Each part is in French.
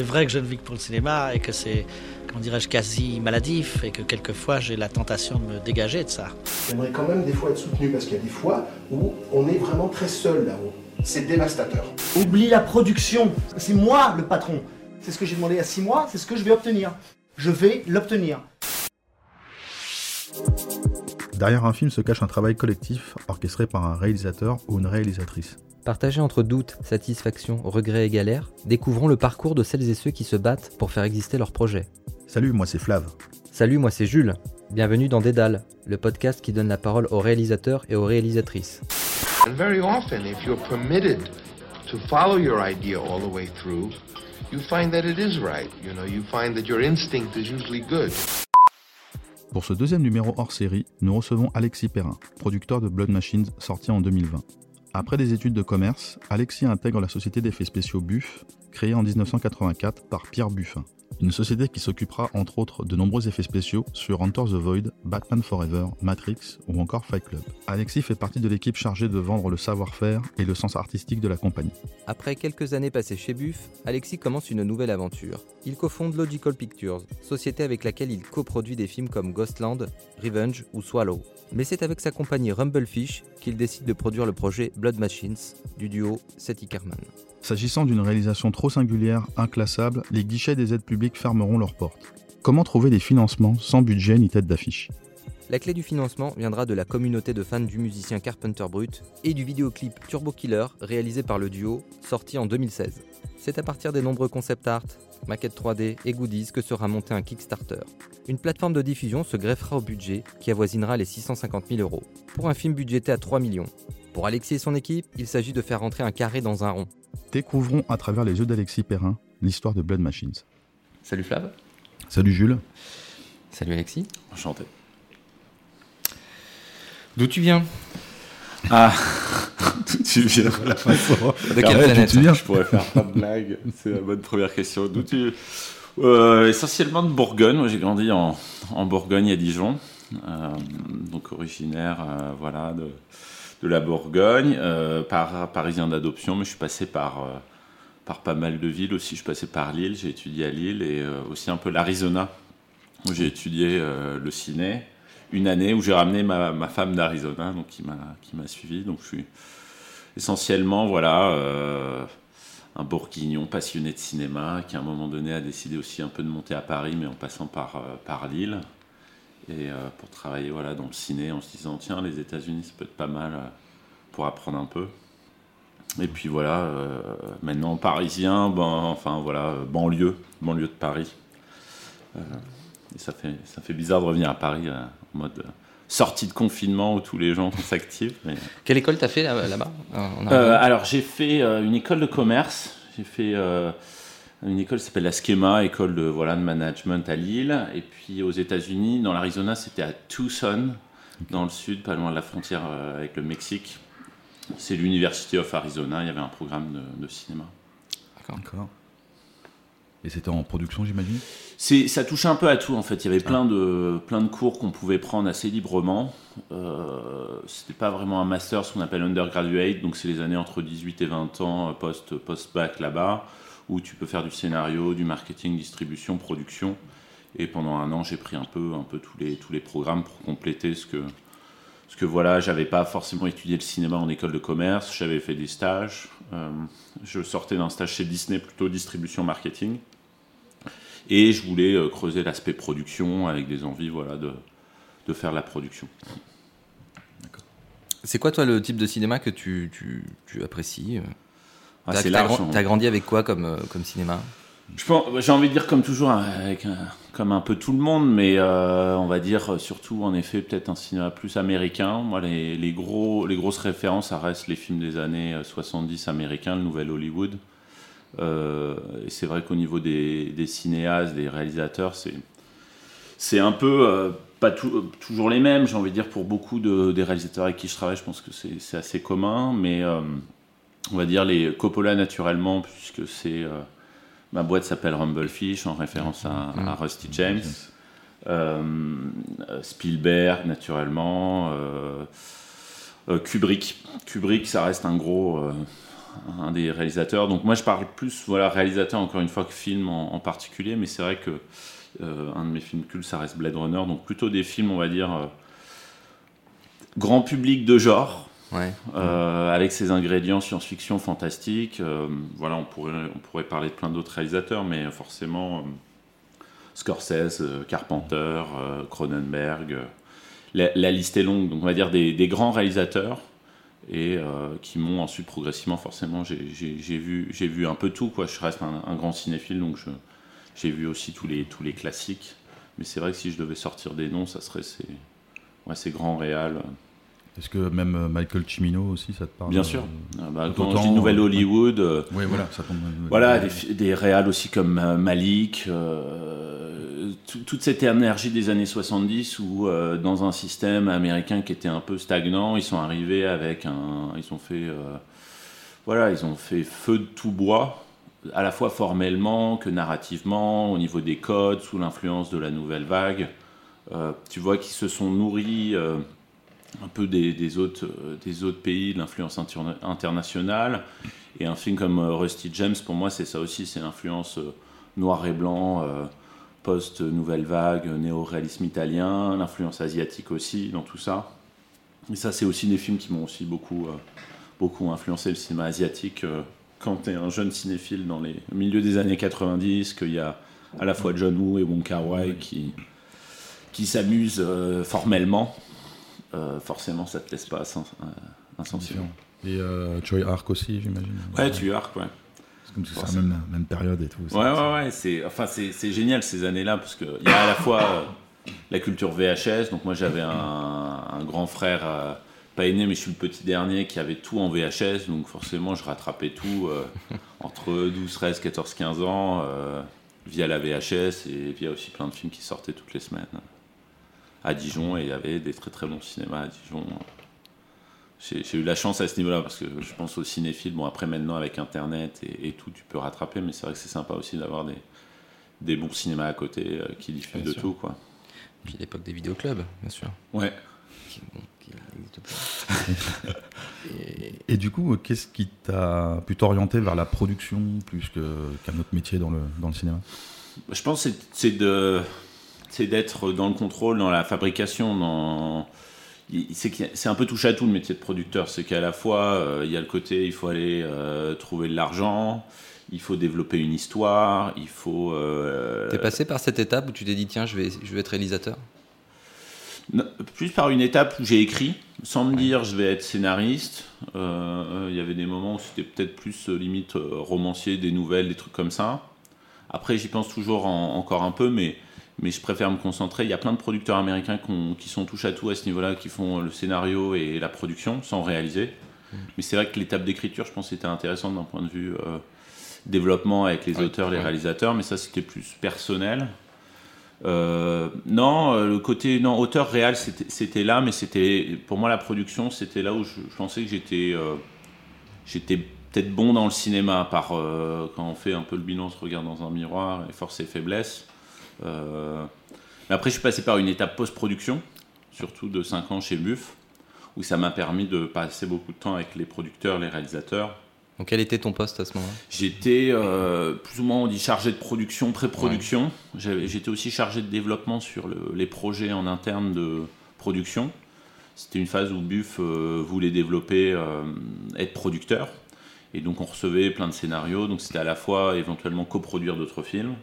c'est vrai que je ne vis que pour le cinéma et que c'est, comment dirais-je, quasi maladif et que quelquefois j'ai la tentation de me dégager de ça. J'aimerais quand même des fois être soutenu parce qu'il y a des fois où on est vraiment très seul là-haut. C'est dévastateur. Oublie la production. C'est moi le patron. C'est ce que j'ai demandé à six mois, c'est ce que je vais obtenir. Je vais l'obtenir. Derrière un film se cache un travail collectif orchestré par un réalisateur ou une réalisatrice. Partagé entre doute, satisfaction, regret et galère, découvrons le parcours de celles et ceux qui se battent pour faire exister leur projet. Salut, moi c'est Flav. Salut, moi c'est Jules. Bienvenue dans Dédale, le podcast qui donne la parole aux réalisateurs et aux réalisatrices. And very often, if you're permitted to follow your idea all the way through, you find that it is right. You know, you find that your instinct is usually good. Pour ce deuxième numéro hors série, nous recevons Alexis Perrin, producteur de Blood Machines sorti en 2020. Après des études de commerce, Alexis intègre la société d'effets spéciaux Buff, créée en 1984 par Pierre Buffin. Une société qui s'occupera entre autres de nombreux effets spéciaux sur Enter the Void, Batman Forever, Matrix ou encore Fight Club. Alexis fait partie de l'équipe chargée de vendre le savoir-faire et le sens artistique de la compagnie. Après quelques années passées chez Buff, Alexis commence une nouvelle aventure. Il cofonde Logical Pictures, société avec laquelle il coproduit des films comme Ghostland, Revenge ou Swallow. Mais c'est avec sa compagnie Rumblefish qu'il décide de produire le projet Blood Machines du duo Seth Ickerman. S'agissant d'une réalisation trop singulière, inclassable, les guichets des aides publiques fermeront leurs portes. Comment trouver des financements sans budget ni tête d'affiche? La clé du financement viendra de la communauté de fans du musicien Carpenter Brut et du vidéoclip Turbo Killer réalisé par le duo, sorti en 2016. C'est à partir des nombreux concept art, maquettes 3D et goodies que sera monté un Kickstarter. Une plateforme de diffusion se greffera au budget qui avoisinera les 650 000 euros, pour un film budgété à 3 millions. Pour Alexis et son équipe, il s'agit de faire rentrer un carré dans un rond. Découvrons à travers les yeux d'Alexis Perrin l'histoire de Blood Machines. Salut Flav. Salut Jules. Salut Alexis. Enchanté. D'où tu viens Ah, tu viens La façon. De quelle planète tu viens, Je pourrais faire pas de blague. C'est la bonne première question. D'où tu Euh, Essentiellement de Bourgogne. Moi, j'ai grandi en, en Bourgogne à Dijon. Euh, donc originaire, euh, voilà, de, de la Bourgogne, euh, par, parisien d'adoption, mais je suis passé par, euh, par pas mal de villes aussi. Je suis passé par Lille, j'ai étudié à Lille et euh, aussi un peu l'Arizona, où j'ai étudié euh, le ciné. Une année où j'ai ramené ma, ma femme d'Arizona, donc qui m'a qui m'a suivi. Donc je suis essentiellement voilà euh, un bourguignon passionné de cinéma qui à un moment donné a décidé aussi un peu de monter à Paris, mais en passant par euh, par Lille et euh, pour travailler voilà dans le ciné en se disant tiens les États-Unis ça peut être pas mal pour apprendre un peu. Et puis voilà, maintenant parisien, ben, enfin voilà, banlieue, banlieue de Paris. Et ça fait, ça fait bizarre de revenir à Paris en mode euh, sortie de confinement où tous les gens s'activent. Mais... Quelle école t'as fait là- là-bas? Euh, alors j'ai fait euh, une école de commerce. J'ai fait euh, une école qui s'appelle la Schema, école de voilà de management à Lille. Et puis aux États-Unis, dans l'Arizona, c'était à Tucson, dans le sud, pas loin de la frontière euh, avec le Mexique. C'est l'University of Arizona. Il y avait un programme de, de cinéma. D'accord. Et c'était en production, j'imagine? C'est, ça touche un peu à tout en fait. Il y avait plein de, plein de cours qu'on pouvait prendre assez librement. Euh, c'était pas vraiment un master, ce qu'on appelle undergraduate, donc c'est les années entre 18 et 20 ans euh, post, post-bac là-bas, où tu peux faire du scénario, du marketing, distribution, production. Et pendant un an, j'ai pris un peu, un peu tous, les, tous les programmes pour compléter ce que, ce que voilà, j'avais pas forcément étudié le cinéma en école de commerce, j'avais fait des stages. Euh, je sortais d'un stage chez Disney, plutôt distribution marketing. Et je voulais euh, creuser l'aspect production avec des envies voilà, de, de faire la production. C'est quoi toi le type de cinéma que tu, tu, tu apprécies euh Ah, T'as gran- hein. grandi avec quoi comme, euh, comme cinéma? J'ai envie de dire comme toujours, hein, avec un- comme un peu tout le monde, mais euh, on va dire surtout en effet peut-être un cinéma plus américain. Moi, les, les gros, les grosses références, ça reste les films des années euh, 70 américains, le nouvel Hollywood. Euh, et c'est vrai qu'au niveau des, des cinéastes, des réalisateurs, c'est c'est un peu euh, pas tout- toujours les mêmes. J'ai envie de dire pour beaucoup de, des réalisateurs avec qui je travaille, je pense que c'est c'est assez commun, mais euh, on va dire les Coppola naturellement, puisque c'est euh, ma boîte s'appelle Rumblefish en référence à, à Rusty James. Euh, Spielberg naturellement. Kubrick. Kubrick, ça reste un gros, un des réalisateurs. Donc moi je parle plus voilà réalisateur encore une fois que film en, en particulier, mais c'est vrai que euh, un de mes films cultes ça reste Blade Runner, donc plutôt des films on va dire euh, grand public de genre. Ouais. Euh, avec ses ingrédients science-fiction fantastiques. Euh, voilà, on pourrait, on pourrait parler de plein d'autres réalisateurs, mais forcément, Scorsese, Carpenter, Cronenberg, la, la liste est longue. Donc, on va dire des, des grands réalisateurs et euh, qui m'ont ensuite progressivement, forcément, j'ai vu, un peu tout. Quoi. Je reste un, grand cinéphile, donc j'ai vu aussi tous les, classiques. Mais c'est vrai que si je devais sortir des noms, ça serait ces, ces grands réals. Est-ce que même euh, Michael Cimino aussi, ça te parle Bien euh, sûr. Ah bah, quand je dis Nouvelle euh, Hollywood, euh, Oui, voilà, ça tombe. euh, voilà, des, des réals aussi comme euh, Malik, euh, tout- toute cette énergie des années 70 où euh, dans un système américain qui était un peu stagnant, ils sont arrivés avec un, ils ont fait, euh, voilà, ils ont fait feu de tout bois, à la fois formellement que narrativement, au niveau des codes, sous l'influence de la nouvelle vague. Euh, tu vois qu'ils se sont nourris euh, un peu des, des autres, euh, des autres pays, de l'influence interna- internationale. Et un film comme euh, Rusty James, pour moi, c'est ça aussi, c'est l'influence euh, noir et blanc, euh, post-nouvelle vague, néo-réalisme italien, l'influence asiatique aussi dans tout ça. Et ça, c'est aussi des films qui m'ont aussi beaucoup, euh, beaucoup influencé le cinéma asiatique. euh, quand tu es un jeune cinéphile dans les au milieu des années 90, qu'il y a à la fois John Woo et Wong Kar Wai qui, qui s'amusent formellement, euh, forcément, ça te laisse pas euh, insensible. Et euh, Choi Ark aussi, j'imagine. Ouais, tu arc, ouais. C'est comme si c'est la même, même période et tout. Ouais, ouais, ouais. C'est, enfin, c'est, génial ces années-là parce qu'il y a à la fois euh, la culture VHS. Donc, moi, j'avais un, un grand frère, euh, pas aîné, mais je suis le petit dernier qui avait tout en VHS. Donc, forcément, je rattrapais tout entre 12, 13, 14, 15 ans via la VHS et via aussi plein de films qui sortaient toutes les semaines à Dijon. Et il y avait des très très bons cinémas à Dijon. J'ai, eu la chance à ce niveau-là parce que je pense aux cinéphiles. Bon, après, maintenant, avec Internet et, et tout, tu peux rattraper, mais c'est vrai que c'est sympa aussi d'avoir des, des bons cinémas à côté euh, qui diffusent de sûr. tout, quoi. Puis l'époque des vidéoclubs, bien sûr. Ouais. Qui, bon, qui n'existe plus. Et- Et du coup, qu'est-ce qui t'a pu t'orienter vers la production plus que- qu'un autre métier dans le, dans le cinéma? Je pense que c'est de c'est d'être dans le contrôle, dans la fabrication, dans c'est un peu touche à tout le métier de producteur. C'est qu'à la fois euh, il y a le côté il faut aller euh, trouver de l'argent, il faut développer une histoire, il faut. euh, T'es passé par cette étape où tu t'es dit tiens je vais, je vais être réalisateur? Non, Plus par une étape où j'ai écrit, sans me dire je vais être scénariste. Il y avait des moments où c'était peut-être plus limite romancier, des nouvelles, des trucs comme ça. Après, j'y pense toujours en- encore un peu, mais, mais je préfère me concentrer. Il y a plein de producteurs américains qui sont touche à tout à ce niveau-là, qui font le scénario et la production sans réaliser. Mais c'est vrai que l'étape d'écriture, je pense, c'était intéressante d'un point de vue euh, développement avec les Ouais, auteurs, les réalisateurs, mais ça, c'était plus personnel. Euh, non, euh, le côté non auteur réel, c'était c'était là, mais c'était pour moi la production, c'était là où je, je pensais que j'étais euh, j'étais peut-être bon dans le cinéma. Par euh, quand on fait un peu le bilan, on se regarde dans un miroir, et force et faiblesse. Euh, mais après, je suis passé par une étape post-production, surtout de 5 ans chez Buff, où ça m'a permis de passer beaucoup de temps avec les producteurs, les réalisateurs. Donc quel était ton poste à ce moment-là? J'étais euh, plus ou moins, on dit, chargé de production, pré-production. J'étais aussi chargé de développement sur le- les projets en interne de production. C'était une phase où Buff euh, voulait développer, euh, être producteur. Et donc on recevait plein de scénarios. Donc c'était à la fois éventuellement coproduire d'autres films,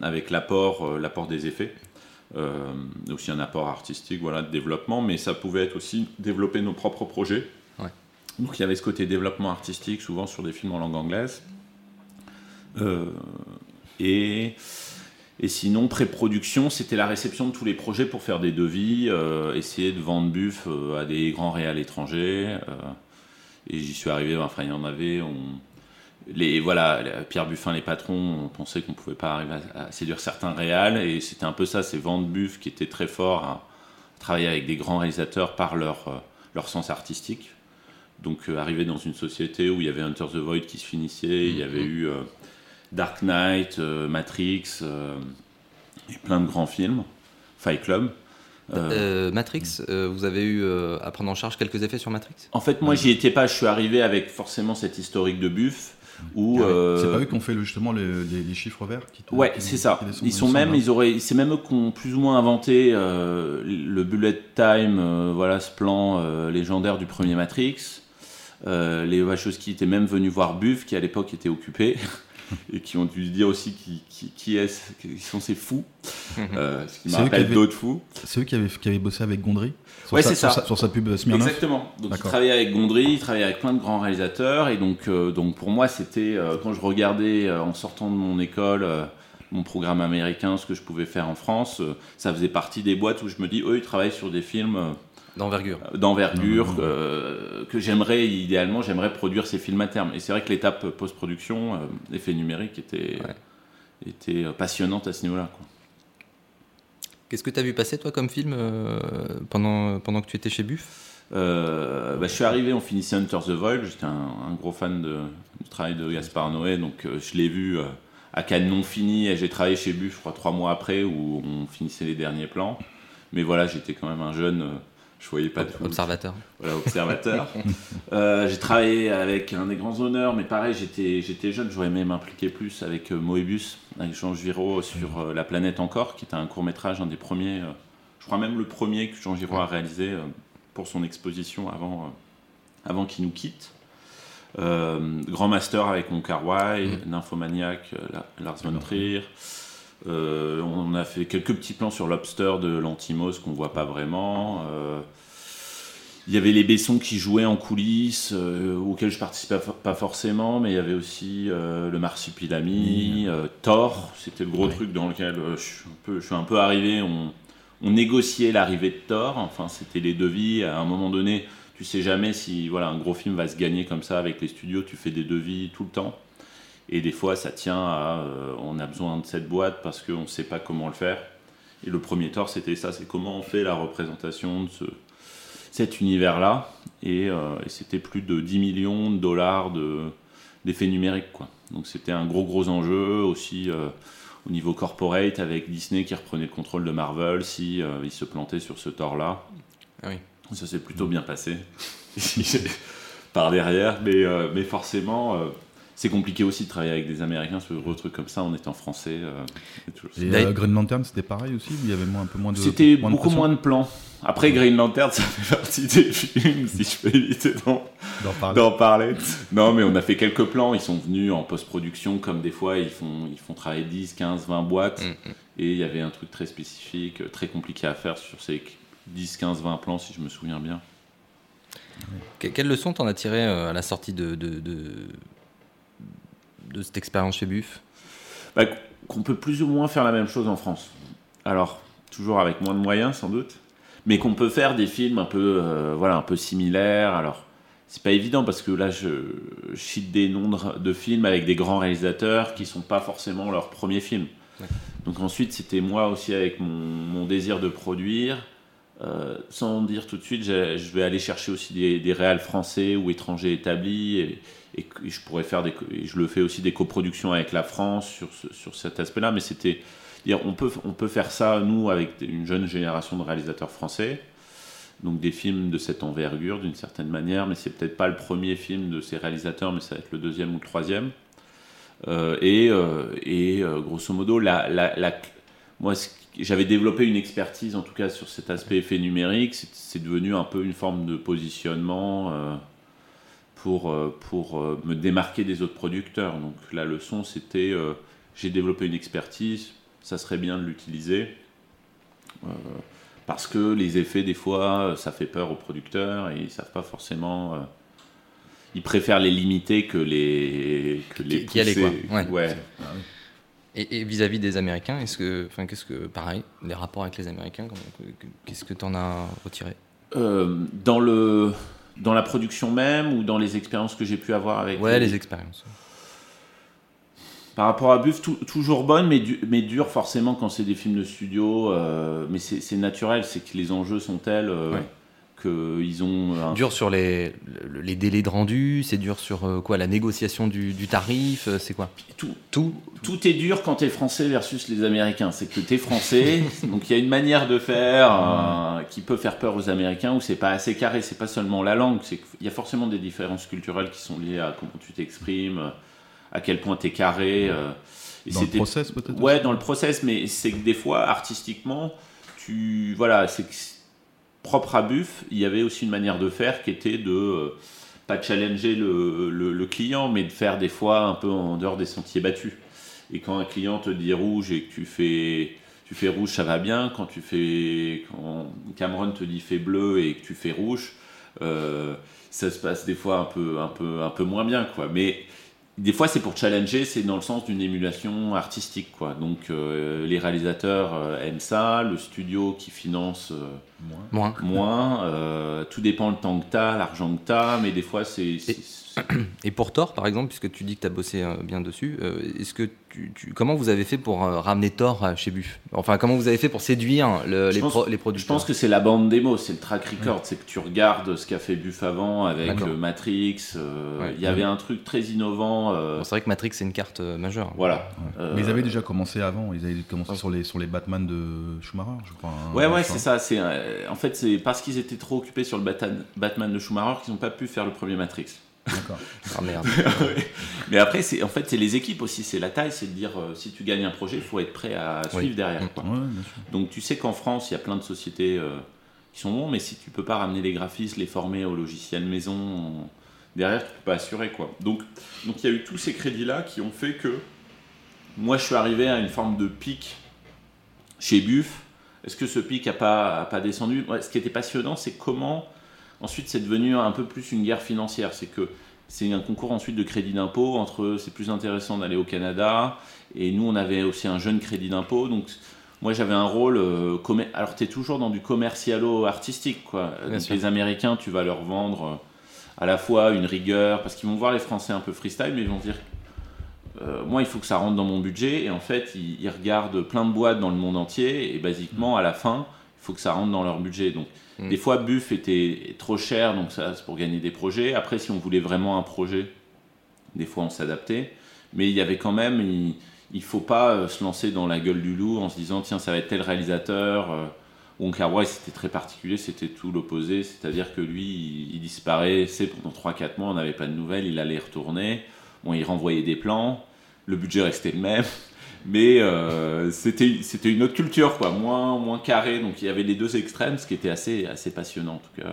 avec l'apport euh, l'apport des effets. Euh, aussi un apport artistique, voilà, de développement, mais ça pouvait être aussi développer nos propres projets. Ouais. Donc il y avait ce côté développement artistique, souvent sur des films en langue anglaise. Euh, et, et sinon, pré-production, c'était la réception de tous les projets pour faire des devis, euh, essayer de vendre Buff euh, à des grands réals étrangers. euh, et j'y suis arrivé, enfin il y en avait, on, les, voilà, Pierre Buffin, les patrons, on pensait qu'on pouvait pas arriver à, à séduire certains réals, et c'était un peu ça, c'est vendre Buff qui était très fort à travailler avec des grands réalisateurs par leur, euh, leur sens artistique. Donc euh, arriver dans une société où il y avait Hunter the Void qui se finissait, il y avait eu euh, Dark Knight, euh, Matrix, et plein de grands films, Fight Club. Euh, Matrix, euh, vous avez eu euh, à prendre en charge quelques effets sur Matrix? En fait, moi, j'y étais pas. Je suis arrivé avec forcément cet historique de Buff. Ah ouais. euh, C'est pas eux qui ont fait le- justement les, les- les chiffres verts qui Ouais, c'est ça. qui Ils il sont me même, ils auraient, c'est même eux qui ont plus ou moins inventé euh, le bullet time, euh, voilà ce plan euh, légendaire du premier Matrix. Euh, les Wachowski étaient même venus voir Buff, qui à l'époque était occupé, et qui ont dû se dire aussi qui, qui, qui est, qui sont ces fous, euh, ce qui me C'est eux qui rappelle avaient- d'autres fous. C'est eux qui avaient, qui avaient bossé avec Gondry sur Ouais, sa, c'est sur ça. sa- sur sa pub Smirnoff. Exactement. Donc il travaillait avec Gondry, il travaillait avec plein de grands réalisateurs, et donc, euh, donc pour moi c'était euh, quand je regardais euh, en sortant de mon école euh, mon programme américain, ce que je pouvais faire en France, euh, ça faisait partie des boîtes où je me dis eux ils travaillent sur des films euh, D'envergure. d'envergure euh, que j'aimerais idéalement j'aimerais produire ces films à terme. Et c'est vrai que l'étape post-production, euh, effet numérique était Ouais. était passionnante à ce niveau-là. Qu'est-ce que tu as vu passer, toi, comme film euh, pendant, pendant que tu étais chez Buff? Euh, bah, je suis arrivé, on finissait Hunter the Void. J'étais un, gros fan du travail de Gaspard Noé, donc euh, je l'ai vu à Cannes non fini. Et j'ai travaillé chez Buff, je crois, trois mois après, où on finissait les derniers plans. Mais voilà, j'étais quand même un jeune, je voyais pas tout. Observateur. Voilà, observateur. Euh, j'ai travaillé avec un des grands honneurs, mais pareil, j'étais, j'étais jeune, j'aurais aimé m'impliquer plus avec euh, Moebius, avec Jean Giraud sur euh, La planète encore, qui était un court métrage, un des premiers, euh, je crois même le premier que Jean Giraud a réalisé pour son exposition avant, avant qu'il nous quitte. Grand Master avec Mon Kar Wai, Nymphomaniac, La- Lars von Trier. Euh, on a fait quelques petits plans sur Lobster de Lantimos qu'on voit pas vraiment. Euh, il y avait les Bessons qui jouaient en coulisses, euh, auxquels je participais pas- forcément, mais il y avait aussi euh, le Marsupilami, euh, Thor, c'était le gros Ouais. truc dans lequel je, suis un peu, je suis un peu arrivé. On, on négociait l'arrivée de Thor, enfin c'était les devis. À un moment donné, tu sais jamais si voilà un gros film va se gagner comme ça avec les studios, tu fais des devis tout le temps. Et des fois, ça tient à euh, on a besoin de cette boîte parce qu'on ne sait pas comment le faire. Et le premier Thor, c'était ça c'est comment on fait la représentation de ce, cet univers-là. Et, euh, et c'était plus de 10 millions de dollars de, d'effets numériques. Quoi. Donc c'était un gros, gros enjeu aussi euh, au niveau corporate avec Disney qui reprenait le contrôle de Marvel si il se plantait sur ce Thor-là. Ah oui. Ça s'est plutôt bien passé par derrière, mais, mais forcément. C'est compliqué aussi de travailler avec des Américains sur des trucs comme ça en étant français. euh. Et euh, Green Lantern, c'était pareil aussi Il y avait moins, un peu moins de. C'était beaucoup pression moins de plans. Après, Green Lantern, ça fait partie des films, si je peux éviter d'en parler. Non, mais on a fait quelques plans. Ils sont venus en post-production, comme des fois, ils font, ils font travailler 10, 15, 20 boîtes. Mm, mm. Et il y avait un truc très spécifique, euh, très compliqué à faire sur ces 10, 15, 20 plans, si je me souviens bien. Que- Quelle leçon t'en as tiré à la sortie de, de, de, de cette expérience chez Buff Bah, qu'on peut plus ou moins faire la même chose en France. Alors, toujours avec moins de moyens, sans doute. Mais qu'on peut faire des films un peu, euh, voilà, un peu similaires. Alors, c'est pas évident parce que là, je, cite des noms de, films avec des grands réalisateurs qui sont pas forcément leurs premiers films. Donc ensuite, c'était moi aussi avec mon, mon désir de produire. Euh, sans dire tout de suite, je vais aller chercher aussi des, des réals français ou étrangers établis et, je pourrais faire je le fais aussi des coproductions avec la France sur, sur cet aspect-là, mais c'était on peut, on peut faire ça nous avec une jeune génération de réalisateurs français, donc des films de cette envergure d'une certaine manière, mais c'est peut-être pas le premier film de ces réalisateurs, mais ça va être le deuxième ou le troisième. Euh, et euh, et grosso modo, la, la, moi, ce j'avais développé une expertise en tout cas sur cet aspect effet numérique. C'est, devenu un peu une forme de positionnement euh, pour, euh, pour euh, me démarquer des autres producteurs. Donc la leçon, c'était euh, j'ai développé une expertise, ça serait bien de l'utiliser. Parce que les effets, des fois, ça fait peur aux producteurs et ils savent pas forcément. ils préfèrent les limiter que les que les Qui- qui aller, pousser. quoi. Ouais. Ouais. Et, et vis-à-vis des Américains, est-ce que, enfin, qu'est-ce que, pareil, les rapports avec les Américains, qu'est-ce que t'en as retiré? Euh, dans le dans la production même ou dans les expériences que j'ai pu avoir avec Ouais, les expériences. par rapport à Buff tou- toujours bonne mais du, mais dure forcément quand c'est des films de studio euh, mais c'est c'est naturel c'est que les enjeux sont tels euh, Ouais. Qu'ils ont un- Dur sur les, le- les délais de rendu, c'est dur sur euh, quoi La négociation du, du tarif, euh, c'est quoi tout, Tout tout est dur quand t'es français versus les Américains. C'est que t'es français, donc il y a une manière de faire euh, qui peut faire peur aux Américains où c'est pas assez carré. C'est pas seulement la langue, c'est qu'il y a forcément des différences culturelles qui sont liées à comment tu t'exprimes, à quel point t'es carré. euh, et Dans le process peut-être Ouais, aussi dans le process, mais c'est que des fois, artistiquement, tu. Voilà, c'est que c'est propre à Buff, il y avait aussi une manière de faire qui était de. euh, pas challenger le, client, mais de faire des fois un peu en dehors des sentiers battus. Et quand un client te dit rouge et que tu fais, tu fais rouge, ça va bien. Quand tu fais, quand Cameron te dit fais bleu et que tu fais rouge, euh, ça se passe des fois un peu, un peu, un peu moins bien, quoi. Mais des fois, c'est pour challenger, c'est dans le sens d'une émulation artistique, quoi. Donc, euh, les réalisateurs euh, aiment ça, le studio qui finance euh, Moins. moins. euh, tout dépend le temps que t'as, l'argent que t'as, mais des fois, c'est. Et pour Thor, par exemple, puisque tu dis que tu as bossé euh, bien dessus, euh, est-ce que tu, tu- comment vous avez fait pour euh, ramener Thor chez Buff? Enfin, comment vous avez fait pour séduire le- les, pense- pro- les Je producteurs pense que c'est la bande démo, c'est le track record, c'est que tu regardes ce qu'a fait Buff avant avec euh, Matrix. euh, Ouais. Il y avait un truc très innovant. euh, Bon, C'est vrai que Matrix, c'est une carte euh, majeure. voilà. Euh, Mais ils avaient déjà commencé avant, ils avaient commencé sur les, sur les Batman de Schumacher, je crois. hein, Ouais, ouais, c'est ça. C'est en fait c'est parce qu'ils étaient trop occupés sur le Batman, Batman de Schumacher qu'ils n'ont pas pu faire le premier Matrix. D'accord. Ah merde. Mais après, c'est en fait c'est les équipes aussi, c'est la taille, c'est de dire euh, si tu gagnes un projet, il faut être prêt à suivre Oui. derrière. Mm. quoi. Ouais. Donc tu sais qu'en France, il y a plein de sociétés euh, qui sont bons, mais si tu peux pas ramener les graphistes, les former au logiciel maison, derrière tu peux pas assurer quoi. Donc donc il y a eu tous ces crédits là qui ont fait que moi je suis arrivé à une forme de pic chez Buff. Est-ce que ce pic a pas a pas descendu? Ouais, Ce qui était passionnant, c'est comment ensuite c'est devenu un peu plus une guerre financière. C'est que c'est un concours ensuite de crédit d'impôt entre c'est plus intéressant d'aller au Canada. Et nous on avait aussi un jeune crédit d'impôt. Donc moi j'avais un rôle euh, alors tu es toujours dans du commercialo artistique quoi Donc, les américains tu vas leur vendre euh, à la fois une rigueur parce qu'ils vont voir les français un peu freestyle mais ils vont dire euh, moi il faut que ça rentre dans mon budget. Et en fait ils, ils regardent plein de boîtes dans le monde entier. Et basiquement à la fin il faut que ça rentre dans leur budget. Donc Mm. des fois Buff était trop cher donc ça c'est pour gagner des projets. Après si on voulait vraiment un projet des fois on s'adaptait. Mais il y avait quand même il, il faut pas euh, se lancer dans la gueule du loup en se disant tiens ça va être tel réalisateur euh, Wong Kar c'était très particulier c'était tout l'opposé. C'est-à-dire que lui il, il disparaissait pendant 3-4 mois on n'avait pas de nouvelles il allait retourner. Bon il renvoyait des plans. Le budget restait le même mais euh, c'était une autre culture quoi. Moins moins carré. Donc il y avait les deux extrêmes ce qui était assez assez passionnant en tout cas.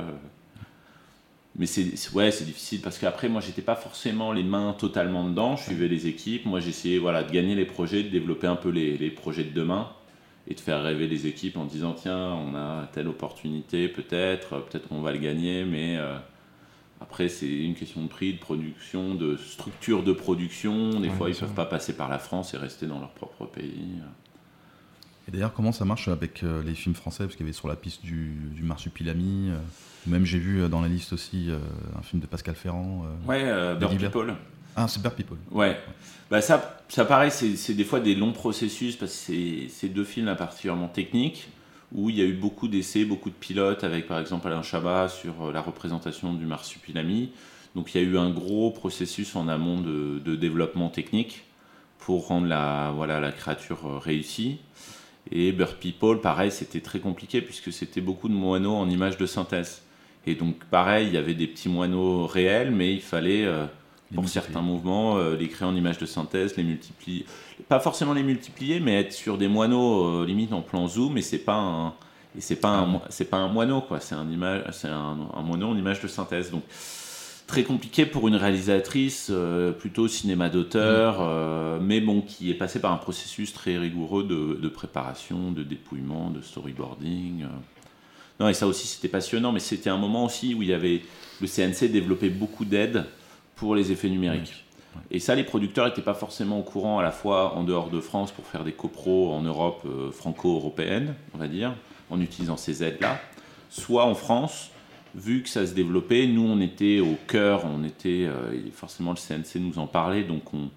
Mais c'est c'est- ouais c'est difficile parce qu'après moi j'étais pas forcément les mains totalement dedans. Je suivais les équipes. Moi j'essayais voilà de gagner les projets de développer un peu les, les projets de demain et de faire rêver les équipes en disant tiens on a telle opportunité peut-être peut-être qu'on va le gagner mais euh, après c'est une question de prix de production de structure de production des Ouais, fois ils sûr. peuvent pas passer par la France et rester dans leur propre pays Et d'ailleurs, comment ça marche avec euh, les films français? Parce qu'il y avait sur la piste du, du Marsupilami, euh, même j'ai vu euh, dans la liste aussi un film de Pascal Ferrand. ouais Bird. People Ah, Super People. Ouais, bah ça, ça pareil, c'est des fois des longs processus parce que c'est- c'est deux films là, particulièrement techniques où il y a eu beaucoup d'essais, beaucoup de pilotes avec par exemple Alain Chabat sur euh, la représentation du marsupilami. Donc il y a eu un gros processus en amont de, développement technique pour rendre la, voilà, la créature euh, réussie. Et Bird People, pareil, c'était très compliqué puisque c'était beaucoup de moineaux en images de synthèse. Et donc pareil, il y avait des petits moineaux réels, mais il fallait euh, Les pour certains mouvements, euh, les créer en images de synthèse, les multiplier. Pas forcément les multiplier, mais être sur des moineaux euh, limite en plan zoom, et c'est pas un. Et c'est pas un, mo- c'est pas un moineau quoi, c'est un image, c'est un, un moineau en image de synthèse. Donc très compliqué pour une réalisatrice euh, plutôt cinéma d'auteur, euh, mais bon qui est passée par un processus très rigoureux de, de préparation, de dépouillement, de storyboarding. euh. Non et ça aussi c'était passionnant, mais c'était un moment aussi où il y avait le CNC développait beaucoup d'aides pour les effets numériques. Et ça, les producteurs n'étaient pas forcément au courant à la fois en dehors de France pour faire des copros en Europe euh, franco-européenne, on va dire, en utilisant ces aides-là, soit en France, vu que ça se développait, nous on était au cœur, on était, euh, et forcément le CNC nous en parlait, donc on,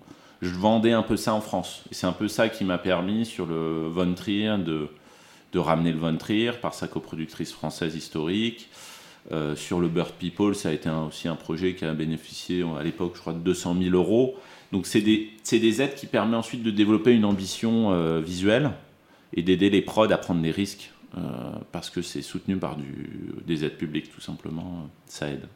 je vendais un peu ça en France. Et c'est un peu ça qui m'a permis sur le Von Trier de, de ramener le Von Trier par sa coproductrice française historique. Euh, sur le Bird People, ça a été aussi un projet qui a bénéficié à l'époque, je crois, de 200 000 euros. Donc c'est des, des, aides qui permettent ensuite de développer une ambition euh, visuelle et d'aider les prods à prendre des risques euh, parce que c'est soutenu par des aides publiques tout simplement, ça aide.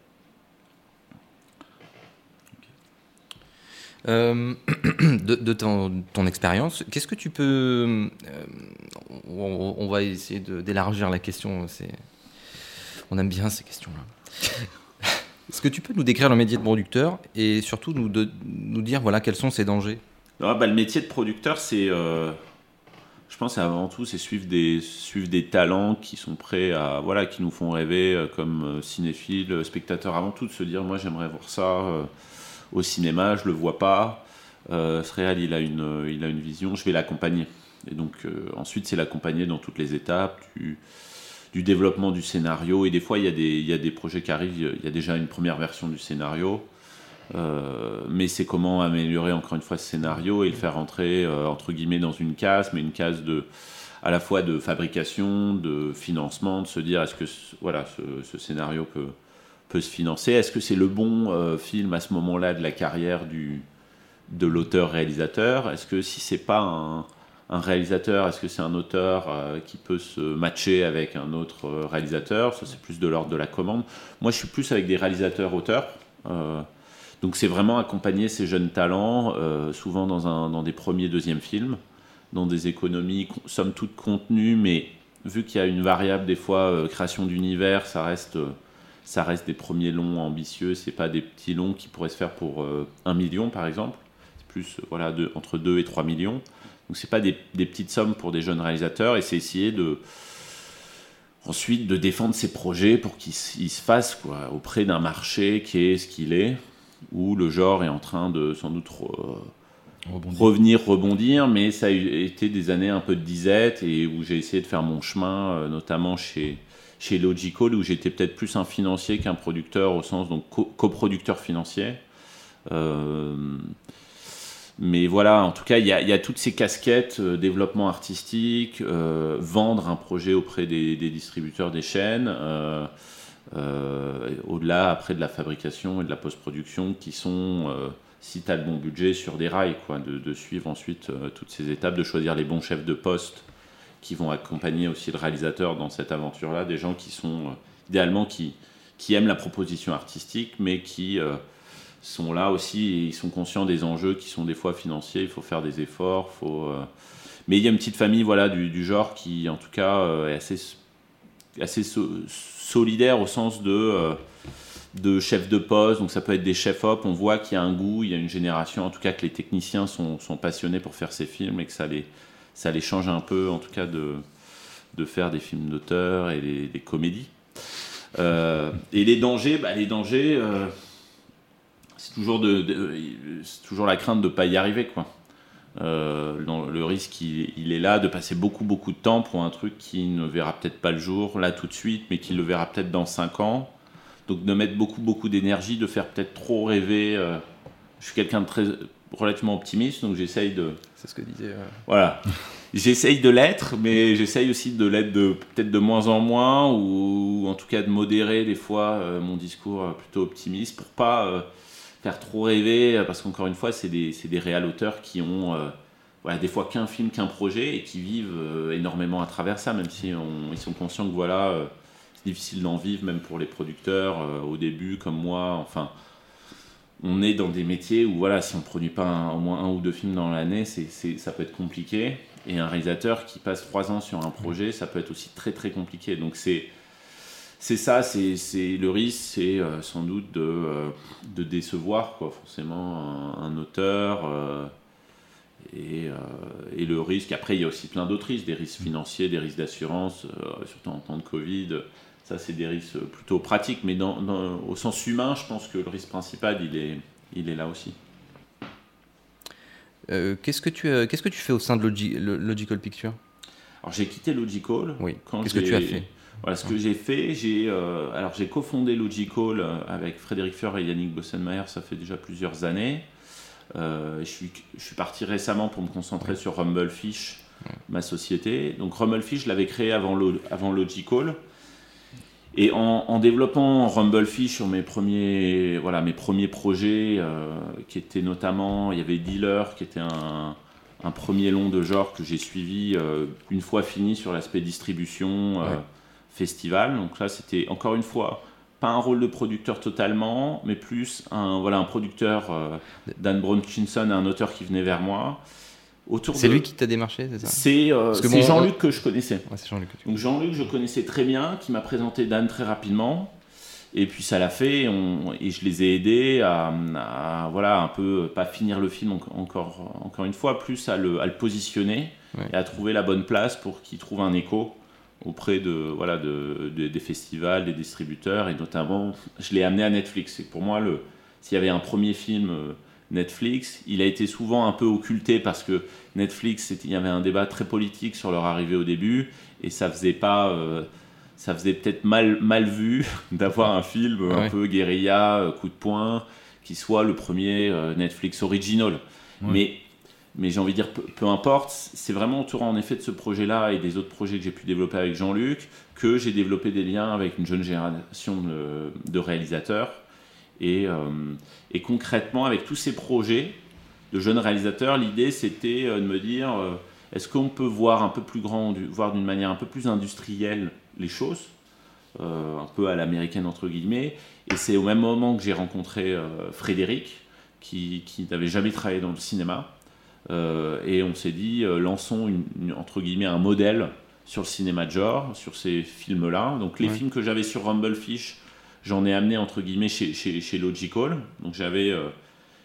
de, ton, expérience, qu'est-ce que tu peux... On, va essayer d'élargir la question, on aime bien ces questions-là. Est-ce que tu peux nous décrire le métier de producteur et surtout nous, nous dire voilà, quels sont ses dangers? Ah, bah, Le métier de producteur, c'est. Euh, je pense avant tout, c'est suivre des, suivre des talents qui sont prêts à. Voilà, qui nous font rêver euh, comme euh, cinéphiles, spectateurs. Avant tout, de se dire moi, j'aimerais voir ça au cinéma, je le vois pas. ce réel, il a, une, il a une vision, je vais l'accompagner. Et donc, ensuite, c'est l'accompagner dans toutes les étapes. Tu du développement du scénario. Et des fois, il y, a des, y a des projets qui arrivent, il y a déjà une première version du scénario. Euh, mais c'est comment améliorer encore une fois ce scénario et le faire entrer euh, entre guillemets dans une case, mais une case de à la fois de fabrication, de financement, de se dire est-ce que voilà ce, scénario peut, peut se financer, est-ce que c'est le bon euh, film à ce moment-là de la carrière du de l'auteur-réalisateur, est-ce que si c'est pas un, un réalisateur, est-ce que c'est un auteur euh, qui peut se matcher avec un autre euh, réalisateur? Ça, c'est plus de l'ordre de la commande. Moi, je suis plus avec des réalisateurs-auteurs. Euh, donc, c'est vraiment accompagner ces jeunes talents, souvent dans, des premiers, deuxièmes films, dans des économies, somme toute contenues, mais vu qu'il y a une variable, des fois, création d'univers, ça reste ça reste des premiers longs ambitieux, c'est pas des petits longs qui pourraient se faire pour un million par exemple, c'est plus voilà, entre 2 et 3 millions. Donc c'est pas des, petites sommes pour des jeunes réalisateurs et c'est essayer de ensuite de défendre ses projets pour qu'ils se fassent quoi, auprès d'un marché qui est ce qu'il est, où le genre est en train de sans doute revenir, rebondir, mais ça a été des années un peu de disette et où j'ai essayé de faire mon chemin, euh, notamment chez, chez Logical, où j'étais peut-être plus un financier qu'un producteur au sens donc coproducteur financier. Euh, mais voilà, en tout cas, il y a, toutes ces casquettes, euh, développement artistique, euh, vendre un projet auprès des, distributeurs des chaînes, euh, au-delà après de la fabrication et de la post-production, qui sont, si tu as le bon budget, sur des rails, quoi, de, suivre ensuite toutes ces étapes, de choisir les bons chefs de poste qui vont accompagner aussi le réalisateur dans cette aventure-là, des gens qui sont idéalement qui, qui aiment la proposition artistique, mais qui sont là aussi ils sont conscients des enjeux qui sont des fois financiers. Il faut faire des efforts. Faut, euh, Mais il y a une petite famille voilà, du, genre qui, en tout cas, euh, est assez, assez solidaire au sens de, euh, de chef de poste. Donc ça peut être des chefs-op. On voit qu'il y a un goût, il y a une génération, en tout cas, que les techniciens sont, sont passionnés pour faire ces films et que ça les, ça les change un peu, en tout cas, de, de faire des films d'auteur et des, comédies. et les dangers, bah, les dangers c'est toujours, de, toujours la crainte de ne pas y arriver. Quoi. Euh, le risque, il, est là de passer beaucoup, beaucoup de temps pour un truc qui ne verra peut-être pas le jour là tout de suite, mais qui le verra peut-être dans 5 ans. Donc de mettre beaucoup, beaucoup d'énergie, de faire peut-être trop rêver. Euh, je suis quelqu'un de très relativement optimiste, donc j'essaye de. C'est ce que disait. Voilà. J'essaye de l'être, mais j'essaye aussi de l'être de peut-être de moins en moins, ou, en tout cas de modérer des fois euh, mon discours plutôt optimiste pour pas faire trop rêver, euh, parce qu'encore une fois, c'est des, des réels auteurs qui ont euh, voilà, des fois qu'un film, qu'un projet, et qui vivent euh, énormément à travers ça, même si ils sont conscients que voilà, c'est difficile d'en vivre, même pour les producteurs au début, comme moi. Enfin, on est dans des métiers où voilà, si on ne produit pas au moins un ou deux films dans l'année, ça peut être compliqué. Et un réalisateur qui passe trois ans sur un projet, ça peut être aussi très très compliqué. Donc c'est c'est ça, c'est le risque, c'est euh, sans doute de, euh, de, décevoir quoi, forcément un, auteur. Euh, et, et, le risque, après il y a aussi plein d'autres risques, des risques financiers, des risques d'assurance, surtout en temps de Covid. Ça, c'est des risques plutôt pratiques, mais dans, au sens humain, je pense que le risque principal, il est, il est là aussi. qu'est-ce, que tu, qu'est-ce que tu fais au sein de Logical Picture Alors j'ai quitté Logical. Oui. Qu'est-ce que tu as fait? Voilà ce que j'ai fait. J'ai euh, alors j'ai cofondé Logical euh, avec Frédéric Feur et Yannick Bossenmayer. Ça fait déjà plusieurs années. Euh, je, suis, je suis parti récemment pour me concentrer sur Rumblefish, ma société. Donc Rumblefish, je l'avais créé avant, avant Logical. Et en, développant Rumblefish sur mes premiers, voilà, mes premiers projets, qui étaient notamment, il y avait Dealer, qui était un, un premier long de genre que j'ai suivi une fois fini sur l'aspect distribution, festival. Donc là, c'était encore une fois pas un rôle de producteur totalement, mais plus un, voilà, un producteur, euh, Dan Bronchinson, un auteur qui venait vers moi. C'est lui qui t'a démarché, c'est ça? C'est euh, Jean-Luc que je connaissais. Jean Donc Jean-Luc, je connaissais très bien, qui m'a présenté Dan très rapidement. Et puis ça l'a fait, et je les ai aidés à, voilà, un peu, pas finir le film encore, encore une fois, plus à le, positionner et à trouver la bonne place pour qu'il trouve un écho auprès de, voilà, de, des festivals, des distributeurs, et notamment, je l'ai amené à Netflix. Et pour moi, s'il y avait un premier film euh, Netflix, il a été souvent un peu occulté parce que Netflix, il y avait un débat très politique sur leur arrivée au début, et ça faisait pas... Euh, ça faisait peut-être mal, mal vu d'avoir un film un peu guérilla, euh, coup de poing, qui soit le premier Netflix original. Mais mais j'ai envie de dire, peu, importe, c'est vraiment autour en effet de ce projet-là et des autres projets que j'ai pu développer avec Jean-Luc que j'ai développé des liens avec une jeune génération de, réalisateurs. Et, euh, et, concrètement, avec tous ces projets de jeunes réalisateurs, l'idée c'était euh, de me dire, euh, est-ce qu'on peut voir un peu plus grand, voir d'une manière un peu plus industrielle les choses, un peu à l'américaine entre guillemets. Et c'est au même moment que j'ai rencontré Frédéric, qui, n'avait jamais travaillé dans le cinéma et on s'est dit, euh, lançons une, entre guillemets un modèle sur le cinéma de genre, sur ces films-là. Donc les films que j'avais sur Rumblefish, j'en ai amené entre guillemets chez, chez, Logical. Donc j'avais euh,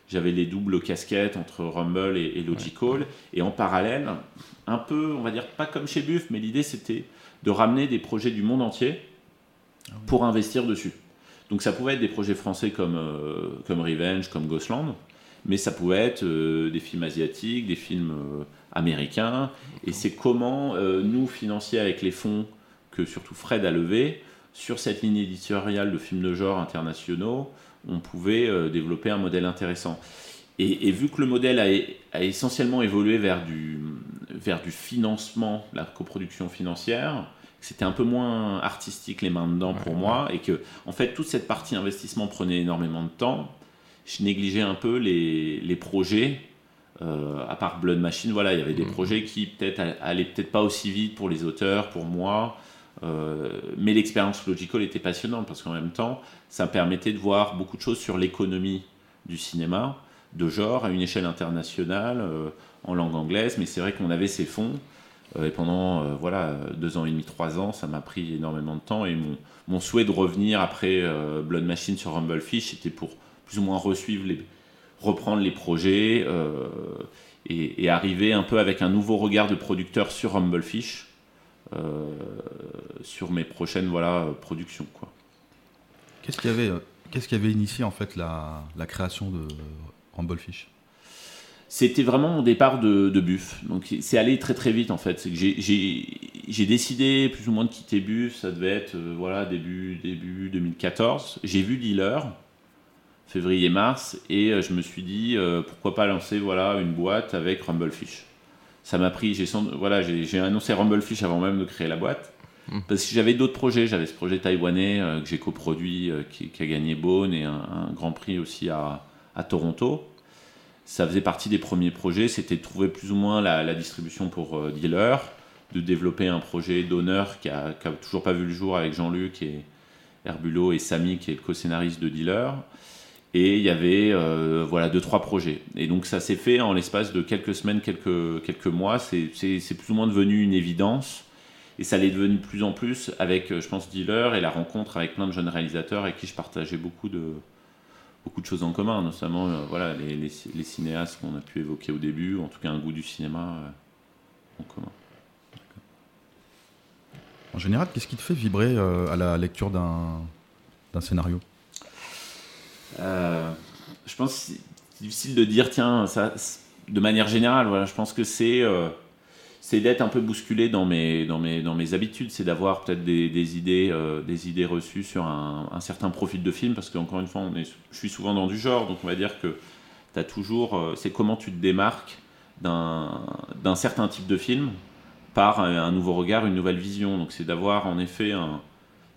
j'avais les doubles casquettes entre Rumble et, Logical. Et en parallèle, un peu, on va dire, pas comme chez Buff, mais l'idée c'était de ramener des projets du monde entier ah pour investir dessus. Donc ça pouvait être des projets français comme, comme Revenge, comme Ghostland, mais ça pouvait être euh, des films asiatiques, des films euh, américains. Et c'est comment euh, nous, financiers avec les fonds que surtout Fred a levés, sur cette ligne éditoriale de films de genre internationaux, on pouvait développer un modèle intéressant. Et, vu que le modèle a, essentiellement évolué vers du, vers du financement, la coproduction financière, c'était un peu moins artistique les mains dedans pour moi, et que en fait toute cette partie investissement prenait énormément de temps je négligeais un peu les, les projets. Euh, à part Blood Machine, voilà, il y avait des mm. projets qui peut-être allaient peut-être pas aussi vite pour les auteurs, pour moi, euh, mais l'expérience Logical était passionnante parce qu'en même temps, ça permettait de voir beaucoup de choses sur l'économie du cinéma, de genre, à une échelle internationale, euh, en langue anglaise, mais c'est vrai qu'on avait ces fonds. et pendant voilà deux ans et demi, trois ans, ça m'a pris énormément de temps. Et mon, mon souhait de revenir après Blood Machine sur Rumblefish, c'était pour plus ou moins resuivre les, reprendre les projets euh, et, arriver un peu avec un nouveau regard de producteur sur Humblefish, euh, sur mes prochaines voilà, productions. Quoi. Qu'est-ce qui avait, qu'est-ce qui avait initié en fait la, la création de Rumblefish? C'était vraiment mon départ de, de Buff. Donc c'est allé très très vite en fait. C'est que j'ai décidé plus ou moins de quitter Buff. Ça devait être euh, voilà début début 2014. J'ai vu Dealer février-mars, et euh, je me suis dit euh, pourquoi pas lancer voilà une boîte avec Rumblefish. Ça m'a pris, j'ai voilà, j'ai annoncé Rumblefish avant même de créer la boîte. Hmm. Parce que j'avais d'autres projets, j'avais ce projet taïwanais euh, que j'ai coproduit, qui, a gagné Beaune et un, grand prix aussi à, à, Toronto. Ça faisait partie des premiers projets, c'était de trouver plus ou moins la, distribution pour Dealer, de développer un projet d'honneur qui a, qui a, toujours pas vu le jour avec Jean-Luc et Herbulot et Samy qui est le co-scénariste de Dealer. Et il y avait euh, voilà deux trois projets. Et donc ça s'est fait en l'espace de quelques semaines, quelques quelques mois. C'est plus ou moins devenu une évidence. Et ça l'est devenu de plus en plus avec, euh, je pense, Dealer et la rencontre avec plein de jeunes réalisateurs avec qui je partageais beaucoup de beaucoup de choses en commun, notamment euh, voilà les, les, cinéastes qu'on a pu évoquer au début, en tout cas un goût du cinéma en commun. En général, qu'est-ce qui te fait vibrer à la lecture d'un scénario? Je pense que c'est difficile de dire, tiens, ça, de manière générale, voilà, je pense que c'est euh, c'est d'être un peu bousculé dans mes, dans mes, dans mes habitudes, c'est d'avoir peut-être des, des, idées, euh, des idées reçues sur un, certain profil de film, parce qu'encore une fois, je suis souvent dans du genre, donc on va dire que tu toujours, c'est comment tu te démarques d'un certain type de film par un, nouveau regard, une nouvelle vision. Donc c'est d'avoir en effet un,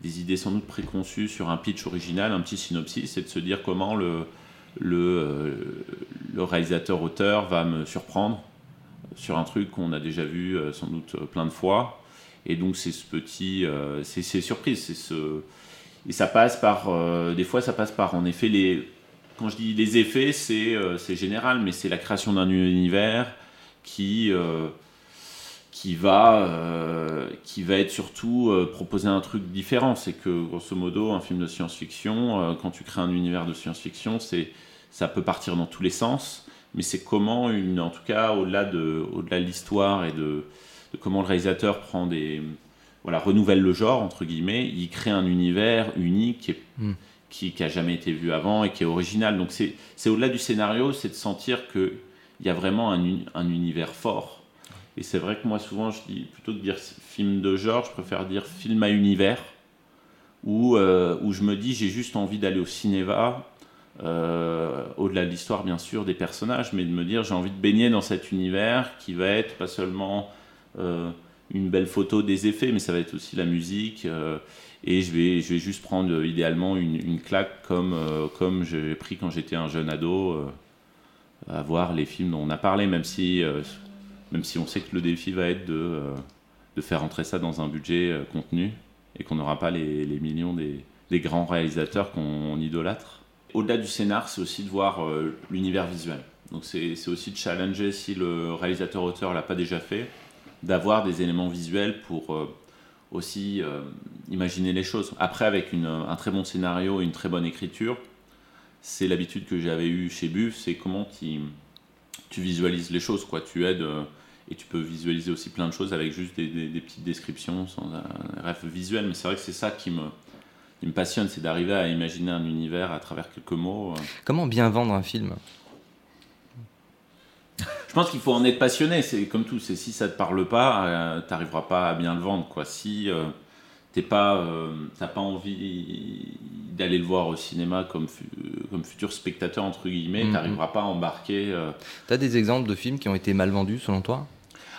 des idées sans doute préconçues sur un pitch original, un petit synopsis, et de se dire comment le, le, le réalisateur-auteur va me surprendre sur un truc qu'on a déjà vu sans doute plein de fois. Et donc c'est ce petit, c'est ces surprises, c'est et ça passe par, des fois ça passe par en effet les, quand je dis les effets, c'est c'est général, mais c'est la création d'un univers qui qui va, euh, qui va être surtout euh, proposer un truc différent. C'est que, grosso modo, un film de science-fiction, euh, quand tu crées un univers de science-fiction, c'est, ça peut partir dans tous les sens, mais c'est comment, une, en tout cas, au-delà de, au-delà de l'histoire et de, comment le réalisateur prend des, voilà, renouvelle le genre, entre guillemets, il crée un univers unique hmm. qui, qui, a jamais été vu avant et qui est original. Donc c'est, c'est au-delà du scénario, c'est de sentir qu'il y a vraiment un, un univers fort et c'est vrai que moi, souvent, je dis, plutôt que dire film de genre, je préfère dire film à univers, où, euh, où je me dis, j'ai juste envie d'aller au cinéma, euh, au-delà de l'histoire, bien sûr, des personnages, mais de me dire, j'ai envie de baigner dans cet univers qui va être pas seulement euh, une belle photo des effets, mais ça va être aussi la musique. et je vais, je vais juste prendre idéalement une, une claque comme, comme j'ai pris quand j'étais un jeune ado à voir les films dont on a parlé, même si même si on sait que le défi va être de, euh, de faire entrer ça dans un budget euh, contenu et qu'on n'aura pas les, les, millions des, des, grands réalisateurs qu'on idolâtre. Au-delà du scénar, c'est aussi de voir euh, l'univers visuel. Donc c'est aussi de challenger si le réalisateur-auteur l'a pas déjà fait, d'avoir des éléments visuels pour aussi imaginer les choses. Après, avec une, un très bon scénario et une très bonne écriture, c'est l'habitude que j'avais eue chez Buff, c'est comment tu, tu visualises les choses, quoi. Tu aides et tu peux visualiser aussi plein de choses avec juste des, petites descriptions sans un rêve visuel. Mais c'est vrai que c'est ça qui me, me passionne, c'est d'arriver à imaginer un univers à travers quelques mots. Euh. Comment bien vendre un film? Je pense qu'il faut en être passionné. C'est comme tout. C'est si ça te parle pas, euh, tu n'arriveras pas à bien le vendre. Quoi. Si tu euh, t'es pas, t'as pas envie d'aller le voir au cinéma comme, comme futur spectateur entre guillemets, mm-hmm. tu n'arriveras pas à embarquer. Tu as des exemples de films qui ont été mal vendus selon toi?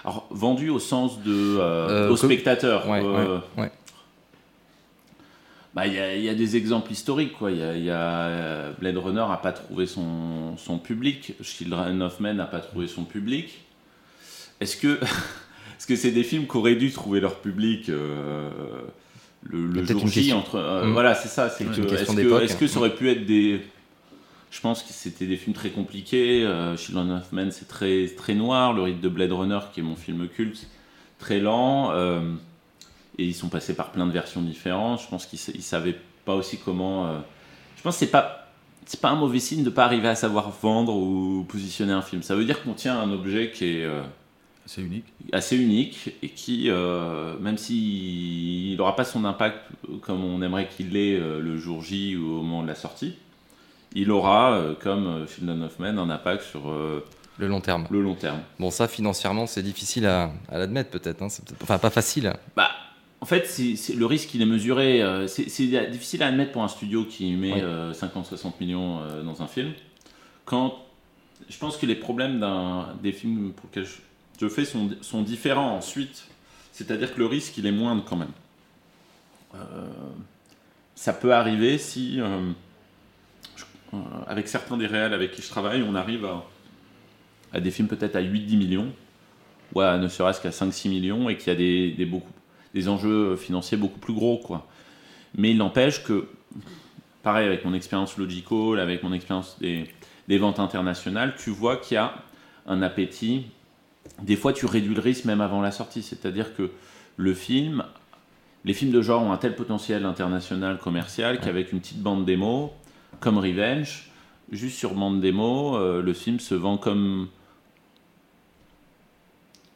Alors, vendu au sens de euh, euh aux spectateurs. Ouais, euh, ouais, Bah, il y, y, a des exemples historiques. Quoi. Y a, y a, euh, Blade Runner n'a pas trouvé son, son public. Children of Men n'a pas trouvé son public. Est-ce que est-ce que c'est des films qui auraient dû trouver leur public euh, le, le jour J entre mm. Voilà, c'est ça. C'est que est-ce que, est-ce que ça aurait pu être des je pense que c'était des films très compliqués. Euh, Children of Men, c'est très, très noir. Le rite de Blade Runner, qui est mon film culte, très lent. Euh, et ils sont passés par plein de versions différentes. Je pense qu'ils ne savaient pas aussi comment. Euh, je pense que c'est pas. C'est pas un mauvais signe de ne pas arriver à savoir vendre ou positionner un film. Ça veut dire qu'on tient un objet qui est assez unique, assez unique et qui, même s'il n'aura pas son impact comme on aimerait qu'il l'ait le jour J ou au moment de la sortie, il aura, euh, comme Children of Men, un impact sur euh, le long terme. Le long terme. Bon, ça, financièrement, c'est difficile à, l'admettre, peut-être. Hein. enfin, pas facile. Bah, en fait, le risque, il est mesuré. Euh, c'est, difficile à admettre pour un studio qui met 50-60 millions dans un film. Quand je pense que les problèmes des films pour lesquels je, fais sont, sont, différents ensuite. C'est-à-dire que le risque, il est moindre quand même. ça peut arriver si euh, avec certains des réels avec qui je travaille, on arrive à, des films peut-être à 8-10 millions, ou à ne serait-ce qu'à 5-6 millions, et qu'il y a des, des, beaucoup, des enjeux financiers beaucoup plus gros. Quoi. Mais il n'empêche que, pareil avec mon expérience Logical, avec mon expérience des, des ventes internationales, tu vois qu'il y a un appétit. Des fois, tu réduis le risque même avant la sortie, c'est-à-dire que le film les films de genre ont un tel potentiel international commercial qu'avec une petite bande démo, comme Revenge, juste sur bande démo, euh, le film se vend comme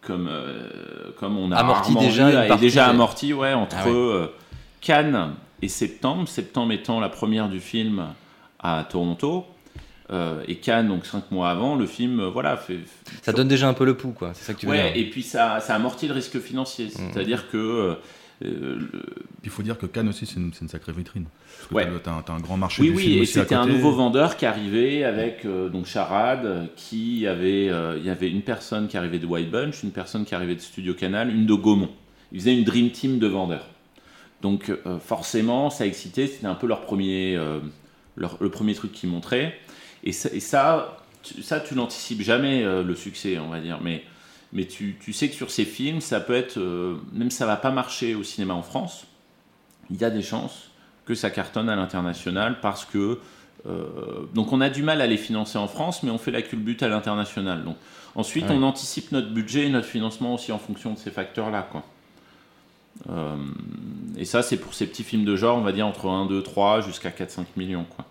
comme euh, comme on a amorti déjà est déjà amorti ouais entre ah euh, Cannes et septembre. Septembre étant la première du film à Toronto et Cannes donc cinq mois avant le film voilà fait, ça donne déjà un peu le pouls quoi. C'est ça que tu veux ouais, et puis ça ça amortit le risque financier. Mmh. c'est à dire que euh, il faut dire que Cannes aussi, c'est une, sacrée vitrine. Parce que ouais. tu as, un grand marché oui, du oui, film et c'était un nouveau vendeur qui arrivait avec euh, donc Charade, qui avait, euh, il y avait une personne qui arrivait de White Bunch, une personne qui arrivait de Studio Canal, une de Gaumont. Ils faisaient une dream team de vendeurs. Donc forcément, ça a excité, c'était un peu leur premier, leur- le premier truc qu'ils montraient. Et ça, et ça, tu, ça, tu l'anticipes jamais, le succès, on va dire. Mais, mais tu, tu sais que sur ces films, ça peut être, euh, même si ça va pas marcher au cinéma en France, il y a des chances que ça cartonne à l'international parce que euh, donc on a du mal à les financer en France, mais on fait la culbute à l'international. Donc ensuite, Ouais. on anticipe notre budget et notre financement aussi en fonction de ces facteurs-là, quoi. Euh, et ça, c'est pour ces petits films de genre, on va dire entre 1, 2, 3 jusqu'à 4, 5 millions, quoi.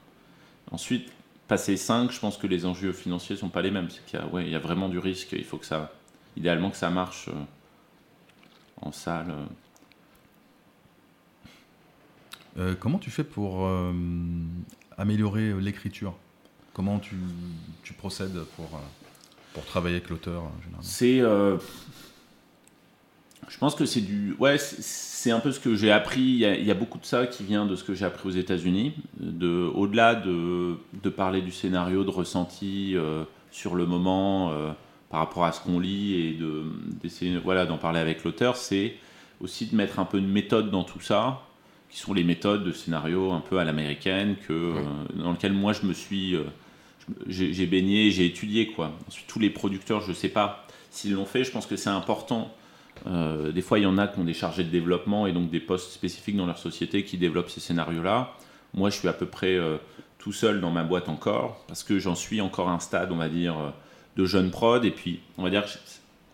Ensuite, passer 5, je pense que les enjeux financiers sont pas les mêmes. C'est qu'il y a, ouais, il y a vraiment du risque. Il faut que ça, idéalement, que ça marche euh, en salle. euh. Euh, comment tu fais pour euh, améliorer l'écriture? Comment tu, tu procèdes pour, pour travailler avec l'auteur C'est. euh, je pense que c'est du. Ouais, c'est- un peu ce que j'ai appris. Il y, a, il y a beaucoup de ça qui vient de ce que j'ai appris aux États-Unis. De, au-delà de, de parler du scénario, de ressenti sur le moment par rapport à ce qu'on lit et de, d'essayer voilà, d'en parler avec l'auteur, c'est aussi de mettre un peu de méthode dans tout ça, qui sont les méthodes de scénario un peu à l'américaine, que, euh, dans lequel moi je me suis. euh, j'ai, j'ai baigné, j'ai étudié quoi. Ensuite, tous les producteurs, je sais pas s'ils l'ont fait, je pense que c'est important. Euh, des fois, il y en a qui ont des chargés de développement et donc des postes spécifiques dans leur société qui développent ces scénarios-là. Moi, je suis à peu près tout seul dans ma boîte encore parce que j'en suis encore à un stade, on va dire, de jeune prod. Et puis, on va dire, que,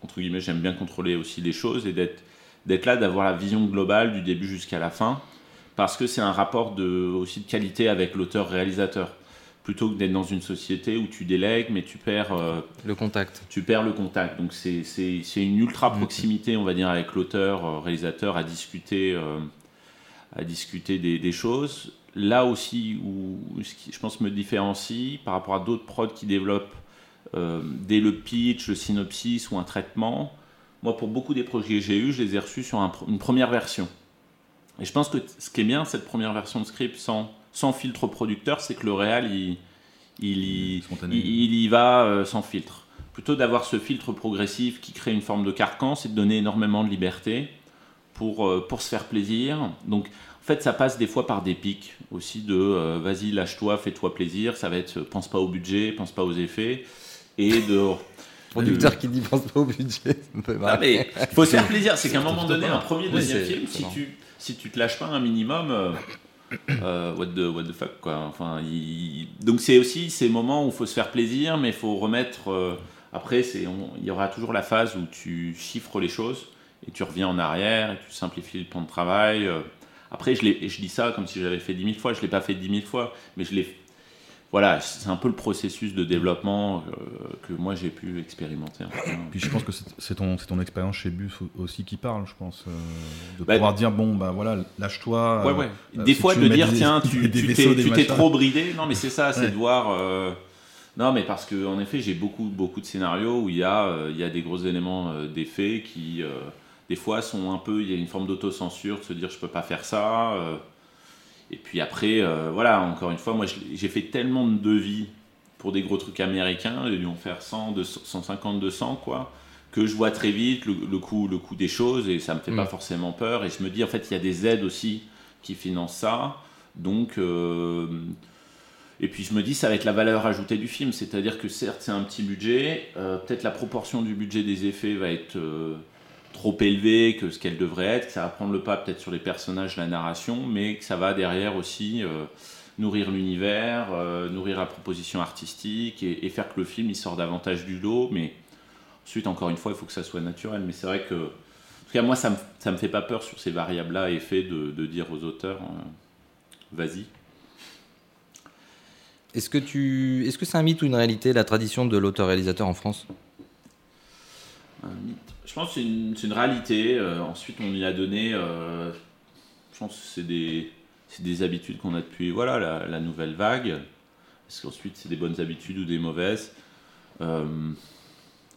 entre guillemets, j'aime bien contrôler aussi les choses et d'être d'être là, d'avoir la vision globale du début jusqu'à la fin parce que c'est un rapport de, aussi de qualité avec l'auteur-réalisateur plutôt que d'être dans une société où tu délègues mais tu perds euh, Le contact. tu perds le contact. Donc c'est c'est- c'est une ultra proximité, on va dire, avec l'auteur, euh, réalisateur, à discuter, euh, à discuter des, des choses. Là aussi où ce qui, je pense, me différencie par rapport à d'autres prods qui développent euh, dès le pitch, le synopsis ou un traitement. Moi, pour beaucoup des projets que j'ai eus, je les ai reçus sur un une première version. Et je pense que ce qui est bien, cette première version de script sans, sans filtre producteur, c'est que le réal, il, il, y- Spontané. il, il y va euh, sans filtre. Plutôt d'avoir ce filtre progressif qui crée une forme de carcan, c'est de donner énormément de liberté pour, euh, pour se faire plaisir. Donc, en fait, ça passe des fois par des pics aussi de euh, vas-y, lâche-toi, fais-toi plaisir. Ça va être pense pas au budget, pense pas aux effets. Et de. Producteur qui dit pense pas au budget, Ah, marrer. mais faut se faire plaisir. C'est qu'à un moment donné, pas. un premier, deuxième film, si tu, si tu te lâches pas un minimum, euh, euh, what, the, what the fuck, quoi. Enfin, il- Donc, c'est aussi ces moments où il faut se faire plaisir, mais il faut remettre. euh, Après, c'est on- il y aura toujours la phase où tu chiffres les choses et tu reviens en arrière et tu simplifies le plan de travail. Après, je, je dis ça comme si j'avais fait 10 000 fois. Je ne l'ai pas fait 10 000 fois, mais je l'ai. Voilà, c'est un peu le processus de développement euh, que moi j'ai pu expérimenter. Puis je pense que c'est ton, ton expérience chez Buff aussi qui parle, je pense. euh, de Bah, pouvoir dire, bon, bah voilà, lâche-toi. Ouais, ouais. euh, des si fois, de dire, des- tiens, tu t'es trop bridé. Non, mais c'est ça, c'est Ouais. de voir. euh, Non, mais parce que en effet, j'ai beaucoup, beaucoup de scénarios où il y a, euh, il y a des gros éléments d'effet qui, des fois, sont un peu. Il y a une forme d'autocensure, de se dire, je peux pas faire ça. Et puis après, euh, voilà, encore une fois, moi, j'ai fait tellement de devis pour des gros trucs américains, ils vont faire 100, 200, 150, 200, quoi, que je vois très vite le, le coût, le coût des choses et ça me fait Mm. pas forcément peur. Et je me dis, en fait, il y a des aides aussi qui financent ça. Donc, euh, et puis je me dis, ça va être la valeur ajoutée du film. C'est-à-dire que certes, c'est un petit budget, euh, peut-être la proportion du budget des effets va être trop élevée que ce qu'elle devrait être, que ça va prendre le pas peut-être sur les personnages, la narration, mais que ça va derrière aussi euh, nourrir l'univers, euh, nourrir la proposition artistique et, et faire que le film il sort davantage du lot. Mais ensuite, encore une fois, il faut que ça soit naturel. Mais c'est vrai que, en tout cas, moi, ça me, ça me fait pas peur sur ces variables-là, effet de, de dire aux auteurs, euh, vas-y. Est-ce que tu, est-ce que c'est un mythe ou une réalité la tradition de l'auteur-réalisateur en France? Un mythe. Je pense que c'est une, réalité. Euh, ensuite, on y a donné. euh, je pense que c'est des, habitudes qu'on a depuis voilà, la, la nouvelle vague. Est-ce qu'ensuite, c'est des bonnes habitudes ou des mauvaises Euh,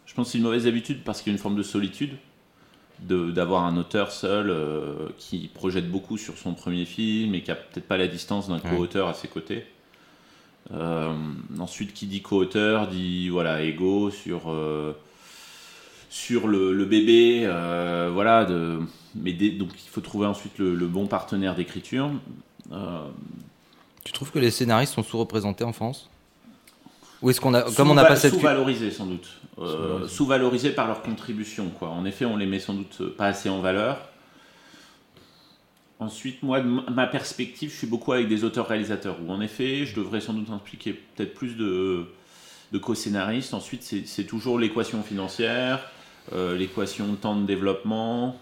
Je pense que c'est une mauvaise habitude parce qu'il y a une forme de solitude. de- D'avoir un auteur seul euh, qui projette beaucoup sur son premier film et qui a peut-être pas la distance d'un co-auteur à ses côtés. Euh, ensuite, qui dit co-auteur dit voilà ego sur euh, sur le, le bébé, euh, voilà. De, mais des- donc il faut trouver ensuite le, le bon partenaire d'écriture. Euh, Tu trouves que les scénaristes sont sous-représentés en France? Ou est-ce qu'on a, comme on n'a pas cette sous-valorisés sans doute, Euh, sous-valorisés par leur contribution quoi. En effet, on les met sans doute pas assez en valeur. Ensuite, moi, de ma- perspective, je suis beaucoup avec des auteurs-réalisateurs où en effet, je devrais sans doute impliquer peut-être plus de, de co-scénaristes. Ensuite, c'est toujours l'équation financière, l'équation de temps de développement,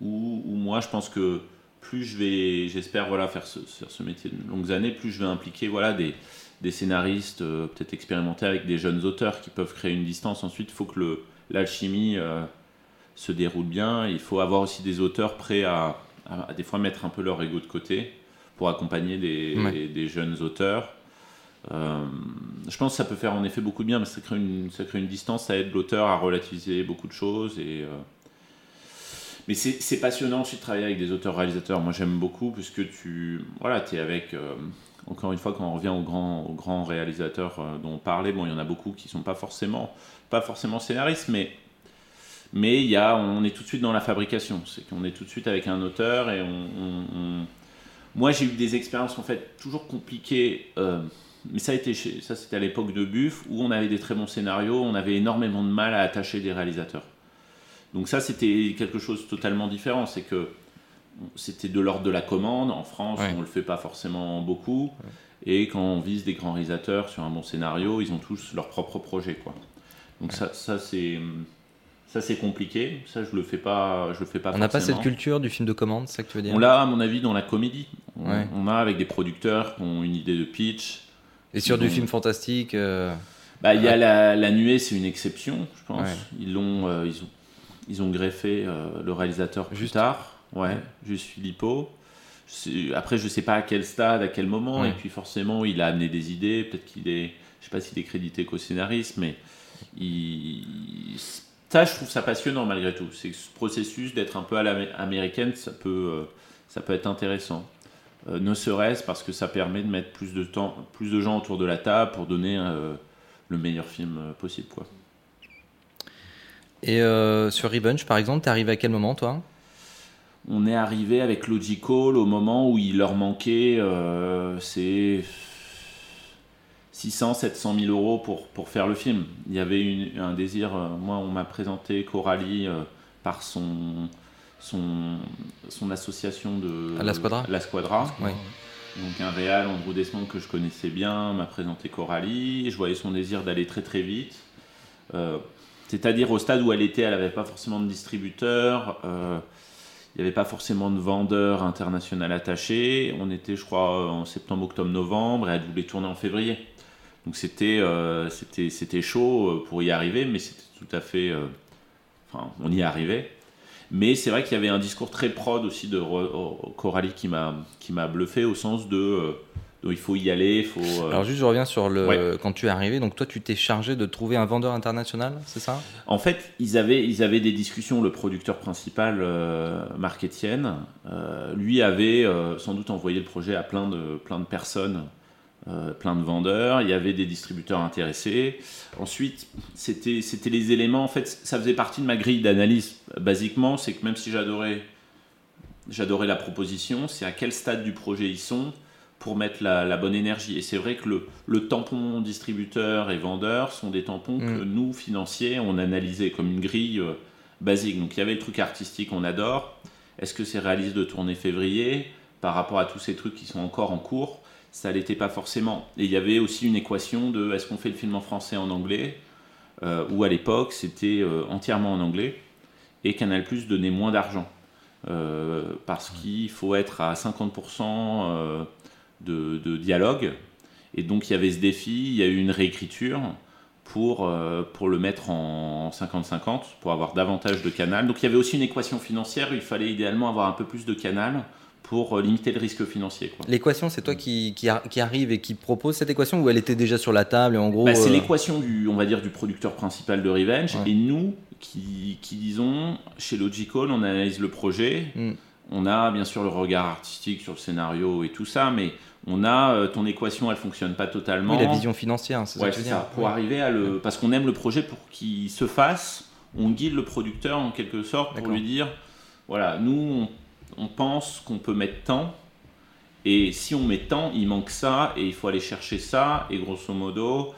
où, où moi, je pense que plus je vais, j'espère voilà, faire ce, faire ce métier de longues années, plus je vais impliquer voilà, des, des scénaristes euh, peut-être expérimentés avec des jeunes auteurs qui peuvent créer une distance. Ensuite, il faut que le- l'alchimie euh, se déroule bien. Il faut avoir aussi des auteurs prêts à, à- à des fois mettre un peu leur ego de côté pour accompagner des, Ouais. des jeunes auteurs. Euh, je pense que ça peut faire en effet beaucoup de bien, mais ça crée une, distance, ça aide l'auteur à relativiser beaucoup de choses. Euh, mais c'est passionnant aussi de travailler avec des auteurs-réalisateurs. Moi, j'aime beaucoup puisque tu voilà, es avec. euh, encore une fois, quand on revient aux grands, aux réalisateurs dont on parlait, bon, il y en a beaucoup qui sont pas forcément, scénaristes, mais mais y a, on est tout de suite dans la fabrication. C'est qu'on est tout de suite avec un auteur et Moi, j'ai eu des expériences en fait toujours compliquées. Mais ça a été chez- ça c'était à l'époque de Buff où on avait des très bons scénarios, on avait énormément de mal à attacher des réalisateurs. Donc ça c'était quelque chose de totalement différent, c'est que c'était de l'ordre de la commande. En France, Ouais. on le fait pas forcément beaucoup. Et quand on vise des grands réalisateurs sur un bon scénario, ils ont tous leur propre projet, quoi. Donc ça, ça c'est ça c'est compliqué. Ça je le fais pas, je le fais pas. On n'a pas cette culture du film de commande, c'est ça que tu veux dire? On l'a, à mon avis, dans la comédie. On, on a avec des producteurs qui ont une idée de pitch. Et sur du film fantastique, euh, Bah, il y a la, la nuée, c'est une exception, je pense. Ouais. Ils l'ont, euh, ils ont, ils ont greffé euh, le réalisateur plus Juste. tard. Ouais, juste Filippo. Après, je sais pas à quel stade, à quel moment. Ouais. Et puis forcément, il a amené des idées. Peut-être qu'il est, je sais pas s'il est crédité qu'au-scénariste, mais il, ça, je trouve ça passionnant malgré tout. C'est ce processus d'être un peu à l'américaine, ça peut, euh, ça peut être intéressant. Euh, ne serait-ce parce que ça permet de mettre plus de temps, plus de gens autour de la table pour donner euh, le meilleur film euh, possible, quoi. Et sur Revenge, par exemple, t'es arrivé à quel moment, toi? On est arrivé avec Logical au moment où il leur manquait euh, ces 600, 700 000 euros pour, pour faire le film. Il y avait une- un désir. moi, on m'a présenté Coralie par son, son, son association de. À La Squadra La Squadra. Oui. Donc un réal, Andrew Desmond, que je connaissais bien, m'a présenté Coralie. Je voyais son désir d'aller très très vite. Euh, C'est-à-dire au stade où elle était, elle n'avait pas forcément de distributeur. euh, il n'y avait pas forcément de vendeur international attaché. On était, je crois, en septembre, octobre, novembre, et elle voulait tourner en février. Donc c'était euh, c'était chaud pour y arriver, mais c'était tout à fait. Enfin, on y arrivait. Mais c'est vrai qu'il y avait un discours très prod aussi de Coralie qui m'a qui m'a bluffé au sens de euh, de il faut y aller, il faut. euh, Alors juste, je reviens sur le Ouais. quand tu es arrivé. Donc toi, tu t'es chargé de trouver un vendeur international, c'est ça? En fait, ils avaient, ils avaient des discussions. Le producteur principal, euh, Marc Etienne, euh, lui avait sans doute envoyé le projet à plein de, plein de personnes, euh, plein de vendeurs. Il y avait des distributeurs intéressés. Ensuite, c'était, les éléments. En fait, ça faisait partie de ma grille d'analyse. Basiquement, c'est que même si j'adorais, j'adorais la proposition, c'est à quel stade du projet ils sont pour mettre la, la bonne énergie. Et c'est vrai que le, le tampon distributeur et vendeur sont des tampons que Mm. nous, financiers, on analysait comme une grille euh, basique. Donc il y avait le truc artistique, on adore. Est-ce que c'est réaliste de tourner février par rapport à tous ces trucs qui sont encore en cours? Ça l'était pas forcément. Et il y avait aussi une équation de est-ce qu'on fait le film en français en anglais euh, Ou à l'époque, c'était euh, entièrement en anglais. Et Canal Plus donnait moins d'argent. Euh, parce qu'il faut être à 50% euh, de, de dialogue. Et donc il y avait ce défi, il y a eu une réécriture pour, pour le mettre en 50-50, pour avoir davantage de canal. Donc il y avait aussi une équation financière, il fallait idéalement avoir un peu plus de canal pour euh, limiter le risque financier. L'équation, c'est toi qui, qui, a- qui arrive et qui propose cette équation ou elle était déjà sur la table et en gros. Bah, c'est euh, l'équation du, on va dire, du producteur principal de Revenge. Ouais. Et nous, qui, qui disons, chez Logical, on analyse le projet. Mm. On a bien sûr le regard artistique sur le scénario et tout ça, mais on a euh, ton équation, elle fonctionne pas totalement. Oui, la vision financière, c'est Ouais, ça que veux dire. Pour Ouais. arriver à le, parce qu'on aime le projet pour qu'il se fasse. on guide le producteur en quelque sorte pour lui dire voilà, nous, on, on pense qu'on peut mettre tant. Et si on met tant, il manque ça, et il faut aller chercher ça. Et grosso modo,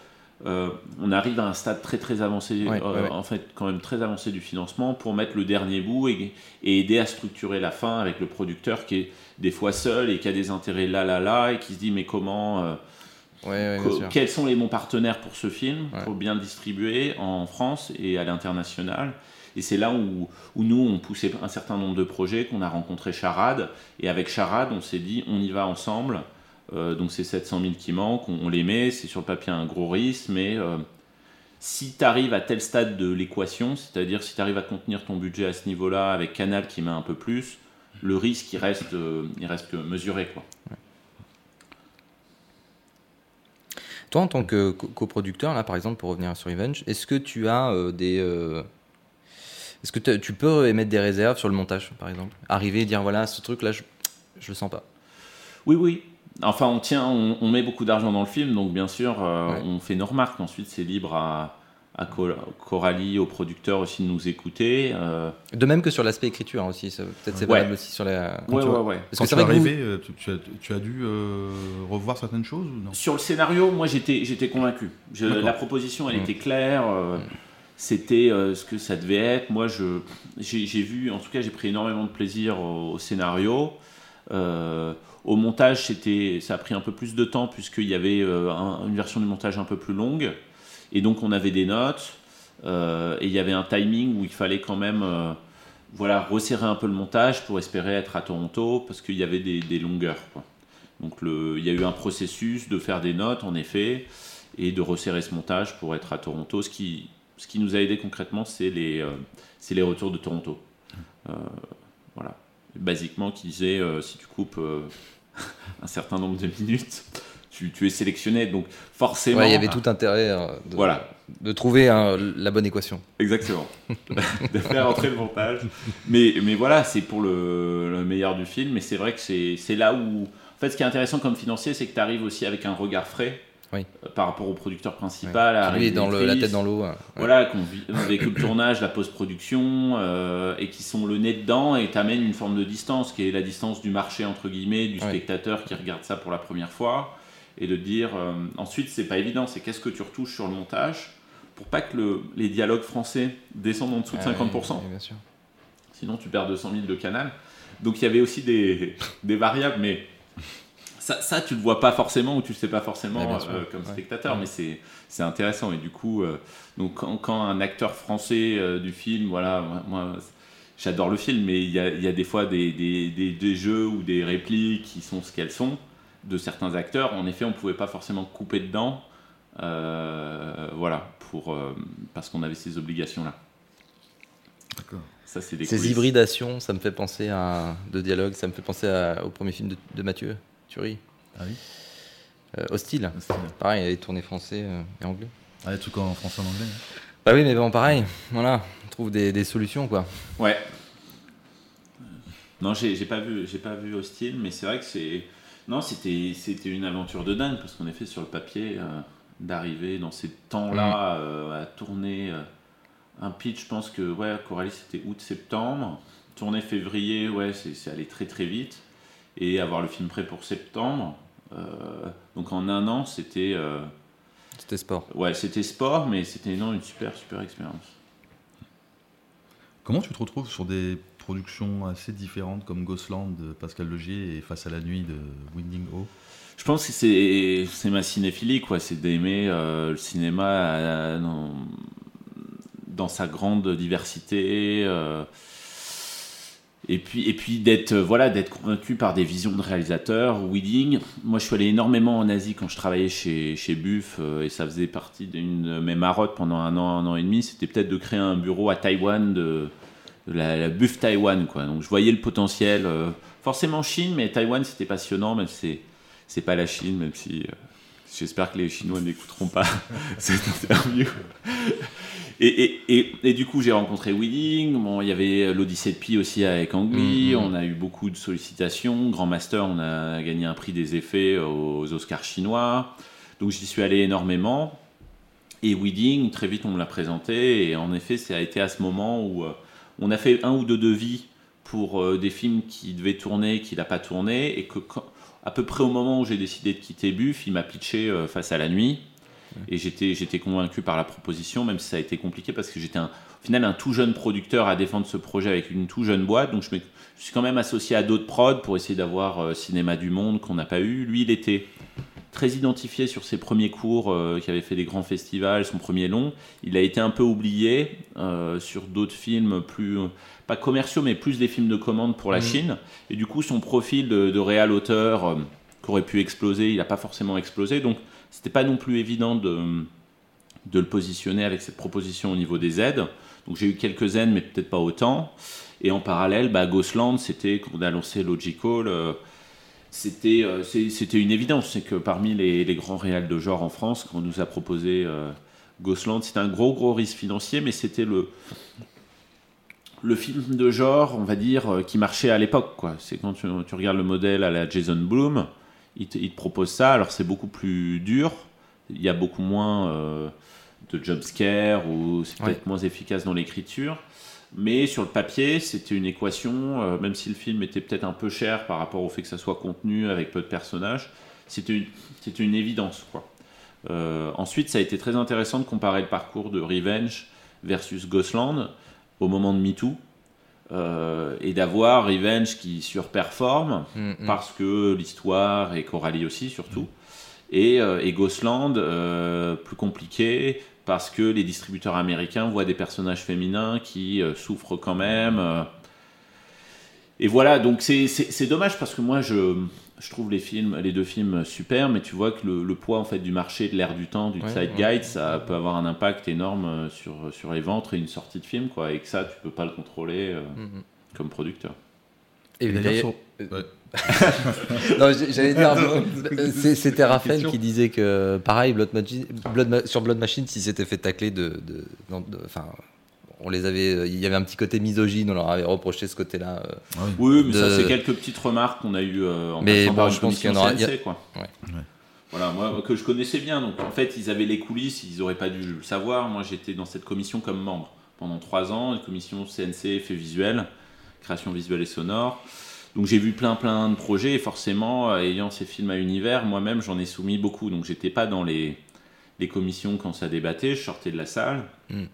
euh, on arrive à un stade très très avancé, Ouais, euh, ouais, en fait, quand même très avancé du financement pour mettre le dernier bout et, et aider à structurer la fin avec le producteur qui est des fois seul et qui a des intérêts là là là et qui se dit mais comment euh, Ouais, Co- quels sont les bons partenaires pour ce film, pour bien le distribuer en France et à l'international. Et c'est là où, nous, on poussait un certain nombre de projets, qu'on a rencontré Charade. Et avec Charade, on s'est dit, on y va ensemble. Euh, donc c'est 700 000 qui manquent, on, les met, c'est sur le papier un gros risque, mais euh, si tu arrives à tel stade de l'équation, c'est-à-dire si tu arrives à contenir ton budget à ce niveau-là avec Canal qui met un peu plus, le risque il reste, euh, il reste mesuré. Quoi. Toi, en tant que co- coproducteur, là, par exemple, pour revenir sur Revenge, est-ce que tu as des. Est-ce que tu peux émettre des réserves sur le montage, par exemple? Arriver et dire, voilà, ce truc-là, je, je le sens pas. Oui, oui. Enfin, on tient, on, on met beaucoup d'argent dans le film, donc bien sûr, euh, Ouais. on fait nos remarques. Ensuite, c'est libre à, à Co- Coralie, aux producteurs aussi de nous écouter. euh. De même que sur l'aspect écriture hein, aussi. Peut-être c'est Ouais. valable aussi sur la. Ouais, tu ouais, vois- ouais. Parce Quand que tu es vous- arrivé, euh, tu, tu as, tu as dû euh, revoir certaines choses ou non? Sur le scénario, moi, j'étais, j'étais convaincu. Je- la proposition, elle Mm. était claire. euh, C'était euh, ce que ça devait être. Moi, je, j'ai, vu, en tout cas, j'ai pris énormément de plaisir au, scénario. Euh, au montage, c'était, ça a pris un peu plus de temps puisqu'il y avait euh, un- une version du montage un peu plus longue. Et donc, on avait des notes. et il y avait un timing où il fallait quand même voilà, resserrer un peu le montage pour espérer être à Toronto parce qu'il y avait des, longueurs. Donc, le, il y a eu un processus de faire des notes, en effet, et de resserrer ce montage pour être à Toronto. Ce qui, ce qui nous a aidé concrètement, c'est les, euh, c'est les retours de Toronto. Euh, voilà. Basiquement, qui disait euh, si tu coupes un certain nombre de minutes, tu, tu es sélectionné. Donc, forcément. Ouais, il y avait tout intérêt de, Voilà. de trouver la bonne équation. Exactement. de faire entrer le montage. Mais, mais voilà, c'est pour le, le meilleur du film. Mais c'est vrai que c'est là où. En fait, ce qui est intéressant comme financier, c'est que tu arrives aussi avec un regard frais Oui. euh, par rapport au producteur principal. à la Qui lui est dans le- la tête dans l'eau. hein. Ouais. Voilà, qu'on vit- on a vécu le tournage, la post-production, euh, et qui sont le nez dedans et t'amènent une forme de distance, qui est la distance du marché, entre guillemets, du Ouais. spectateur qui regarde ça pour la première fois, et de dire, euh, ensuite, c'est pas évident, c'est qu'est-ce que tu retouches sur le montage, pour pas que le- les dialogues français descendent en dessous de Ah, 50%, oui, bien sûr. sinon tu perds 200 000 de canal. Donc il y avait aussi des, des variables, mais ça, ça, tu le vois pas forcément ou tu le sais pas forcément Ouais, euh, comme Ouais. spectateur, Ouais. mais c'est c'est intéressant. Et du coup, euh, donc quand, quand un acteur français euh, du film, voilà, moi, moi, j'adore le film, mais il y a, il y a des fois des, des, des- des jeux ou des répliques qui sont ce qu'elles sont de certains acteurs. En effet, on pouvait pas forcément couper dedans, euh, voilà, pour euh, parce qu'on avait ces obligations là. D'accord. Ça, c'est des Ces coulisses. hybridations, ça me fait penser à de dialogue, ça me fait penser à- au premier film de, de Mathieu Thury, Ah oui euh, Hostile. Pareil, il est tourné français euh, et anglais. Ah, les trucs en français et en anglais. hein. Bah oui, mais bon, pareil, voilà, on trouve des, des solutions, quoi. Ouais. Non, j'ai pas vu, j'ai pas vu Hostile, mais c'est vrai que c'est, non, c'était, c'était une aventure de dingue parce qu'en effet sur le papier, euh, d'arriver dans ces temps-là euh, à tourner euh, un pitch, je pense que ouais, Coralie c'était août-septembre, tourner février, ouais, c'est, c'est allé très très vite et avoir le film prêt pour septembre. euh, donc en un an, c'était, euh, C'était sport. ouais, c'était sport, mais c'était non, une super super expérience. Comment tu te retrouves sur des productions assez différentes comme Ghostland de Pascal Legier et Face à la nuit de Winding Ho Je pense que c'est c'est ma cinéphilie, quoi. C'est d'aimer euh, le cinéma euh, dans, dans sa grande diversité. euh, et puis, et puis d'être euh, voilà, d'être convaincu par des visions de réalisateurs. Weeding, moi je suis allé énormément en Asie quand je travaillais chez, chez Buff euh, et ça faisait partie d'une mes marottes pendant un an, un an et demi. C'était peut-être de créer un bureau à Taïwan de, la, Buff Taïwan. Quoi. Donc je voyais le potentiel. euh, forcément Chine, mais Taïwan c'était passionnant, même si c'est, c'est pas la Chine, même si euh, j'espère que les Chinois n'écouteront pas cette interview. Et, et, et, et du coup, j'ai rencontré Weeding. Bon, il y avait l'Odyssée de Pi aussi avec Angli. Mhm. On a eu beaucoup de sollicitations. Grand Master, on a gagné un prix des effets aux Oscars chinois. Donc, j'y suis allé énormément. Et Weeding, très vite, on me l'a présenté. Et en effet, ça a été à ce moment où euh, on a fait un ou deux devis pour euh, des films qui devaient tourner, qui n'a pas tourné. Et que, à peu près au moment où j'ai décidé de quitter Buff, il m'a pitché euh, face à la nuit. Et j'étais, j'étais convaincu par la proposition, même si ça a été compliqué parce que j'étais un, au final un tout jeune producteur à défendre ce projet avec une tout jeune boîte. Donc je, me, je suis quand même associé à d'autres prods pour essayer d'avoir Cinéma du Monde qu'on n'a pas eu. Lui, il était très identifié sur ses premiers cours, euh, qui avait fait des grands festivals, son premier long. Il a été un peu oublié euh, sur d'autres films plus, pas commerciaux, mais plus des films de commande pour la mmh. Chine. Et du coup, son profil de, de réal auteur euh, qui aurait pu exploser, il n'a pas forcément explosé. Donc, c'était pas non plus évident de, de le positionner avec cette proposition au niveau des aides. Donc, j'ai eu quelques aides, mais peut-être pas autant. Et en parallèle, bah, Ghostland, c'était, quand on a lancé Logical, c'était euh, c'était une évidence. C'est que parmi les, grands réals de genre en France, qu'on nous a proposé euh, Ghostland, c'était un gros gros risque financier, mais c'était le le film de genre, on va dire, euh, qui marchait à l'époque. C'est quand tu, regardes le modèle à la Jason Blum, il te, propose ça. Alors c'est beaucoup plus dur, il y a beaucoup moins de jumpscare ou c'est peut-être moins efficace dans l'écriture. Mais sur le papier, c'était une équation, euh, même si le film était peut-être un peu cher par rapport au fait que ça soit contenu avec peu de personnages, c'était une, une, évidence. Quoi. Euh, ensuite, ça a été très intéressant de comparer le parcours de Revenge versus Ghostland au moment de MeToo. Euh, et d'avoir Revenge qui surperforme mm, mm. parce que l'histoire et Coralie aussi surtout. Et, et Ghostland, plus compliqué, parce que les distributeurs américains voient des personnages féminins qui euh, souffrent quand même. Euh. et voilà, donc c'est dommage parce que moi je, je, trouve les films, les deux films super, mais tu vois que le, poids en fait du marché, de l'air du temps, du side guide, ça peut avoir un impact énorme euh, sur, sur les ventres et une sortie de film, quoi, et que ça tu peux pas le contrôler mm-hmm. comme producteur. Et, d'ailleurs, non, j'allais dire, c'était Raphaël qui disait que, pareil, Blood sur Blood Machine, si c'était fait tacler de. Enfin. On les avait, il y avait un petit côté misogyne, on leur avait reproché ce côté-là. Euh, oui, mais ça, c'est quelques petites remarques qu'on a eues euh, en mais bon, je pense qu'il y en aura. quoi. Voilà, moi, que je connaissais bien. Donc, en fait, ils avaient les coulisses, ils n'auraient pas dû le savoir. Moi, j'étais dans cette commission comme membre pendant trois ans, une commission CNC, effets visuels, création visuelle et sonore. Donc j'ai vu plein plein de projets et forcément, euh, ayant ces films à univers, moi-même j'en ai soumis beaucoup. Donc j'étais pas dans les, les commissions quand ça débattait, je sortais de la salle. Hmm.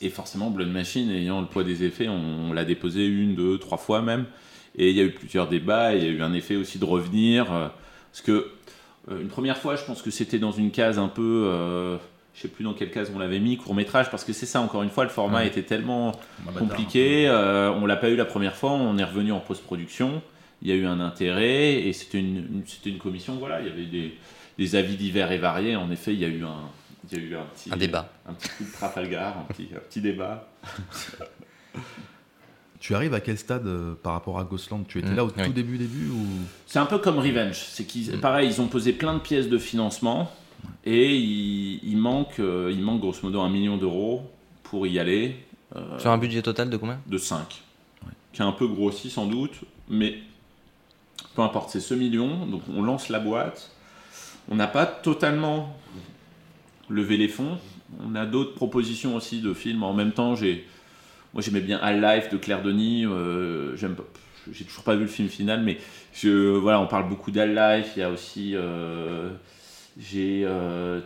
Et forcément, Blood Machine, ayant le poids des effets, on, l'a déposé une, deux, trois fois même. Et il y a eu plusieurs débats, il y a eu un effet aussi de revenir. Euh, parce que euh, une première fois, je pense que c'était dans une case un peu je sais plus dans quelle case on l'avait mis, court métrage, parce que c'est ça, encore une fois, le format était tellement compliqué, euh, on l'a pas eu la première fois, on est revenu en post-production, il y a eu un intérêt, et c'était une, c'était une commission, voilà, il y avait des, des, avis divers et variés, en effet, il y a eu un, il y a eu un petit, un débat. Un petit coup de Trafalgar, un petit, un petit débat. Tu arrives à quel stade euh, par rapport à Ghostland Tu étais mmh, là au tout début, début ou... C'est un peu comme Revenge. C'est qu'ils, mmh. pareil, ils ont posé plein de pièces de financement. Et il, manque, euh, il manque grosso modo un million d'euros pour y aller. Euh, Sur un budget total de combien? De 5. Qui a un peu grossi sans doute, mais peu importe, c'est ce million. Donc on lance la boîte. On n'a pas totalement levé les fonds. On a d'autres propositions aussi de films. En même temps, j'ai, moi j'aimais bien All Life de Claire Denis. Euh, j'aime j'ai toujours pas vu le film final, mais je, voilà, on parle beaucoup d'All Life. Il y a aussi j'ai euh,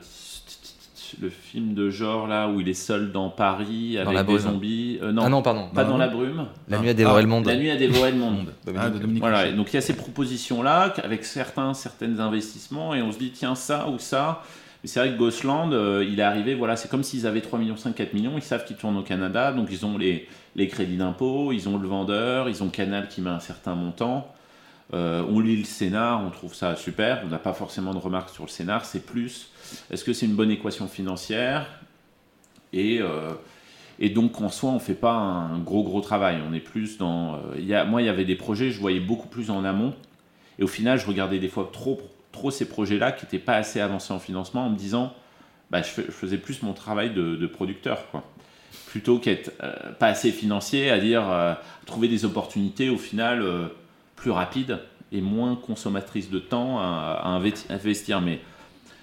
le film de genre là où il est seul dans Paris avec des zombies. Euh, non, ah non, pardon. Pas dans la brume. La nuit a dévoré le monde. La nuit a dévoré le monde. ah, voilà. Donc il y a ces propositions là avec certains, certains investissements et on se dit tiens ça ou ça. C'est vrai que Ghostland, euh, il est arrivé, voilà, c'est comme s'ils avaient 3 millions, 5, 4 millions, ils savent qu'ils tournent au Canada, donc ils ont les, les crédits d'impôt, ils ont le vendeur, ils ont Canal qui met un certain montant. Euh, on lit le scénar, on trouve ça super. On n'a pas forcément de remarques sur le scénar. C'est plus, est-ce que c'est une bonne équation financière? Et, euh, et donc en soi, on fait pas un gros gros travail. On est plus dans. Moi, il y avait des projets, je voyais beaucoup plus en amont. Et au final, je regardais des fois trop, trop ces projets-là qui n'étaient pas assez avancés en financement en me disant, bah, je, faisais plus mon travail de, producteur. Plutôt qu'être pas assez financier, à dire trouver des opportunités au final plus rapide et moins consommatrice de temps à, investir. Mais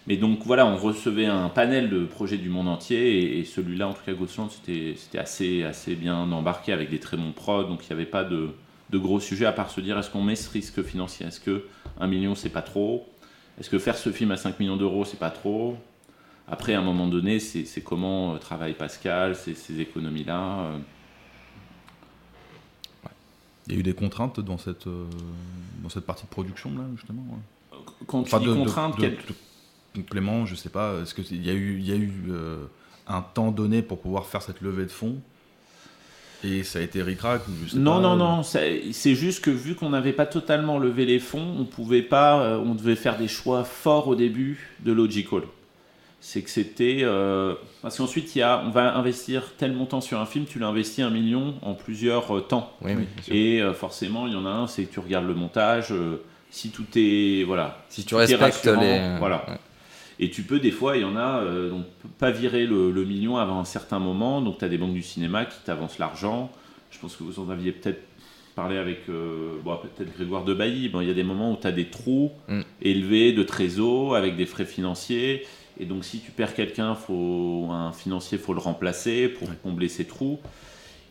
Mais donc voilà, on recevait un panel de projets du monde entier et, celui-là, en tout cas Ghostland, c'était assez, assez bien embarqué avec des très bons prods, donc il n'y avait pas de, de, gros sujets à part se dire est-ce qu'on met ce risque financier? Est-ce que 1 million c'est pas trop? Est-ce que faire ce film à 5 millions d'euros c'est pas trop? Après, à un moment donné, c'est comment euh, travaille Pascal, ces, économies-là. Euh. Il y a eu des contraintes dans cette, euh, dans cette partie de production, là, justement Quand tu dis contraintes, complément, je sais pas, est-ce qu'il y a eu, il y a eu euh, un temps donné pour pouvoir faire cette levée de fonds? Et ça a été ricrac Non, non, non, c'est juste que vu qu'on n'avait pas totalement levé les fonds, on pouvait pas, euh, on devait faire des choix forts au début de Logical. C'est que c'était. Euh, parce qu'ensuite, il y a, on va investir tel montant sur un film, tu l'as investi un million en plusieurs temps. Oui, oui, et forcément, il y en a un, c'est que tu regardes le montage. si tout est. Voilà. Si tu respectes les. Voilà. Et tu peux, des fois, il y en a, euh, donc, pas virer le, million avant un certain moment. Donc, tu as des banques du cinéma qui t'avancent l'argent. Je pense que vous en aviez peut-être parlé avec euh, bon, peut-être Grégoire de Bailly. Bon, il y a des moments où tu as des trous mm. élevés de trésor avec des frais financiers. Et donc, si tu perds quelqu'un, faut, un financier, faut le remplacer pour combler ces trous.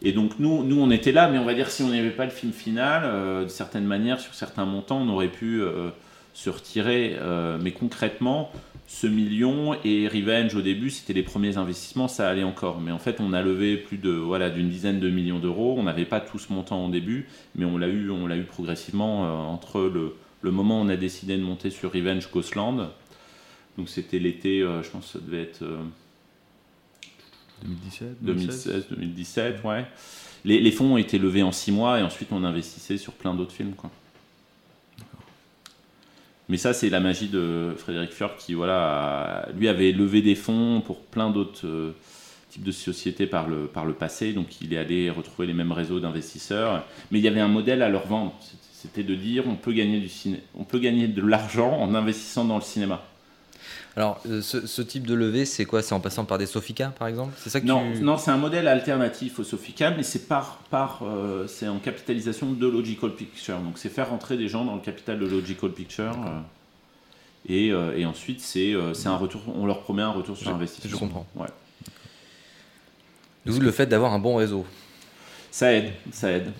Et donc, nous, nous, on était là, mais on va dire, si on n'avait pas le film final, euh, de certaine manière, sur certains montants, on aurait pu se retirer. mais concrètement, ce million et Revenge au début, c'était les premiers investissements, ça allait encore. Mais en fait, on a levé plus de voilà d'une dizaine de millions d'euros. On n'avait pas tout ce montant au début, mais on l'a eu, on l'a eu progressivement euh, entre le, le, moment où on a décidé de monter sur Revenge Ghostland. Donc c'était l'été, euh, je pense que ça devait être 2017, 2016, 2017, ouais. Les, les, fonds ont été levés en six mois et ensuite on investissait sur plein d'autres films, quoi. Mais ça, c'est la magie de Frédéric Fjord qui, voilà, lui avait levé des fonds pour plein d'autres euh, types de sociétés par le, par le passé. Donc, il est allé retrouver les mêmes réseaux d'investisseurs. Mais il y avait un modèle à leur vendre. C'était de dire on peut gagner, du on peut gagner de l'argent en investissant dans le cinéma. Alors, euh, ce, type de levée, c'est quoi? C'est en passant par des Sofica, par exemple? C'est ça que Non, non c'est un modèle alternatif au Sofica, mais c'est par, par euh, c'est en capitalisation de Logical Picture. Donc, c'est faire rentrer des gens dans le capital de Logical Picture. Euh, et, et, ensuite, c'est un retour. On leur promet un retour sur investissement. Je comprends. Ouais. D'où le fait d'avoir un bon réseau. Ça aide, ça aide.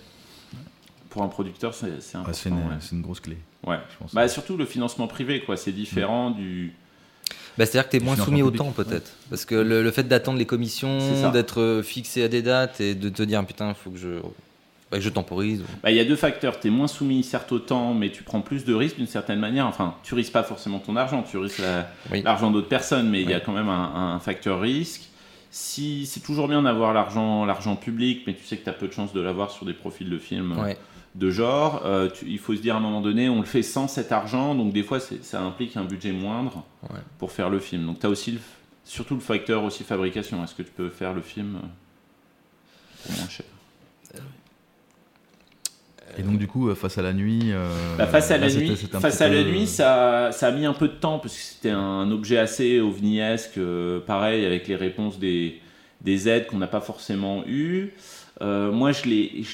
Pour un producteur, c'est important. c'est une, une, grosse clé. Ouais. Je pense. Bah, surtout le financement privé, quoi. C'est différent du bah, C'est-à-dire que tu es moins soumis au temps peut-être. Parce que le, fait d'attendre les commissions, d'être euh, fixé à des dates et de te dire putain, il faut que je, bah, je temporise. Bah, il y a deux facteurs. Tu es moins soumis certes au temps, mais tu prends plus de risques d'une certaine manière. Enfin, tu risques pas forcément ton argent, tu risques l'argent d'autres personnes, mais il y a quand même un, facteur risque. Si, c'est toujours bien d'avoir l'argent, l'argent public, mais tu sais que tu as peu de chances de l'avoir sur des profils de films de genre. Euh, il faut se dire à un moment donné, on le fait sans cet argent, donc des fois ça implique un budget moindre pour faire le film. Donc tu as aussi surtout le facteur aussi fabrication. Est-ce que tu peux faire le film pour moins cher? Et donc du coup, euh, face à la nuit, euh, bah, face à la nuit, face à la nuit, ça, ça, a mis un peu de temps parce que c'était un objet assez ovniesque, pareil avec les réponses des, des aides qu'on n'a pas forcément eues. Euh, moi, je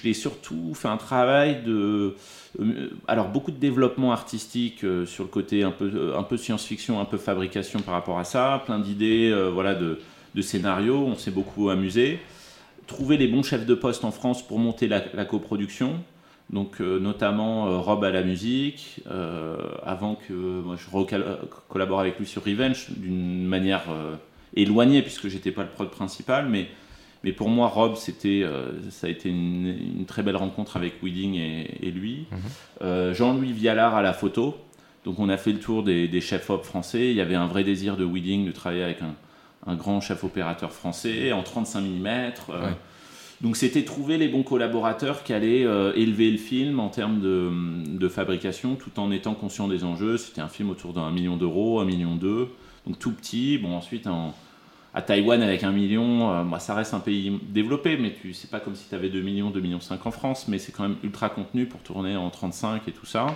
l'ai surtout fait un travail de. Euh, alors, beaucoup de développement artistique euh, sur le côté un peu, science-fiction, un peu fabrication par rapport à ça, plein d'idées voilà, de, scénarios, on s'est beaucoup amusé. Trouver les bons chefs de poste en France pour monter la, coproduction, donc notamment Rob à la musique, avant que je collabore avec lui sur Revenge d'une manière éloignée, puisque j'étais pas le prod principal, mais mais pour moi, Rob, c'était, euh, ça a été une, très belle rencontre avec Weeding et, lui. Mhm. Euh, Jean-Louis Vialard à la photo. Donc on a fait le tour des, chefs op français. Il y avait un vrai désir de Weeding de travailler avec un, grand chef opérateur français en 35 mm. Euh. Donc c'était trouver les bons collaborateurs qui allaient élever le film en termes de, de, fabrication tout en étant conscient des enjeux. C'était un film autour d'un million d'euros, un million deux. Donc tout petit. Bon ensuite en Taïwan avec un million, euh, ça reste un pays développé, mais tu c'est pas comme si tu avais 2 millions, 2 millions 5 en France, mais c'est quand même ultra contenu pour tourner en 35 et tout ça.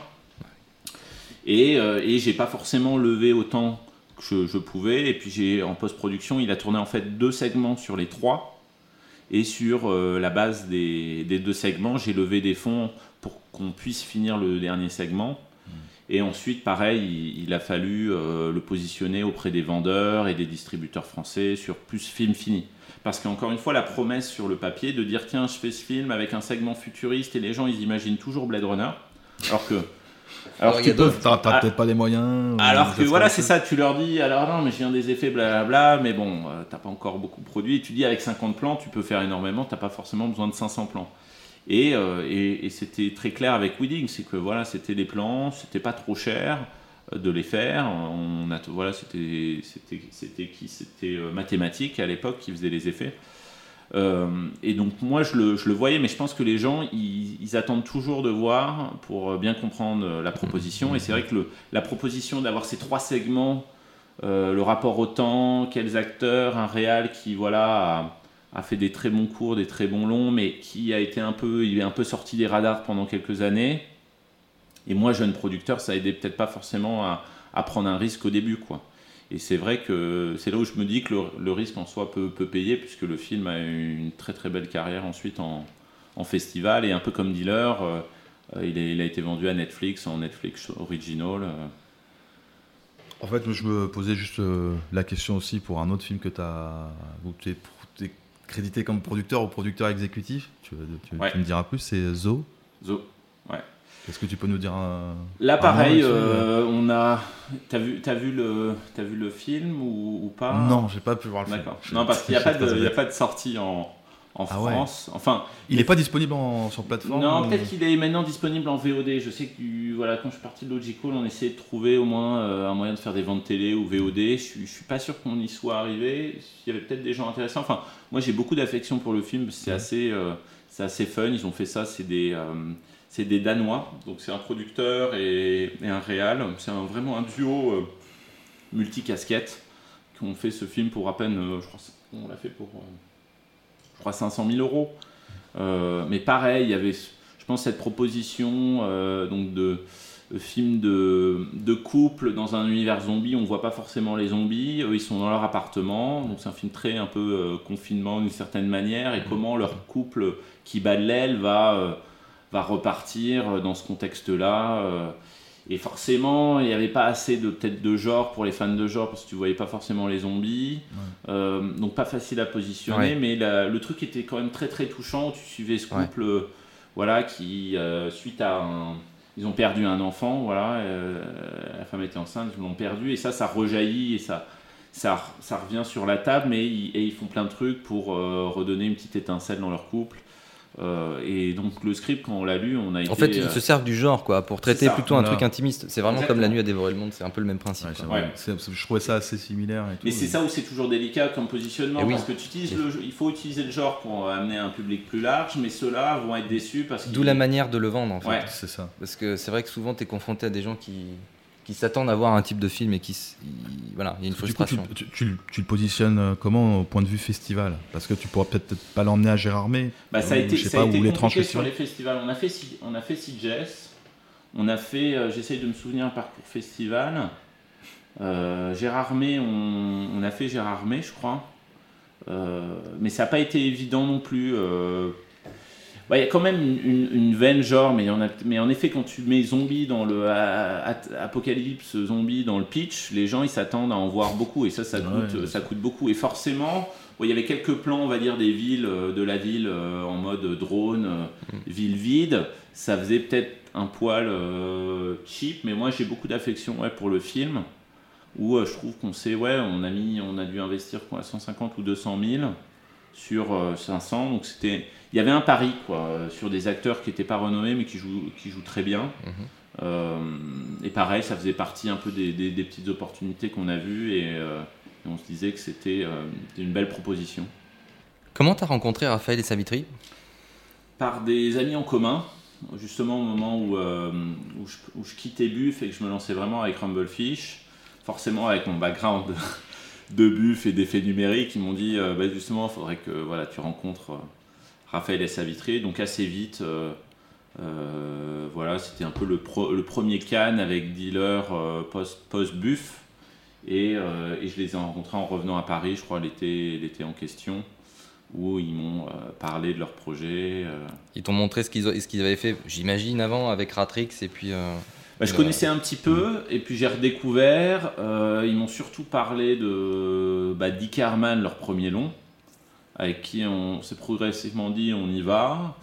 Et, euh, et j'ai pas forcément levé autant que je, pouvais. Et puis j'ai en post-production, il a tourné en fait deux segments sur les trois. Et sur euh, la base des, des, deux segments, j'ai levé des fonds pour qu'on puisse finir le dernier segment. Et ensuite, pareil, il, il a fallu euh, le positionner auprès des vendeurs et des distributeurs français sur plus film fini. Parce qu'encore une fois, la promesse sur le papier de dire tiens, je fais ce film avec un segment futuriste et les gens ils imaginent toujours Blade Runner. Alors que. Alors, il y a tu peux- T'as Ah, peut-être pas les moyens. alors que voilà, c'est ça, tu leur dis, alors non, mais je viens des effets, blablabla, mais bon, euh, t'as pas encore beaucoup produit. Et tu dis, avec 50 plans, tu peux faire énormément, t'as pas forcément besoin de 500 plans. Et, euh, et, c'était très clair avec Wedding, c'est que voilà, c'était des plans, c'était pas trop cher euh, de les faire. Voilà, c'était, qui C'était euh, mathématique à l'époque qui faisait les effets. Et donc moi je le, je le voyais, mais je pense que les gens ils, attendent toujours de voir pour bien comprendre la proposition. Et c'est vrai que la proposition d'avoir ces trois segments, le rapport au temps, quels acteurs, un réal qui voilà a, fait des très bons cours, des très bons longs, mais qui a été un peu, il est un peu sorti des radars pendant quelques années. Et moi jeune producteur, ça a aidé peut-être pas forcément à, prendre un risque au début quoi. Et c'est vrai que c'est là où je me dis que le, risque en soi peut, peut payer, puisque le film a eu une très très belle carrière ensuite en, en festival. Et un peu comme Dealer, euh, euh, il, a été vendu à Netflix, en Netflix Original. euh. En fait, je me posais juste la question aussi pour un autre film que tu as. où tu es, t'es crédité comme producteur ou producteur exécutif. Tu, tu- Ouais. tu me diras plus, c'est Zo. Zo. Est-ce que tu peux nous dire un. Là, pareil, euh, on a. T'as vu, t'as vu le, t'as vu le film ou, ou pas Non, j'ai pas pu voir le film. D'accord. Non, parce qu'il n'y a a pas de sortie en, en Ah ouais. France. Enfin, Il est pas disponible en- sur plateforme Non, ou- peut-être qu'il est maintenant disponible en VOD. Je sais que du- voilà, quand je suis parti de Logical, on essayait de trouver au moins euh, un moyen de faire des ventes télé ou VOD. Je suis, je suis pas sûr qu'on y soit arrivé. Il y avait peut-être des gens intéressants. Enfin, moi j'ai beaucoup d'affection pour le film. C'est Ouais. assez, euh, c'est assez fun. Ils ont fait ça. C'est des, euh, c'est des Danois. Donc c'est un producteur et, et un réal. C'est un- vraiment un duo multicasquette qui ont fait ce film pour à peine, je crois, on l'a fait pour, crois 500 000 euros. Euh, mais pareil, il y avait, je pense, cette proposition euh, donc de, de film de, de couple dans un univers zombie. On voit pas forcément les zombies. Eux, ils sont dans leur appartement. Donc c'est un film très un peu euh, confinement d'une certaine manière et comment leur couple qui bat de l'aile va va repartir dans ce contexte-là. Et forcément, il n'y avait pas assez de peut-être de genre pour les fans de genre parce que tu voyais pas forcément les zombies. Euh, donc pas facile à positionner, Ouais. mais la- le truc était quand même très très touchant. Tu suivais ce Ouais. couple, euh, voilà, qui euh, suite à un, ils ont perdu un enfant, voilà, la femme était enceinte, ils l'ont perdu et ça, ça rejaillit et ça, ça, ça revient sur la table, mais ils, et ils font plein de trucs pour redonner une petite étincelle dans leur couple. Euh, et donc le script, quand on l'a lu, on a été. En fait, ils euh, se servent du genre, quoi, pour traiter ça, plutôt un truc intimiste. C'est vraiment comme. La Nuit a dévoré le monde, c'est un peu le même principe. Ouais, quoi. c'est vrai. Ouais. C'est- c'est- je trouvais ça assez similaire et tout. Mais c'est ça où c'est toujours délicat comme positionnement, Eh oui. parce que tu utilises le, il faut utiliser le genre pour amener un public plus large, mais ceux-là vont être déçus parce D'où qu'ils- la manière de le vendre, en fait. Ouais. C'est ça. Parce que c'est vrai que souvent, tu es confronté à des gens qui, qui s'attendent à voir un type de film et qui. Voilà, il y a une Du coup, tu, frustration. tu- tu le- tu le positionnes euh, comment au point de vue festival? Parce que tu pourras peut-être pas l'emmener à Gérardmer. Bah, ça a ou été, je sais ça pas, a été ou compliqué sur les festivals. On a fait, on a fait CJS, on a fait, euh, j'essaye de me souvenir, un parcours festival. Euh, Gérardmer, on, on a fait Gérardmer, je crois. Euh, mais ça n'a pas été évident non plus. Il y a quand même une, une- une veine genre, mais, y en a- mais en effet, quand tu mets zombie dans le apocalypse zombie dans le pitch, les gens ils s'attendent à en voir beaucoup et ça, ça coûte, ça coûte beaucoup. Et forcément, il y avait quelques plans, on va dire, des villes, euh, de la ville euh, en mode drone, euh, ville vide. Ça faisait peut-être un poil cheap, mais moi j'ai beaucoup d'affection ouais, pour le film où je trouve qu'on sait, ouais, on a mis, on a dû investir quoi, 150 ou 200 000 sur euh, 500, donc c'était, il y avait un pari quoi, euh, sur des acteurs qui n'étaient pas renommés mais qui jouent, qui jouent très bien. Euh, et pareil, ça faisait partie un peu des, des- des petites opportunités qu'on a vues et, euh, et on se disait que c'était euh, une belle proposition. Comment t'as rencontré Raphaël et Savitri? Par des amis en commun, justement au moment où, où, je, où je quittais Buff et que je me lançais vraiment avec Rumblefish, forcément avec mon background de, de Buff et d'effets numériques, ils m'ont dit bah, justement il faudrait que voilà, tu rencontres Raphaël et Savitri. Donc assez vite, euh, euh, voilà, c'était un peu le, pro- le premier can avec dealer euh, post- post-Buff. et, et je les ai rencontrés en revenant à Paris, je crois l'été l'été en question où ils m'ont parlé de leur projet. Ils t'ont montré ce qu'ils ce qu'ils avaient fait, j'imagine, avant avec Ratrix et puis. Bah, je connaissais un petit peu, et puis j'ai redécouvert. euh, ils m'ont surtout parlé de bah, Dick leur premier long, avec qui on s'est progressivement dit on y va.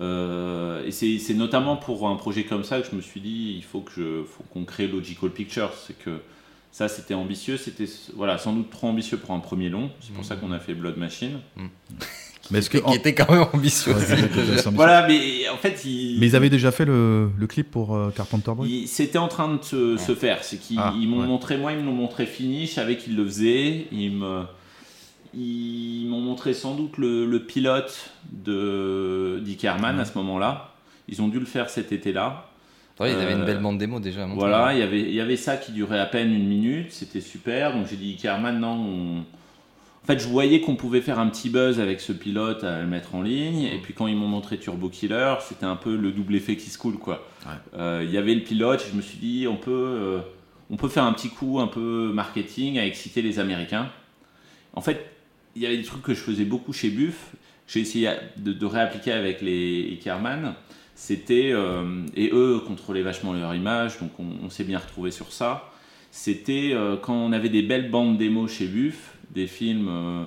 Euh, et c'est c'est notamment pour un projet comme ça que je me suis dit il faut que je, faut qu'on crée Logical Pictures. C'est que ça c'était ambitieux, c'était voilà sans doute trop ambitieux pour un premier long. C'est pour ça qu'on a fait Blood Machine. Mais est-ce que. Qui était quand même ambitieux. Ouais. Voilà, mais en fait ils, Mais ils avaient déjà fait le, le clip pour euh, Carpenter Brut Il- C'était en train de se, se faire. C'est qu'ils Ah, ils m'ont ouais. montré, moi, ils me l'ont montré fini. Je savais qu'ils le faisaient. Ils me, ils m'ont montré sans doute le, le pilote de Dick Herman à ce moment-là. Ils ont dû le faire cet été-là. Ouais, ils avaient une Euh, belle bande démo déjà. Voilà, il y avait, il y avait ça qui durait à peine une minute. C'était super. Donc j'ai dit Herman, non. on- En fait, je voyais qu'on pouvait faire un petit buzz avec ce pilote à le mettre en ligne. Et puis quand ils m'ont montré Turbo Killer, c'était un peu le double effet qui se coule, quoi. Euh, Il y avait le pilote, je me suis dit, on peut, euh, on peut faire un petit coup un peu marketing à exciter les Américains. En fait, il y avait des trucs que je faisais beaucoup chez Buff, j'ai essayé de, réappliquer avec les Ickerman. C'était, euh, et eux contrôlaient vachement leur image, donc on, s'est bien retrouvé sur ça. C'était euh, quand on avait des belles bandes démos chez Buff, des films euh,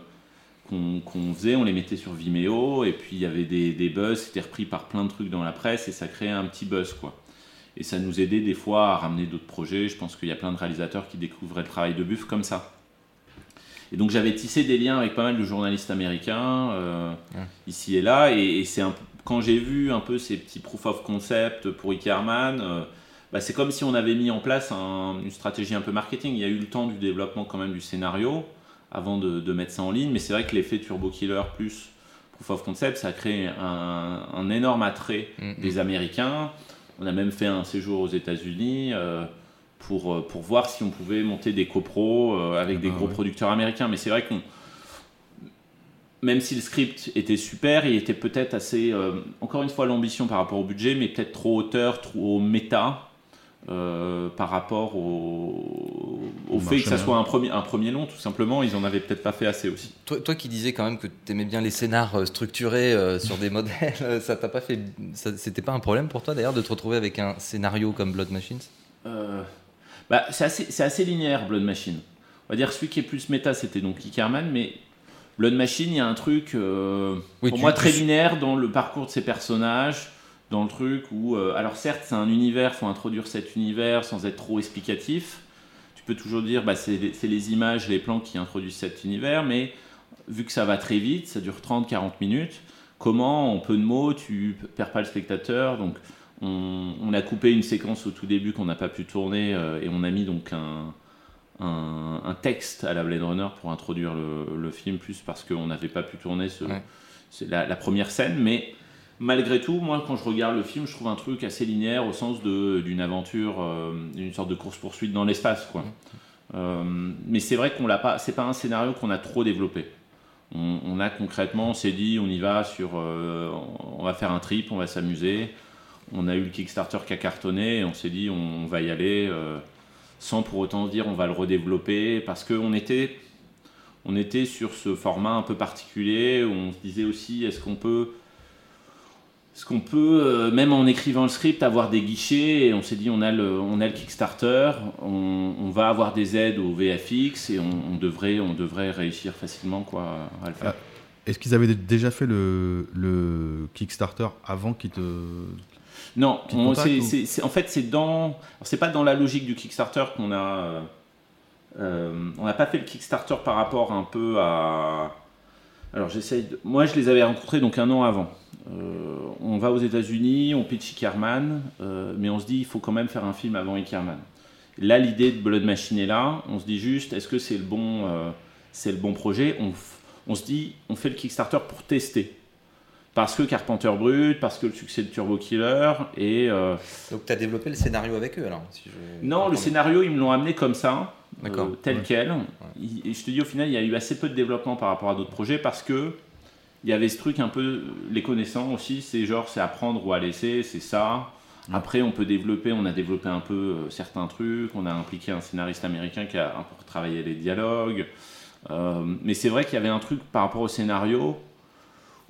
qu'on qu'on faisait, on les mettait sur Vimeo, et puis il y avait des, des buzz, c'était repris par plein de trucs dans la presse, et ça créait un petit buzz, quoi. Et ça nous aidait des fois à ramener d'autres projets. Je pense qu'il y a plein de réalisateurs qui découvraient le travail de Buff comme ça. Et donc j'avais tissé des liens avec pas mal de journalistes américains, euh, ici et là, et, et c'est quand j'ai vu un peu ces petits proof of concept pour Ickerman, euh, bah, c'est comme si on avait mis en place un- une stratégie un peu marketing. Il y a eu le temps du développement quand même du scénario avant de, de mettre ça en ligne, mais c'est vrai que l'effet Turbo Killer plus proof of concept, ça a créé un, un énorme attrait Mhm. des Américains. On a même fait un séjour aux États-Unis euh, pour, euh, pour voir si on pouvait monter des copros euh, avec des Ah gros ouais. producteurs américains. Mais c'est vrai qu'on même si le script était super, il était peut-être assez, euh, encore une fois, l'ambition par rapport au budget, mais peut-être trop hauteur, trop méta euh, par rapport au, au fait que ça soit un premier, un premier long, tout simplement. Ils en avaient peut-être pas fait assez aussi. Toi, toi qui disais quand même que tu aimais bien les scénars structurés euh, sur des modèles, ça t'a pas fait. C'était pas un problème pour toi d'ailleurs de te retrouver avec un scénario comme Blood Machines? Euh, bah, c'est assez, c'est assez linéaire, Blood Machine. On va dire celui qui est plus méta, c'était donc Ickerman, mais Blood Machine, il y a un truc, euh, Oui, pour moi, tu- très linéaire dans le parcours de ces personnages, dans le truc où, euh, alors certes, c'est un univers, faut introduire cet univers sans être trop explicatif. Tu peux toujours dire, bah, c'est les, c'est les images, les plans qui introduisent cet univers, mais vu que ça va très vite, ça dure 30-40 minutes, comment en peu de mots tu perds pas le spectateur donc on, on a coupé une séquence au tout début qu'on n'a pas pu tourner euh, et on a mis donc un, un, un texte à la Blade Runner pour introduire le, le film plus parce qu'on n'avait pas pu tourner ce, Ouais. c'est la, la première scène mais malgré tout moi quand je regarde le film je trouve un truc assez linéaire au sens de- d'une aventure euh, d'une sorte de course poursuite dans l'espace quoi Euh, mais c'est vrai qu'on l'a pas c'est pas un scénario qu'on a trop développé on, on a concrètement, on s'est dit, on y va sur, euh, on va faire un trip, on va s'amuser. On a eu le Kickstarter qui a cartonné, et on s'est dit, on, va y aller, euh, sans pour autant dire, on va le redévelopper, parce qu'on était, on était sur ce format un peu particulier, où on se disait aussi, est-ce qu'on peut, est-ce peut, euh, même en écrivant le script, avoir des guichets Et on s'est dit, on a le, on a le Kickstarter, on, va avoir des aides au VFX, et on, devrait, on devrait réussir facilement quoi, à le faire. Est-ce qu'ils avaient déjà fait le, le Kickstarter avant qu'ils te. Non, on- c'est- ou- c'est- c'est- en fait c'est dans, c'est pas dans la logique du Kickstarter qu'on a, euh, on n'a pas fait le Kickstarter par rapport un peu à, alors j'essaye, de- moi je les avais rencontrés donc un an avant. Euh, on va aux États-Unis, on pitch Ickerman, euh, mais on se dit il faut quand même faire un film avant Ickerman. Là l'idée de Blood Machine est là, on se dit juste est-ce que c'est le bon, c'est le bon projet? On, f- on se dit on fait le Kickstarter pour tester. Parce que Carpenter Brut, parce que le succès de Turbo Killer, et euh, Donc tu as développé le scénario avec eux alors si je non, le scénario, ils me l'ont amené comme ça, euh, tel Ouais. quel. Il- Et je te dis, au final, il y a eu assez peu de développement par rapport à d'autres projets parce que il y avait ce truc un peu, les connaissants aussi, c'est genre, c'est à prendre ou à laisser, c'est ça. Après, on peut développer, on a développé un peu euh, certains trucs, on a impliqué un scénariste américain qui a un peu retravaillé les dialogues. Mais c'est vrai qu'il y avait un truc par rapport au scénario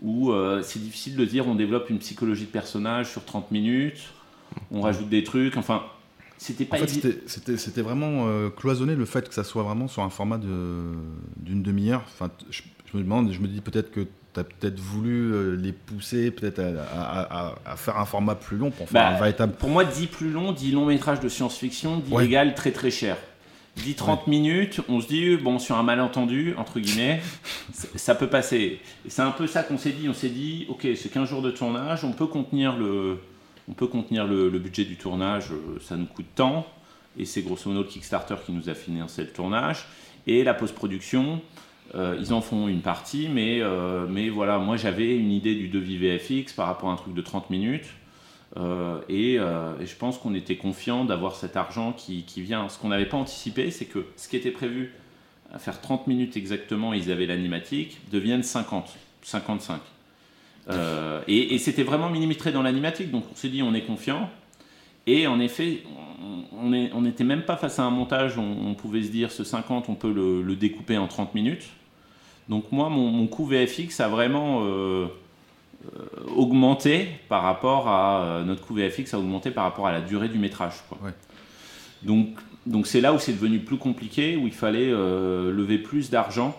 où euh, c'est difficile de dire on développe une psychologie de personnage sur 30 minutes, on rajoute des trucs, enfin, c'était pas En fait, c'était- vraiment euh, cloisonné le fait que ça soit vraiment sur un format de- d'une demi-heure. Enfin, je, je me demande, je me dis peut-être que tu as peut-être voulu euh, les pousser peut-être à, à- à- à faire un format plus long pour faire Bah, un véritable. Pour moi, 10 plus long, 10 long métrage de science-fiction, 10 Ouais. égale très très cher. 10 30 minutes, on se dit, bon, sur un malentendu, entre guillemets, ça peut passer. C'est un peu ça qu'on s'est dit. On s'est dit, ok, c'est 15 jours de tournage, on peut contenir le, on peut contenir le, le budget du tournage, euh, ça nous coûte tant. Et c'est grosso modo le Kickstarter qui nous a financé le tournage. Et la post-production, euh, ils en font une partie, mais, euh, mais voilà, moi j'avais une idée du devis VFX par rapport à un truc de 30 minutes. Euh, et, euh, et je pense qu'on était confiant d'avoir cet argent qui, vient. Ce qu'on n'avait pas anticipé, c'est que ce qui était prévu à faire 30 minutes exactement, ils avaient l'animatique, devienne 50, 55. Euh, et c'était vraiment millimétré dans l'animatique, donc on s'est dit on est confiant. Et en effet, on n'était même pas face à un montage, on, on pouvait se dire ce 50, on peut le, découper en 30 minutes. Donc moi, mon, mon coût VFX a vraiment euh, augmenté par rapport à euh, notre coût VFX a augmenté par rapport à la durée du métrage. quoi. Ouais. Donc donc c'est là où c'est devenu plus compliqué, où il fallait euh, lever plus d'argent.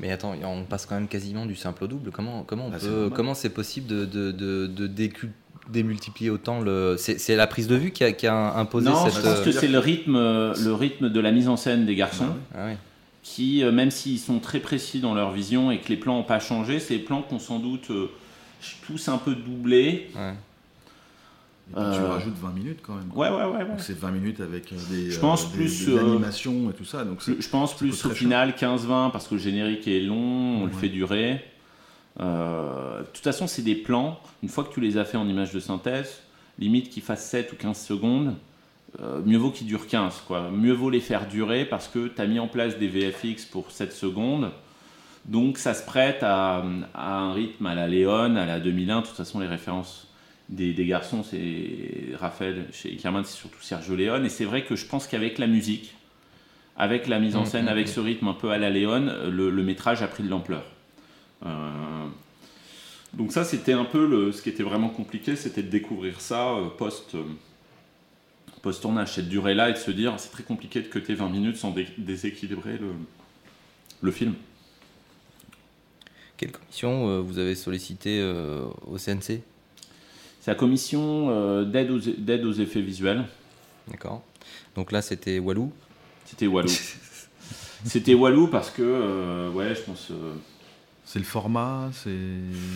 Mais attends, on passe quand même quasiment du simple au double. Comment comment on Bah, c'est peut- normal. comment c'est possible de, de, de, de décu- démultiplier autant le c'est la prise de vue qui a, qui a imposé non, cette je pense euh, que c'est le rythme, euh, le rythme de la mise en scène des garçons. ah ouais. qui, euh, même s'ils sont très précis dans leur vision et que les plans n'ont pas changé, c'est des plans qu'on sans doute euh, tous un peu doublés. Ouais. Et puis tu Euh, rajoutes 20 minutes quand même. Ouais, ouais, ouais. ouais. Donc c'est 20 minutes avec euh, des, Je pense des- plus, des euh, animations et tout ça. Donc Je, pense plus au final 15-20 parce que le générique est long, on le Ouais. fait durer. Euh, de toute façon, c'est des plans. Une fois que tu les as fait en image de synthèse, limite qu'ils fassent 7 ou 15 secondes, euh, mieux vaut qu'ils durent 15. Quoi. Mieux vaut les faire durer parce que tu as mis en place des VFX pour 7 secondes. Donc ça se prête à, à un rythme à la Léon, à la 2001. De toute façon, les références des, des garçons, c'est Raphaël chez Kerman, c'est surtout Sergio Leone. Et c'est vrai que je pense qu'avec la musique, avec la mise en Mm, scène, mm, avec mm. ce rythme un peu à la Léon, le, le métrage a pris de l'ampleur. Euh, donc ça, c'était un peu le, ce qui était vraiment compliqué, c'était de découvrir ça euh, post, euh, post-tournage, cette durée-là, et de se dire, c'est très compliqué de cuter 20 minutes sans dé- déséquilibrer le, le film. Quelle commission euh, vous avez sollicité euh, au CNC C'est la commission euh, d'aide aux, d'aide aux effets visuels. D'accord. Donc là c'était Walou? C'était Walou. C'était Walou parce que, euh, ouais, je pense... euh, c'est le format, c'est.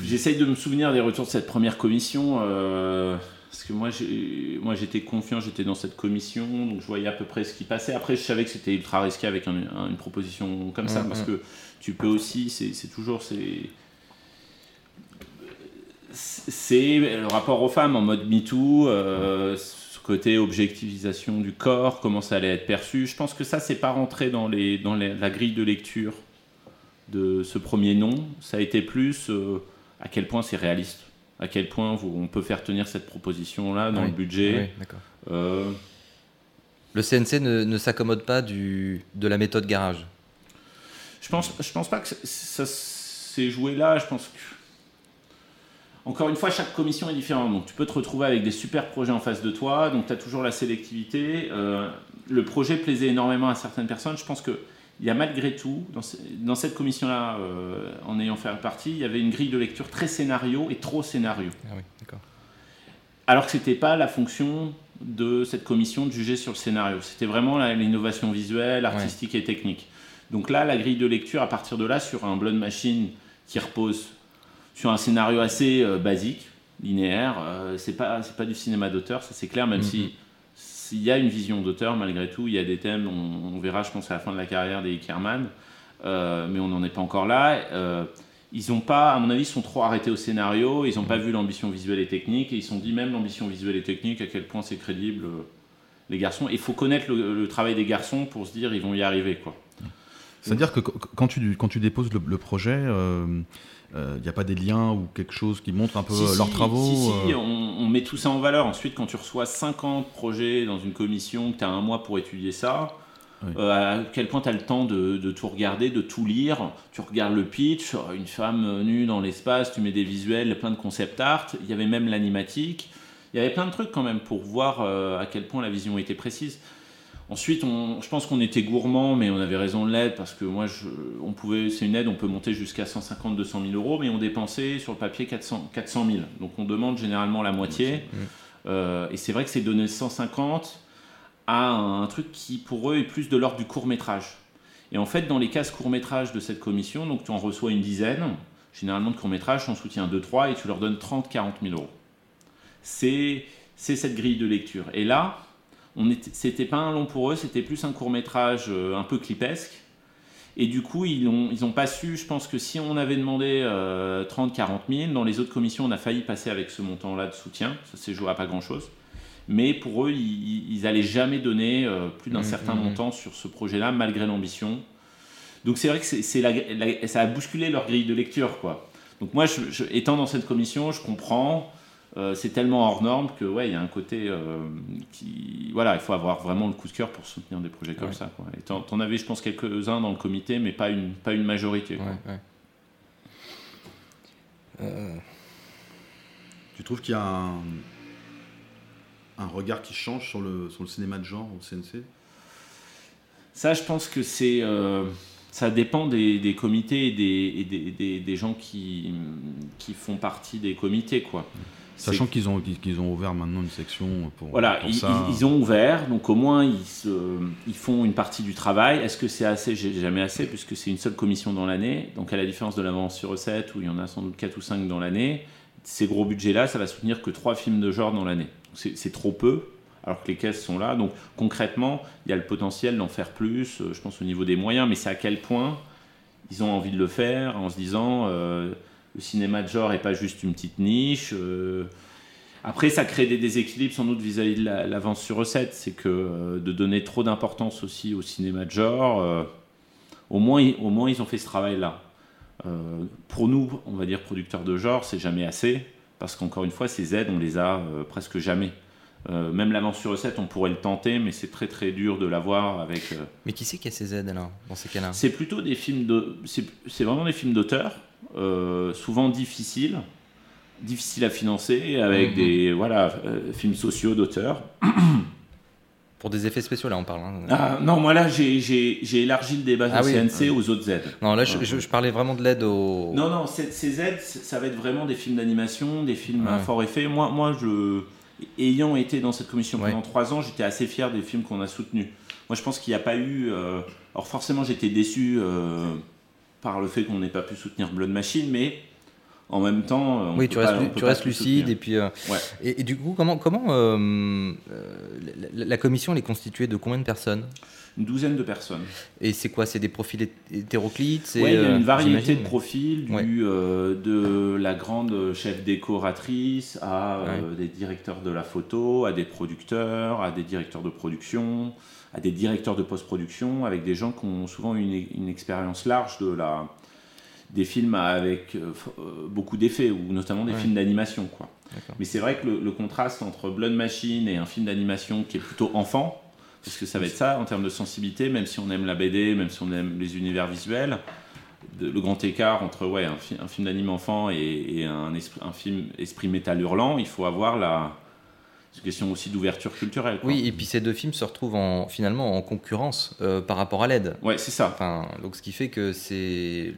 J'essaye de me souvenir des retours de cette première commission. euh, parce que moi, j'ai- moi, j'étais confiant, j'étais dans cette commission, donc je voyais à peu près ce qui passait. Après, je savais que c'était ultra risqué avec un- un- une proposition comme ça, Mhm. parce que tu peux aussi, c'est toujours. c'est le rapport aux femmes en mode MeToo, euh, ce côté objectivisation du corps, comment ça allait être perçu. Je pense que ça, c'est pas rentré dans, les, dans les- la grille de lecture de ce premier nom. Ça a été plus euh, à quel point c'est réaliste, à quel point on peut faire tenir cette proposition-là dans Oui, le budget. Oui. Euh, Le CNC ne, ne s'accommode pas du, de la méthode garage. Je pense, je pense pas que ça- s'est joué là. Je pense que. Encore une fois, chaque commission est différente. Donc, tu peux te retrouver avec des super projets en face de toi. Donc, tu as toujours la sélectivité. Euh, le projet plaisait énormément à certaines personnes. Je pense que il y a malgré tout, dans, ce- dans cette commission-là, euh, en ayant fait partie, il y avait une grille de lecture très scénario et trop scénario. Ah oui, d'accord. Alors que c'était pas la fonction de cette commission de juger sur le scénario. C'était vraiment l'innovation visuelle, artistique et technique. Donc là, la grille de lecture, à partir de là, sur un Blood Machine qui repose sur un scénario assez euh, basique, linéaire, euh, c'est pas pas du cinéma d'auteur, ça c'est clair. Même Mhm. si s'il y a une vision d'auteur, malgré tout, il y a des thèmes. On, on verra, je pense, à la fin de la carrière des Kerman, euh, mais on n'en est pas encore là. Euh, ils ont pas, à mon avis, ils sont trop arrêtés au scénario. Ils n'ont pas vu l'ambition visuelle et technique. Et ils se sont dit même l'ambition visuelle et technique, à quel point c'est crédible, euh, les garçons. Il faut connaître le, le travail des garçons pour se dire ils vont y arriver, quoi. C'est-à-dire que qu- quand tu, quand tu déposes le, le projet, il n'y a pas des liens ou quelque chose qui montre un peu Si, euh, leurs si, travaux Si, si, euh, on, on met tout ça en valeur. Ensuite, quand tu reçois 50 projets dans une commission, que tu as un mois pour étudier ça, Oui. euh, à quel point tu as le temps de, de tout regarder, de tout lire? Tu regardes le pitch, euh, une femme nue dans l'espace, tu mets des visuels, plein de concept art. Il y avait même l'animatique. Il y avait plein de trucs quand même pour voir à quel point la vision était précise. Ensuite, on, je pense qu'on était gourmand, mais on avait raison de l'aide parce que moi, je, on pouvait, c'est une aide, on peut monter jusqu'à 150, 200 000 euros, mais on dépensait sur le papier 400, 400 000. Donc on demande généralement la moitié. Euh, et c'est vrai que c'est donner 150 à un, truc qui pour eux est plus de l'ordre du court métrage. Et en fait, dans les cases court métrage de cette commission, donc tu en reçois une dizaine, généralement de court métrage, on soutient 2-3 et tu leur donnes 30, 40 000 euros. C'est, c'est cette grille de lecture. Et là, c'était pas un long pour eux, c'était plus un court métrage euh, un peu clipesque. Et du coup, ils n'ont ils ont pas su, je pense que si on avait demandé 30, 40 000, dans les autres commissions, on a failli passer avec ce montant-là de soutien. Ça s'est joué à pas grand-chose. Mais pour eux, ils, n'allaient jamais donner euh, plus d'un mmh, certain mmh, mmh. montant sur ce projet-là, malgré l'ambition. Donc c'est vrai que c'est ça a bousculé leur grille de lecture. quoi. Donc moi, je, étant dans cette commission, je comprends. Euh, c'est tellement hors norme que ouais, il y a un côté euh, qui voilà, il faut avoir vraiment le coup de cœur pour soutenir des projets comme ça. Quoi. Et t'en, en avais, je pense, quelques-uns dans le comité, mais pas une pas une majorité. Euh. Tu trouves qu'il y a un, un, regard qui change sur le sur le cinéma de genre au CNC Ça, je pense que c'est ça dépend des, des comités et, des, et des, des, gens qui, qui font partie des comités. quoi. Sachant qu'ils ont, qu'ils ont ouvert maintenant une section pour. Voilà, ils, ils, ont ouvert, donc au moins ils, se, ils font une partie du travail. Est-ce que c'est assez? J'ai jamais assez, puisque c'est une seule commission dans l'année. Donc à la différence de l'avance sur recette, où il y en a sans doute 4 ou 5 dans l'année, ces gros budgets-là, ça va soutenir que 3 films de genre dans l'année. C'est trop peu, alors que les caisses sont là. Donc concrètement, il y a le potentiel d'en faire plus, euh, je pense au niveau des moyens, mais c'est à quel point ils ont envie de le faire en se disant. Euh, le cinéma de genre n'est pas juste une petite niche. Euh. Après, ça crée des déséquilibres sans doute vis-à-vis de l'avance sur recette. C'est que euh, de donner trop d'importance aussi au cinéma de genre, euh, au, moins, au moins ils ont fait ce travail-là. pour nous, on va dire producteurs de genre, c'est jamais assez. Parce qu'encore une fois, ces aides, on les a presque jamais. Même l'avance sur recette, on pourrait le tenter, mais c'est très très dur de l'avoir avec. Mais qui c'est qui a ces aides alors dans ces cas-là? C'est plutôt des films de, c'est vraiment des films d'auteurs euh, souvent difficiles, difficiles à financer, avec mhm. des voilà, euh, films sociaux d'auteurs. Pour des effets spéciaux, là, on parle. Hein. Ah, non, moi, là, j'ai élargi le débat ah, CNC aux autres aides. Non, là, je, parlais vraiment de l'aide aux... Non, non, ces aides, ça va être vraiment des films d'animation, des films à fort effet. Moi, moi je, ayant été dans cette commission pendant trois ans, j'étais assez fier des films qu'on a soutenus. Moi, je pense qu'il n'y a pas eu... Euh, alors, forcément, j'étais déçu par le fait qu'on n'ait pas pu soutenir Blood Machine, mais en même temps, oui, tu restes, tu restes lucide et puis euh, et, du coup, comment comment euh, la, commission elle est constituée de combien de personnes? Une douzaine de personnes. Et c'est quoi C'est des profils hétéroclites Oui, il y a une euh, variété de profils, du, de la grande chef décoratrice à des directeurs de la photo, à des producteurs, à des directeurs de production à des directeurs de post-production, avec des gens qui ont souvent une, une expérience large de la, des films avec euh, euh, beaucoup d'effets, ou notamment des films d'animation. quoi. Mais c'est vrai que le, contraste entre Blood Machine et un film d'animation qui est plutôt enfant, parce que ça va être ça en termes de sensibilité, même si on aime la BD, même si on aime les univers visuels, le grand écart entre ouais, un, un film d'anime enfant et, un, un film esprit métal hurlant, il faut avoir la, c'est une question aussi d'ouverture culturelle. Oui, et puis ces deux films se retrouvent en, finalement en concurrence euh, par rapport à l'aide. Ouais, c'est ça. Enfin, donc ce qui fait que c'est,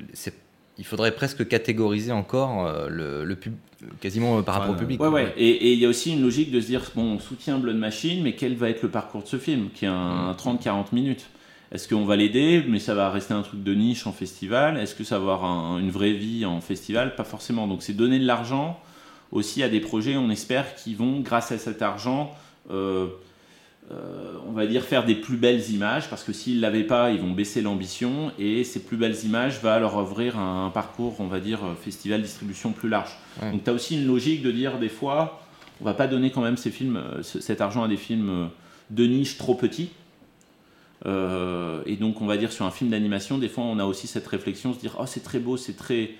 il faudrait presque catégoriser encore euh, le, le pub, quasiment euh, par rapport au public. Ouais, ouais. Et il y a aussi une logique de se dire bon, on soutient Blood Machine, mais quel va être le parcours de ce film, qui est un, 30-40 mm. minutes? Est-ce qu'on va l'aider, mais ça va rester un truc de niche en festival? Est-ce que ça va avoir une vraie vie en festival? Pas forcément. Donc c'est donner de l'argent aussi à des projets, on espère, qui vont, grâce à cet argent, euh, euh, on va dire, faire des plus belles images, parce que s'ils ne l'avaient pas, ils vont baisser l'ambition, et ces plus belles images vont leur ouvrir un, parcours, on va dire, festival distribution plus large. Donc tu as aussi une logique de dire, des fois, on va pas donner quand même ces films, euh, cet argent à des films de niche trop petits. et donc, on va dire sur un film d'animation, des fois, on a aussi cette réflexion, se dire, oh, c'est très beau, c'est très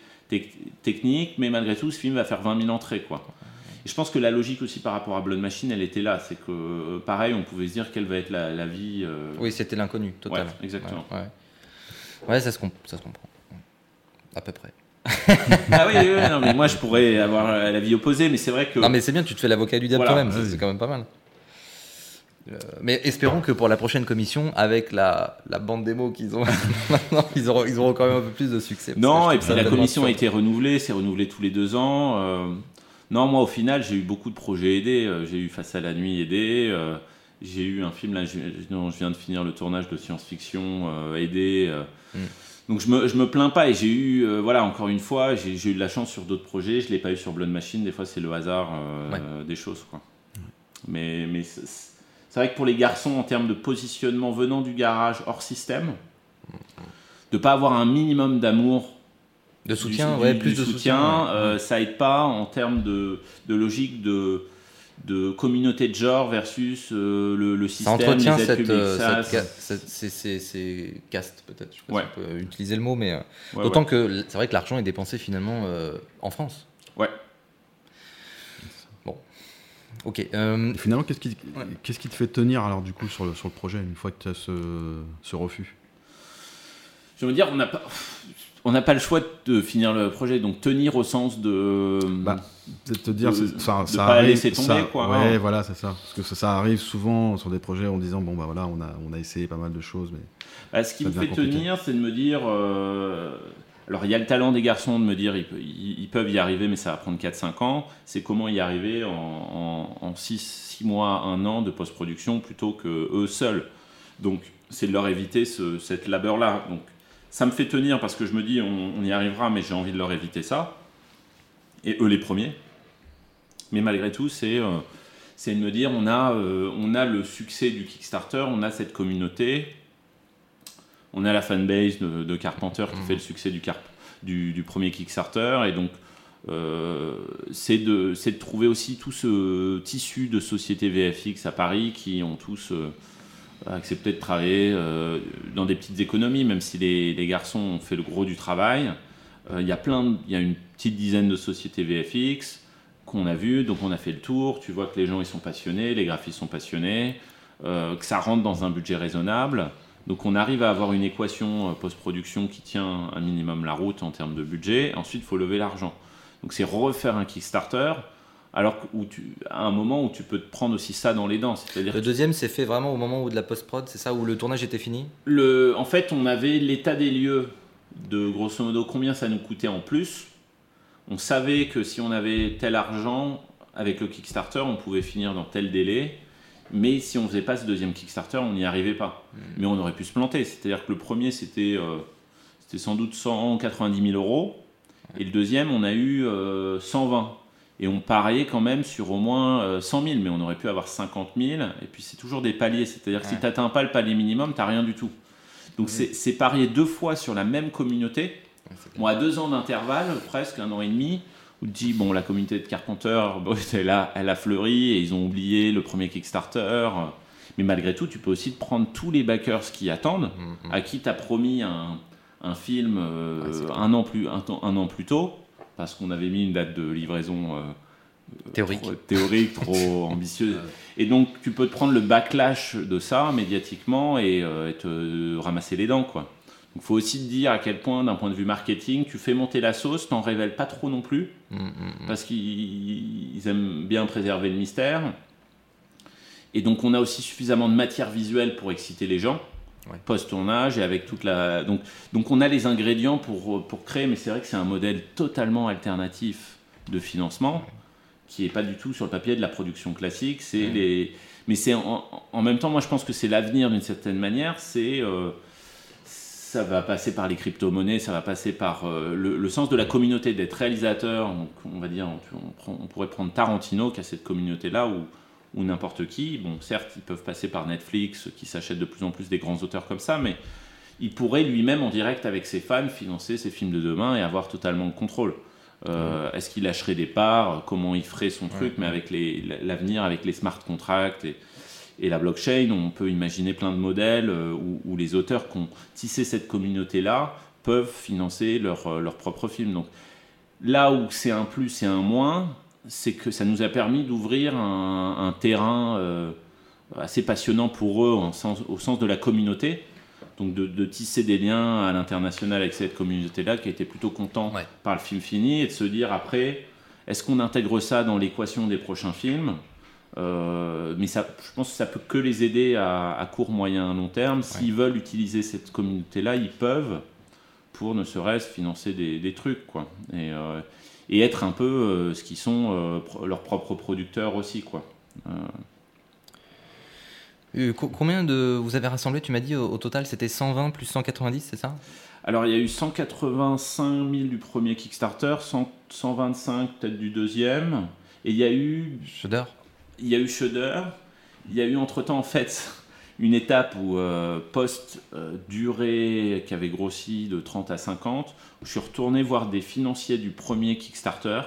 technique, mais malgré tout, ce film va faire 20 000 entrées. Quoi. Et je pense que la logique aussi par rapport à Blood Machine, elle était là. C'est que, euh, pareil, on pouvait se dire quelle va être la, vie. Euh, oui, c'était l'inconnu, total. exactement. Ouais, ça, se ça se comprend. À peu près. ah oui, oui, oui, non, mais moi je pourrais avoir la vie opposée, mais c'est vrai que. Non, mais c'est bien, tu te fais l'avocat du diable Voilà. toi-même, c'est- c'est quand même pas mal. Euh, mais espérons que pour la prochaine commission, avec la, la bande démo qu'ils ont maintenant, ils auront, ils auront quand même un peu plus de succès. Non, et puis la commission a été renouvelée, c'est renouvelé tous les deux ans. euh, non, moi au final, j'ai eu beaucoup de projets aidés. euh, J'ai eu Face à la nuit aidé. euh, j'ai eu un film là, je, dont je viens de finir le tournage de science-fiction euh, aidé. Mm. Donc je me, je me plains pas et j'ai eu, euh, voilà, encore une fois, j'ai eu de la chance sur d'autres projets. Je l'ai pas eu sur Blood Machine. Des fois, c'est le hasard euh, Ouais. des choses, quoi. Mais, mais c'est c'est vrai que pour les garçons, en termes de positionnement venant du garage hors système, de pas avoir un minimum d'amour De soutien, du- ouais, du plus de soutien. soutien, ouais. euh, ça aide pas en termes de, de logique de, de communauté de genre versus euh, le, le Ça système, entretient les aides cette, publiques. euh, Ça, cette ca- cette- ces- ces- ces castes, peut-être. Je sais pas Ouais. si on peut utiliser le mot, mais euh, ouais, d'autant ouais. que c'est vrai que l'argent est dépensé finalement euh, en France. Ouais. Bon. Ok. euh, finalement, qu'est-ce qui, Ouais. qu'est-ce qui te fait tenir alors du coup sur le, sur le projet une fois que tu as ce, ce refus? Je veux dire, on n'a pas, on n'a pas le choix de finir le projet, donc tenir au sens de. Bah, C'est de te dire, De- ça pas arrive, laisser tomber, ça- quoi. Ouais, voilà, c'est ça. Parce que ça, ça arrive souvent sur des projets en disant bon bah voilà, on a on a essayé pas mal de choses, mais Bah, ce qui me fait compliqué. tenir, c'est de me dire. euh, alors, il y a le talent des garçons de me dire ils, pe- ils- ils peuvent y arriver, mais ça va prendre 4-5 ans. C'est comment y arriver en 6 mois, 1 an de post-production plutôt que eux seuls. Donc, c'est de leur éviter ce, cette labeur-là. Donc, ça me fait tenir parce que je me dis on, on y arrivera, mais j'ai envie de leur éviter ça. Et eux les premiers. Mais malgré tout, c'est. euh, de me dire, on a, euh, on a le succès du Kickstarter, on a cette communauté, on a la fanbase de, de Carpenter qui Mhm. fait le succès du, Carp- du, du premier Kickstarter, et donc euh, c'est de, c'est de trouver aussi tout ce tissu de sociétés VFX à Paris qui ont tous accepté de travailler euh, dans des petites économies, même si les, les garçons ont fait le gros du travail. Euh, Il y a plein, il y a une petite dizaine de sociétés VFX qu'on a vues, donc on a fait le tour. Tu vois que les gens ils sont passionnés, les graphistes sont passionnés, euh, que ça rentre dans un budget raisonnable. Donc on arrive à avoir une équation post-production qui tient un minimum la route en termes de budget. Ensuite, il faut lever l'argent. Donc c'est refaire un Kickstarter, alors où tu, à un moment où tu peux te prendre aussi ça dans les dents. C'est-à-dire le deuxième s'est fait vraiment au moment où de la post-prod, c'est ça, où le tournage était fini? Le, en fait, on avait l'état des lieux de grosso modo combien ça nous coûtait en plus. On savait que si on avait tel argent avec le Kickstarter, on pouvait finir dans tel délai. Mais si on faisait pas ce deuxième Kickstarter, on n'y arrivait pas. Mais on aurait pu se planter. C'est-à-dire que le premier, c'était euh, c'était sans doute 190 000 euros. Et le deuxième, on a eu euh, 120. Et on pariait quand même sur au moins euh, 100 000, mais on aurait pu avoir 50 000. Et puis c'est toujours des paliers. C'est-à-dire que si tu n'atteins pas le palier minimum, tu n'as rien du tout. Donc c'est c'est parier deux fois sur la même communauté. Bon, à deux ans d'intervalle, presque un an et demi, où tu te dis, bon, la communauté de Carpenter, bon, elle, a, elle a fleuri et ils ont oublié le premier Kickstarter. Mais malgré tout, tu peux aussi te prendre tous les backers qui attendent, Mhm. à qui tu as promis un, un film euh, Ouais, un, an plus, un an plus tôt, parce qu'on avait mis une date de livraison euh, Théorique. trop, théorique, trop ambitieuse. Et donc, tu peux te prendre le backlash de ça médiatiquement et, euh, et te ramasser les dents, quoi. Donc, faut aussi te dire à quel point, d'un point de vue marketing, tu fais monter la sauce, t'en révèles pas trop non plus, Mm, mm, mm. parce qu'ils ils aiment bien préserver le mystère. Et donc, on a aussi suffisamment de matière visuelle pour exciter les gens. Ouais. Post-tournage et avec toute la. Donc, donc, on a les ingrédients pour, pour créer, mais c'est vrai que c'est un modèle totalement alternatif de financement qui est pas du tout sur le papier de la production classique. C'est Ouais. les. Mais c'est en, en même temps, moi, je pense que c'est l'avenir d'une certaine manière. C'est. euh, ça va passer par les crypto-monnaies, ça va passer par euh, le, le sens de la communauté, d'être réalisateur. Donc, on va dire, on, on prend- on pourrait prendre Tarantino qui a cette communauté-là ou, ou n'importe qui. Bon, certes, ils peuvent passer par Netflix qui s'achètent de plus en plus des grands auteurs comme ça, mais il pourrait lui-même en direct avec ses fans financer ses films de demain et avoir totalement le contrôle. Euh, Est-ce qu'il lâcherait des parts? Comment il ferait son truc? Mais avec l'avenir, avec les smart contracts et, et la blockchain, on peut imaginer plein de modèles euh, où, où les auteurs qui ont tissé cette communauté-là peuvent financer leur, euh, leur propre film. Donc là où c'est un plus et un moins, c'est que ça nous a permis d'ouvrir un, un terrain euh, assez passionnant pour eux en sens- au sens de la communauté. Donc de, de tisser des liens à l'international avec cette communauté-là qui était plutôt content Ouais. par le film fini et de se dire après, est-ce qu'on intègre ça dans l'équation des prochains films? Euh, mais ça, je pense que ça peut que les aider à, à court, moyen, long terme. S'ils veulent utiliser cette communauté-là, ils peuvent pour ne serait-ce financer des, des trucs, quoi. Et, euh, et être un peu euh, ce qu'ils sont euh, pro- leurs propres producteurs aussi, quoi. Euh, co- combien de vous avez rassemblé Tu m'as dit au, total c'était 120 plus 190, c'est ça? Alors, il y a eu 185 000 du premier Kickstarter, 100 125 peut-être du deuxième, et il y a eu Shudder il y a eu Shudder. Il y a eu entre-temps, en fait, une étape où, euh, post-durée qui avait grossi de 30 à 50, où je suis retourné voir des financiers du premier Kickstarter.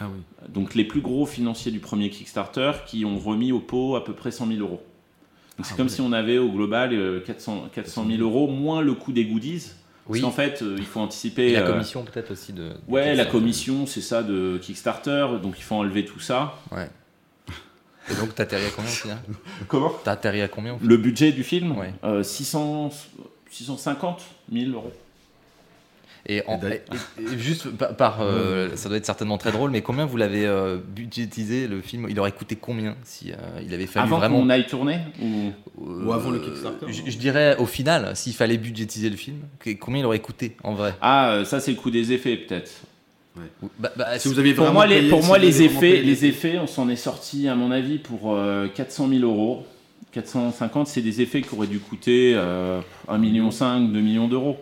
Ah oui. Donc les plus gros financiers du premier Kickstarter qui ont remis au pot à peu près 100 000 euros. Donc c'est Ah comme si on avait au global euh, 400, 400 000 euros moins le coût des goodies. Oui. Parce qu'en fait, euh, il faut Et anticiper. la euh, commission peut-être aussi de. de Ouais, la Kickstarter. commission, c'est ça de Kickstarter, donc il faut enlever tout ça. Ouais. Et donc t'as atterri à combien au final Comment T'as atterri à combien au final Le budget du film Ouais. euh, 600, 650 000 euros. Et, en- Et d'ailleurs- et- et juste par, par, euh, ça doit être certainement très drôle, mais combien vous l'avez euh, budgétisé le film? Il aurait coûté combien si euh, il avait fallu Avant vraiment qu'on aille tourner ou... Euh, Ou avant le Kickstarter, je, hein. je dirais au final, s'il fallait budgétiser le film, combien il aurait coûté en vrai? Ah, euh, ça c'est le coût des effets peut-être. Bah- bah, Si vous aviez Pour moi, les, pour si moi, effets, payé les effets, on s'en est sorti, à mon avis, pour euh, 400 000 euros. 450, c'est des effets qui auraient dû coûter euh, 1,5 million, 2 millions d'euros.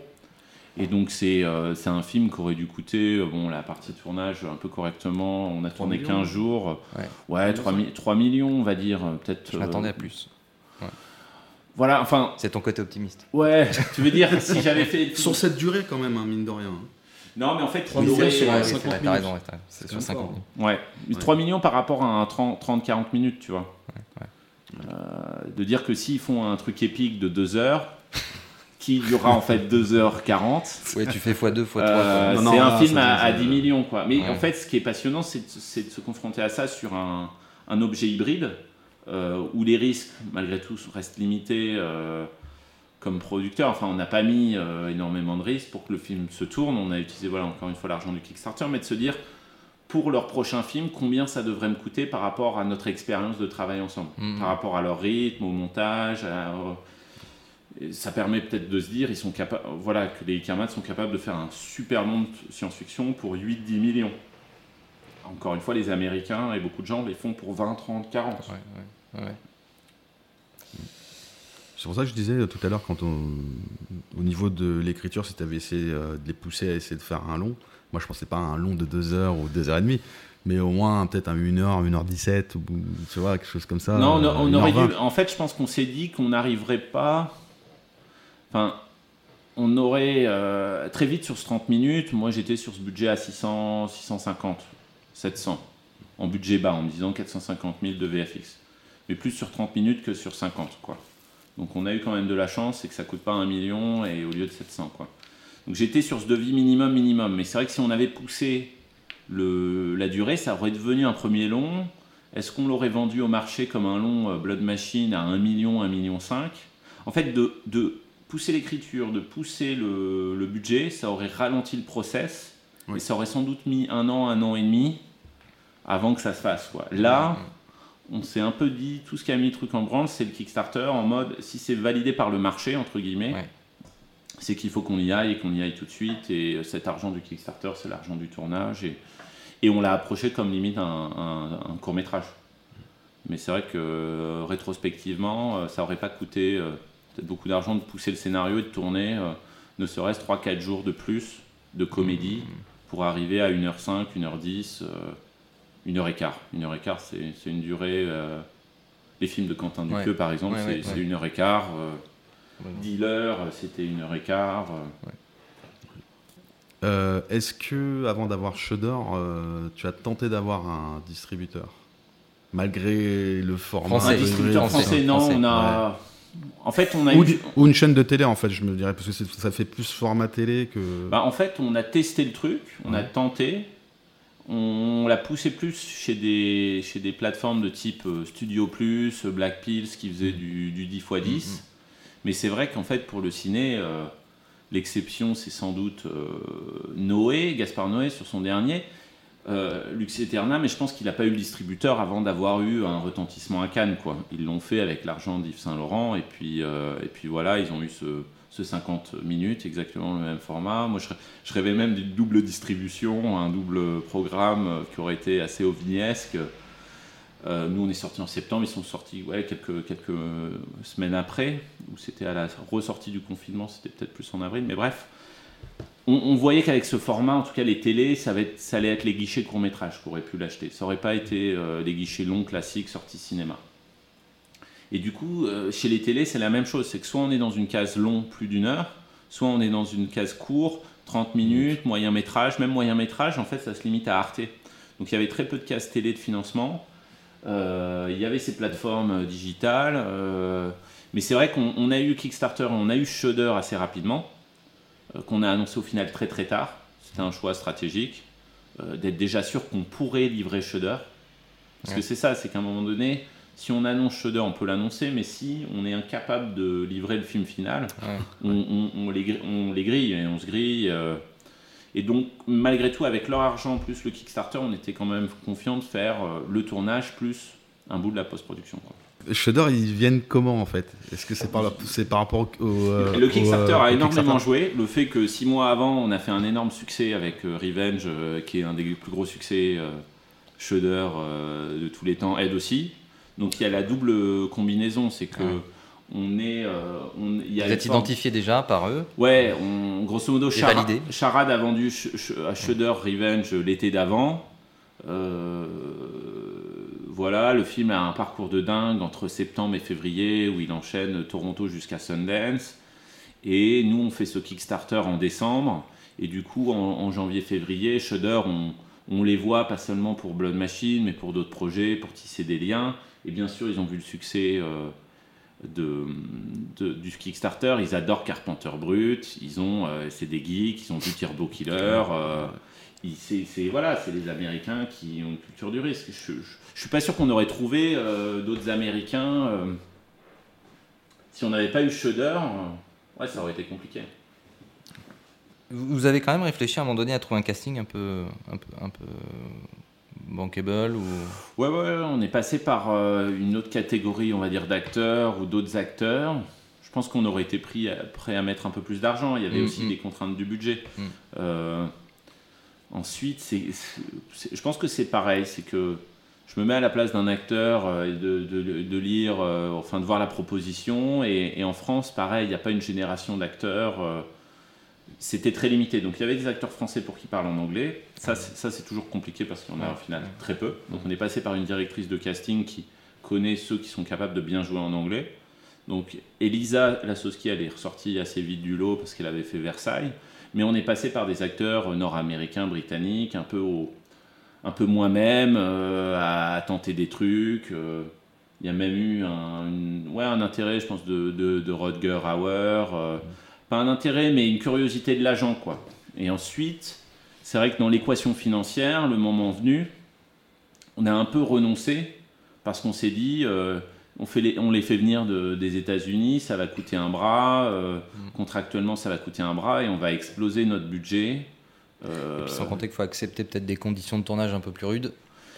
Et donc, c'est euh, c'est un film qui aurait dû coûter, euh, bon, la partie de tournage un peu correctement, on a tourné millions. 15 jours. Ouais. Ouais, 3, mi- 3 millions, on va dire, euh, peut-être. je euh, m'attendais à plus. Voilà, enfin, C'est ton côté optimiste. ouais, tu veux dire, si j'avais fait. Sur cette durée, quand même, hein, mine de rien. Hein. Non, mais en fait, Trois il millions aurait- sur Ouais, un oui, c'est 50 vrai, t'as minutes. raison, ouais, c'est sur même 50 fort. minutes. Ouais, mais 3 millions par rapport à un 30-40 minutes, tu vois. Euh, de dire que s'ils font un truc épique de 2 heures, qui durera en fait 2h40, Ouais, tu fais x2, x3. euh, Non, non, c'est un là, film à, à devient- 10 millions. Quoi. Mais Ouais. en fait, ce qui est passionnant, c'est de, se confronter à ça sur un, un objet hybride, euh, où les risques, malgré tout, restent limités. Euh, comme producteur, enfin, on n'a pas mis euh, énormément de risques pour que le film se tourne. On a utilisé, voilà, encore une fois, l'argent du Kickstarter, mais de se dire, pour leur prochain film, combien ça devrait me coûter par rapport à notre expérience de travail ensemble, Mhm. par rapport à leur rythme, au montage. à- et ça permet peut-être de se dire, ils sont capables, voilà, que les Kermat sont capables de faire un super long de science-fiction pour 8-10 millions. Encore une fois, les Américains et beaucoup de gens les font pour 20, 30, 40. Ouais, ouais, ouais. C'est pour ça que je disais tout à l'heure, quand on, au niveau de l'écriture, si tu avais essayé euh, de les pousser à essayer de faire un long, moi je pensais pas à un long de 2 heures ou 2 heures et demie, mais au moins peut-être un 1 heure, 1 heure 17, ou tu vois, quelque chose comme ça. Non, on, on 1 aurait dû. 20. En fait, je pense qu'on s'est dit qu'on n'arriverait pas. Enfin, on aurait euh, très vite sur ce 30 minutes. Moi, j'étais sur ce budget à 600, 650, 700 en budget bas, en me disant 450 000 de VFX. Mais plus sur 30 minutes que sur 50, quoi. Donc, on a eu quand même de la chance, c'est que ça coûte pas un million et au lieu de 700, quoi. Donc, j'étais sur ce devis minimum, minimum. Mais c'est vrai que si on avait poussé le, la durée, ça aurait devenu un premier long. Est-ce qu'on l'aurait vendu au marché comme un long euh, Blood Machine à 1 million, 1 million 5 En fait, de, de pousser l'écriture, de pousser le, le budget, ça aurait ralenti le process Oui. et ça aurait sans doute mis un an, un an et demi avant que ça se fasse. Quoi. Là, on s'est un peu dit, tout ce qui a mis le truc en branle, c'est le Kickstarter en mode, si c'est validé par le marché, entre guillemets, Ouais. c'est qu'il faut qu'on y aille et qu'on y aille tout de suite. Et euh, cet argent du Kickstarter, c'est l'argent du tournage. Et, et on l'a approché comme limite un, un- un court métrage. Mais c'est vrai que euh, rétrospectivement, euh, ça aurait pas coûté peut-être beaucoup d'argent de pousser le scénario et de tourner ne serait-ce 3-4 jours de plus de comédie pour arriver à 1h05, 1h10, euh, 1h15. 1h15, c'est c'est une durée. euh, les films de Quentin Ouais. Dupieux, par exemple, Ouais, ouais, c'est ouais. c'est 1h15. euh, Ouais. Dealer, euh, c'était 1h15. euh, Euh, Est-ce que, avant d'avoir Shudder, euh, tu as tenté d'avoir un distributeur? Malgré le format. Français. un distributeur français, français, non, français. on a. En fait, on a Ou, eu. ou une chaîne de télé, en fait, je me dirais, parce que c'est- ça fait plus format télé que. Bah, en fait, on a testé le truc, on a Ouais. tenté, on l'a poussé plus chez des, chez des plateformes de type euh, Studio Plus, Black Pills qui faisaient du, du 10 x 10. Mais c'est vrai qu'en fait, pour le ciné, euh, l'exception, c'est sans doute euh, Noé, Gaspard Noé sur son dernier. Euh, Lux Eterna, mais je pense qu'il n'a pas eu le distributeur avant d'avoir eu un retentissement à Cannes. Quoi. Ils l'ont fait avec l'argent d'Yves Saint-Laurent, et puis, euh, et puis voilà, ils ont eu ce, ce 50 minutes, exactement le même format. Moi, je, rêvais même d'une double distribution, un double programme euh, qui aurait été assez ovniesque. Euh, nous, on est sorti en septembre, ils sont sortis quelques, quelques semaines après, ou c'était à la ressortie du confinement, c'était peut-être plus en avril, mais bref. On, voyait qu'avec ce format, en tout cas les télés, ça, allait être les guichets court métrage qu'aurait pu l'acheter. Ça aurait pas été euh, les guichets longs classiques sortis cinéma. Et du coup, euh, chez les télés, c'est la même chose. C'est que soit on est dans une case long, plus d'une heure, soit on est dans une case court, 30 minutes, moyen métrage. Même moyen métrage, en fait, ça se limite à Arte. Donc il y avait très peu de cases télé de financement. Euh, il y avait ces plateformes euh, digitales. euh, mais c'est vrai qu'on on a eu Kickstarter, on a eu Shudder assez rapidement, euh, qu'on a annoncé au final très très tard. C'était un choix stratégique, d'être déjà sûr qu'on pourrait livrer Shudder. Parce que c'est ça, c'est qu'à un moment donné, si on annonce Shudder, on peut l'annoncer, mais si on est incapable de livrer le film final, Ouais. on, on- on les, gri- on les grille et on se grille. euh. et donc, malgré tout, avec leur argent plus le Kickstarter, on était quand même confiant de faire euh, le tournage plus un bout de la post-production. Shudder, ils viennent comment en fait? Est-ce que c'est par, la- c'est par rapport au. euh, le au, Kickstarter euh, a énormément Kickstarter joué. Le fait que six mois avant, on a fait un énorme succès avec euh, Revenge, euh, qui est un des plus gros succès euh, Shudder euh, de tous les temps, aide aussi. Donc il y a la double combinaison, c'est que Ouais. on est, euh, on- il y a Vous êtes forme- identifié déjà par eux Ouais, on, grosso modo. Charade a vendu à Shudder Revenge l'été d'avant. Euh, voilà, le film a un parcours de dingue entre septembre et février où il enchaîne Toronto jusqu'à Sundance. Et nous, on fait ce Kickstarter en décembre. Et du coup, en, en janvier-février, Shudder, on, on les voit pas seulement pour Blood Machine, mais pour d'autres projets, pour tisser des liens. Et bien sûr, ils ont vu le succès euh, de, de- du Kickstarter. Ils adorent Carpenter Brut. Ils ont, euh, c'est des geeks. Ils ont vu Turbo Killer. euh, ils- c'est, c'est- voilà, c'est les Américains qui ont une culture du risque. Je, je, je suis pas sûr qu'on aurait trouvé d'autres Américains si on n'avait pas eu Shudder. ouais, ça aurait été compliqué. Vous vous avez quand même réfléchi à un moment donné à trouver un casting un peu, un peu, un peu bankable ou? Ouais, ouais, on est passé par euh, une autre catégorie, on va dire, d'acteurs ou d'autres acteurs. Je pense qu'on aurait été pris à- prêt à mettre un peu plus d'argent. Il y avait Mm, aussi mm. des contraintes du budget. Mm. Euh, ensuite, c'est, je pense que c'est pareil. C'est que je me mets à la place d'un acteur euh, et de, de- de lire, enfin de voir la proposition. Et, et en France, pareil, il n'y a pas une génération d'acteurs. Euh, c'était très limité. Donc il y avait des acteurs français pour qui parlent en anglais. Ça, c'est, toujours compliqué parce qu'il y en a au final très peu. Donc on est passé par une directrice de casting qui connaît ceux qui sont capables de bien jouer en anglais. Donc Elisa Lasowski, elle est ressortie assez vite du lot parce qu'elle avait fait Versailles. Mais on est passé par des acteurs nord-américains, britanniques, un peu, au, un peu moi-même, euh, à tenter des trucs. euh. Il y a même eu un, une- ouais, un intérêt, je pense, de, de, de Rodger Hauer. euh, pas un intérêt, mais une curiosité de l'agent, quoi. Et ensuite, c'est vrai que dans l'équation financière, le moment venu, on a un peu renoncé parce qu'on s'est dit, euh, on, fait les, on les fait venir de- des États-Unis, ça va coûter un bras, euh, contractuellement ça va coûter un bras et on va exploser notre budget. Euh, Et puis sans compter qu'il faut accepter peut-être des conditions de tournage un peu plus rudes.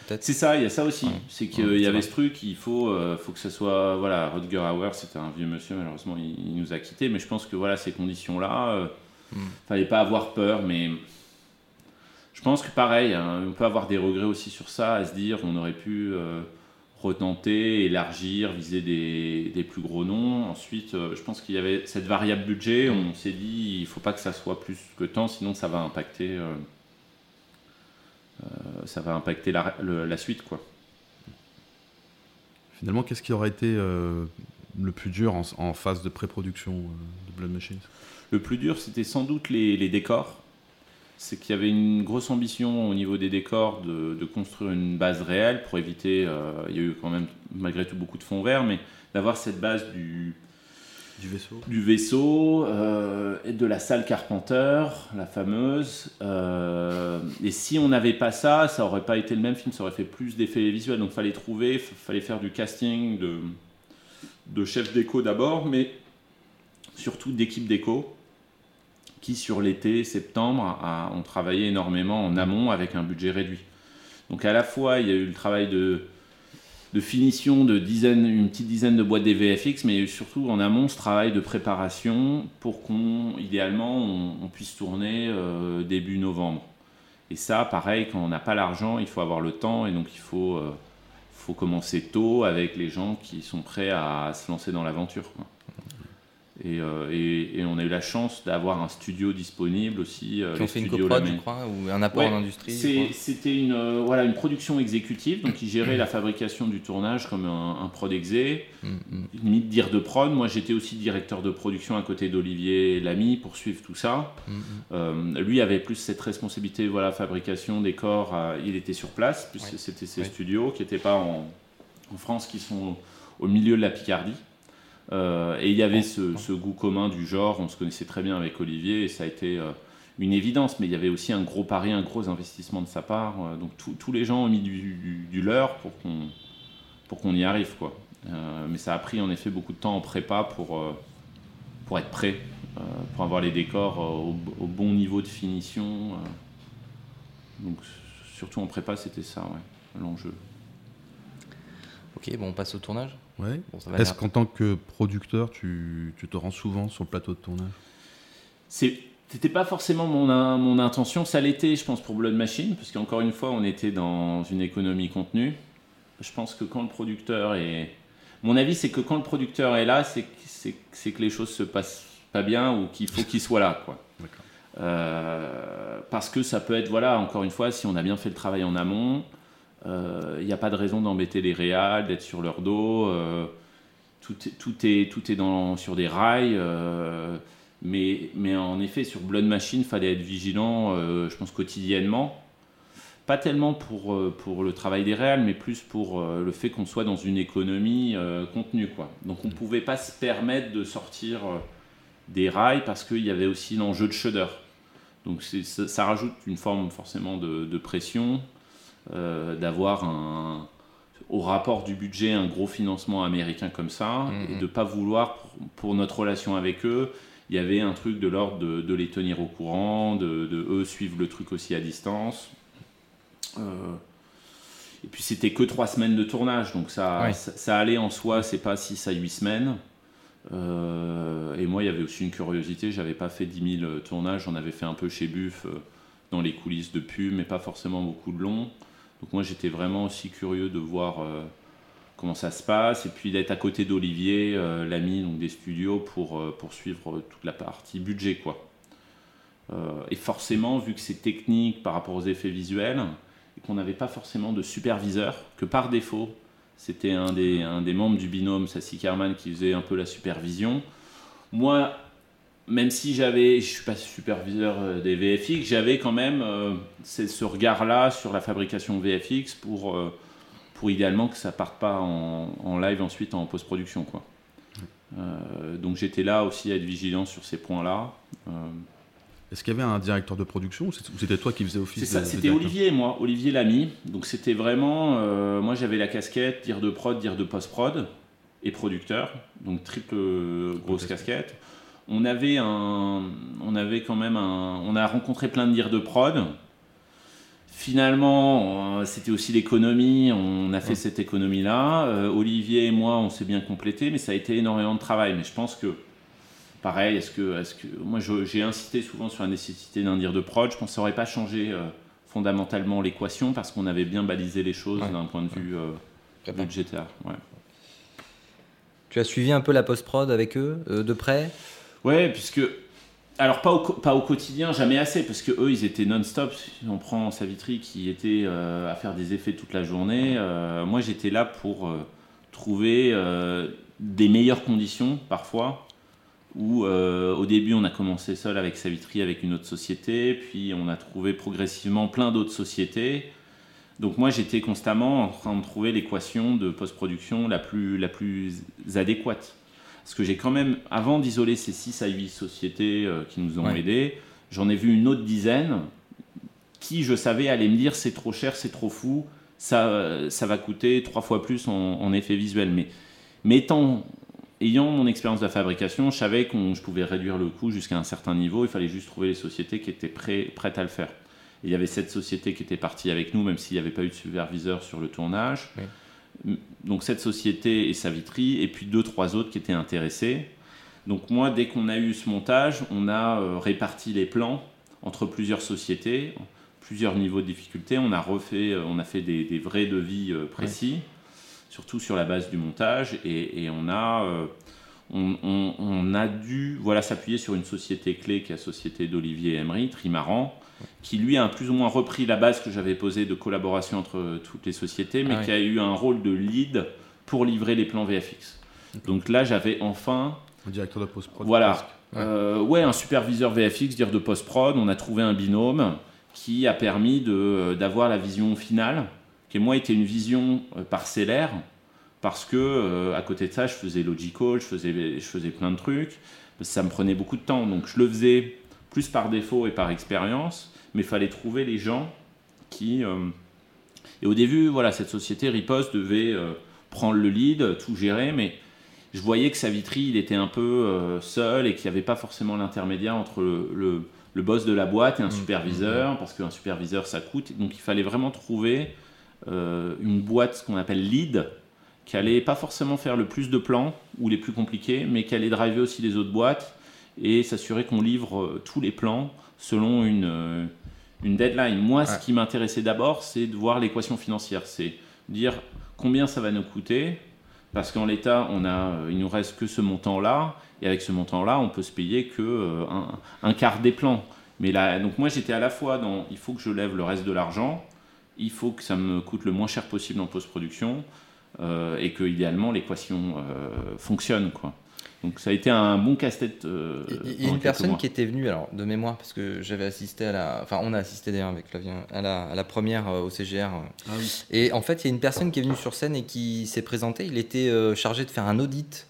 Peut-être. c'est ça, il y a ça aussi. Ouais. C'est qu'il Ouais, y avait vrai. ce truc, il faut, euh, faut que ce soit. Voilà, Rodger Hauer, c'était un vieux monsieur, malheureusement, il, il nous a quittés, mais je pense que voilà, ces conditions-là, euh, Mm. fallait pas avoir peur, mais je pense que pareil, hein, on peut avoir des regrets aussi sur ça, à se dire on aurait pu euh, retenter, élargir, viser des, des plus gros noms. Ensuite, euh, je pense qu'il y avait cette variable budget, on s'est dit il faut pas que ça soit plus que tant, sinon ça va impacter. Euh, ça va impacter la, le- la suite quoi. Finalement, qu'est-ce qui aurait été euh, le plus dur en, en phase de pré-production euh, de Blood Machines? Le plus dur, c'était sans doute les, les décors. C'est qu'il y avait une grosse ambition au niveau des décors de, de construire une base réelle pour éviter. euh, il y a eu quand même malgré tout beaucoup de fonds verts, mais d'avoir cette base du, Du vaisseau euh, et de la salle Carpenter, la fameuse. euh, et si on n'avait pas ça, ça aurait pas été le même film, ça aurait fait plus d'effets visuels. Donc fallait trouver, fallait faire du casting de, chef déco d'abord, mais surtout d'équipes d'éco qui sur l'été, septembre, ont travaillé énormément en amont avec un budget réduit. Donc à la fois, il y a eu le travail de, de finition de dizaines, une petite dizaine de boîtes des VFX, mais surtout en amont ce travail de préparation pour qu'on, idéalement, on, puisse tourner euh, début novembre. Et ça, pareil, quand on n'a pas l'argent, il faut avoir le temps et donc il faut, euh, faut commencer tôt avec les gens qui sont prêts à se lancer dans l'aventure. Et, euh, et- et on a eu la chance d'avoir un studio disponible aussi. euh, Qui ont fait une coprod, je crois, ou un apport Ouais, en industrie. C'était une, euh, voilà, une production exécutive, donc ils géraient la fabrication du tournage comme un, un prod exé, Mm, mm. limite dire de prod. Moi j'étais aussi directeur de production à côté d'Olivier Lamy pour suivre tout ça. Mm, mm. Euh, lui avait plus cette responsabilité, voilà, fabrication, décor, il était sur place, puisque Ouais. c'était ses Ouais. studios qui n'étaient pas en, en France, qui sont au milieu de la Picardie. Euh, et il y avait ce, ce goût commun du genre, on se connaissait très bien avec Olivier, et ça a été euh, une évidence, mais il y avait aussi un gros pari, un gros investissement de sa part. euh, donc tous- tous les gens ont mis du, du- du leur pour qu'on pour qu'on y arrive. Quoi. Euh, mais ça a pris en effet beaucoup de temps en prépa pour, euh, pour être prêt, euh, pour avoir les décors euh, au, au bon niveau de finition. euh. Donc surtout en prépa, c'était ça, ouais, l'enjeu. Ok, bon, on passe au tournage. Ouais. Bon, Est-ce qu'en tant que producteur, tu, tu te rends souvent sur le plateau de tournage? C'était pas forcément mon, mon intention, ça l'était, je pense, pour Blood Machine, parce qu'encore une fois, on était dans une économie contenue. Je pense que quand le producteur est. Mon avis, c'est que quand le producteur est là, c'est que, les choses se passent pas bien ou qu'il faut qu'il soit là, quoi. Euh, parce que ça peut être, voilà, encore une fois, si on a bien fait le travail en amont, il n'y a pas de raison d'embêter les réals, d'être sur leur dos. euh, tout, est, tout, est, tout est dans, sur des rails. euh, mais, mais en effet, sur Blood Machine, il fallait être vigilant, euh, je pense, quotidiennement. Pas tellement pour, euh, pour le travail des réals, mais plus pour euh, le fait qu'on soit dans une économie euh, contenue. Quoi. Donc on ne pouvait pas se permettre de sortir euh, des rails parce qu'il y avait aussi l'enjeu de shudder. Donc ça, ça rajoute une forme forcément de, de pression, euh, d'avoir un, au rapport du budget un gros financement américain comme ça, Mhm. et de ne pas vouloir, pour, notre relation avec eux, il y avait un truc de l'ordre de, de les tenir au courant, de, de eux suivre le truc aussi à distance. Euh, et puis c'était que trois semaines de tournage, donc ça, Ouais. ça, ça allait en soi, c'est pas 6 à 8 semaines. Euh, et moi, il y avait aussi une curiosité, j'avais pas fait 10 000 tournages, j'en avais fait un peu chez Buff euh, dans les coulisses de pub, mais pas forcément beaucoup de longs. Donc moi, j'étais vraiment aussi curieux de voir euh, comment ça se passe, et puis d'être à côté d'Olivier, euh, l'ami donc des studios, pour euh, poursuivre toute la partie budget, quoi. Euh, et forcément, vu que c'est technique par rapport aux effets visuels, et qu'on n'avait pas forcément de superviseur, que par défaut, c'était un des, membres du binôme, Sassy Kerman, qui faisait un peu la supervision. Moi, même si j'avais, je suis pas superviseur euh, des VFX, j'avais quand même euh, ce regard-là sur la fabrication VFX pour, euh, pour idéalement que ça parte pas en, en live ensuite en post-production, quoi. Euh, donc j'étais là aussi à être vigilant sur ces points-là. Est-ce qu'il y avait un directeur de production ou c'était toi qui faisais office c'était Olivier moi, Olivier Lamy. Donc c'était vraiment, moi j'avais la casquette, dire de prod, dire de post-prod et producteur, donc triple grosse casquette. On avait un, on avait quand même un, on a rencontré plein de dires de prod. Finalement, euh, c'était aussi l'économie. On a fait cette économie-là. Euh, Olivier et moi, on s'est bien complété, mais ça a été énormément de travail. Mais je pense que Pareil, est-ce que, est que moi j'ai insisté souvent sur la nécessité d'un dire de prod. Je pense que ça n'aurait pas changé euh, fondamentalement l'équation parce qu'on avait bien balisé les choses Ouais. d'un point de vue euh, budgétaire. Ouais. Tu as suivi un peu la post-prod avec eux, euh, de près? Ouais, puisque. Alors, pas au, quotidien, jamais assez, parce que eux, ils étaient non-stop. On prend Savitri qui était euh, à faire des effets toute la journée, euh, moi j'étais là pour euh, trouver des meilleures conditions parfois. Où au début, on a commencé seul avec Savitri, avec une autre société, puis on a trouvé progressivement plein d'autres sociétés. Donc, moi j'étais constamment en train de trouver l'équation de post-production la plus, la plus adéquate. Parce que j'ai quand même, avant d'isoler ces 6 à 8 sociétés euh, qui nous ont Ouais. aidés, j'en ai vu une autre dizaine qui, je savais, allait me dire c'est trop cher, c'est trop fou, ça, ça va coûter trois fois plus en, en effet visuel. Mais, mais étant, ayant mon expérience de la fabrication, je savais que je pouvais réduire le coût jusqu'à un certain niveau. Il fallait juste trouver les sociétés qui étaient prêt- prêtes à le faire. Et il y avait cette société qui était partie avec nous, même s'il n'y avait pas eu de superviseur sur le tournage. Donc cette société et Savitri, et puis deux, trois autres qui étaient intéressés. Donc moi, dès qu'on a eu ce montage, on a euh, réparti les plans entre plusieurs sociétés, plusieurs niveaux de difficulté. On a refait, euh, on a fait des, vrais devis euh, précis, surtout sur la base du montage, et, on a, on a dû, voilà, s'appuyer sur une société clé qui est la société d'Olivier Emery, Trimaran, qui lui a plus ou moins repris la base que j'avais posée de collaboration entre euh, toutes les sociétés, mais Ah qui a eu un rôle de lead pour livrer les plans VFX. Donc là, j'avais enfin Un directeur de post-prod. voilà. Euh, ouais, un superviseur VFX, dire de post-prod. On a trouvé un binôme qui a permis de, euh, d'avoir la vision finale, qui moi était une vision parcellaire, parce que euh, à côté de ça, je faisais Logical, je faisais, je faisais plein de trucs. Ça me prenait beaucoup de temps, donc je le faisais plus par défaut et par expérience, mais il fallait trouver les gens qui. euh, Et au début, voilà, cette société Riposte devait euh, prendre le lead, tout gérer, mais je voyais que Savitri, il était un peu euh, seul et qu'il n'y avait pas forcément l'intermédiaire entre le, le- le boss de la boîte et un superviseur, parce qu'un superviseur, ça coûte. Donc il fallait vraiment trouver une boîte, ce qu'on appelle lead, qui allait pas forcément faire le plus de plans ou les plus compliqués, mais qui allait driver aussi les autres boîtes et s'assurer qu'on livre euh, tous les plans selon une, euh, une deadline. Moi, ce qui m'intéressait d'abord, c'est de voir l'équation financière, c'est dire combien ça va nous coûter, parce qu'en l'état, on a, euh, il nous reste que ce montant-là, et avec ce montant-là, on peut se payer que un, un quart des plans. Mais là, donc moi, j'étais à la fois dans, il faut que je lève le reste de l'argent, il faut que ça me coûte le moins cher possible en post-production, euh, et que idéalement l'équation euh, fonctionne, quoi. Donc ça a été un bon casse-tête. euh, Il y a une personne mois. qui était venue, alors de mémoire, parce que j'avais assisté à la. Enfin, on a assisté d'ailleurs avec Flavien à la, à la première euh, au CGR. euh. Et en fait, il y a une personne qui est venue sur scène et qui s'est présentée. Il était euh, chargé de faire un audit.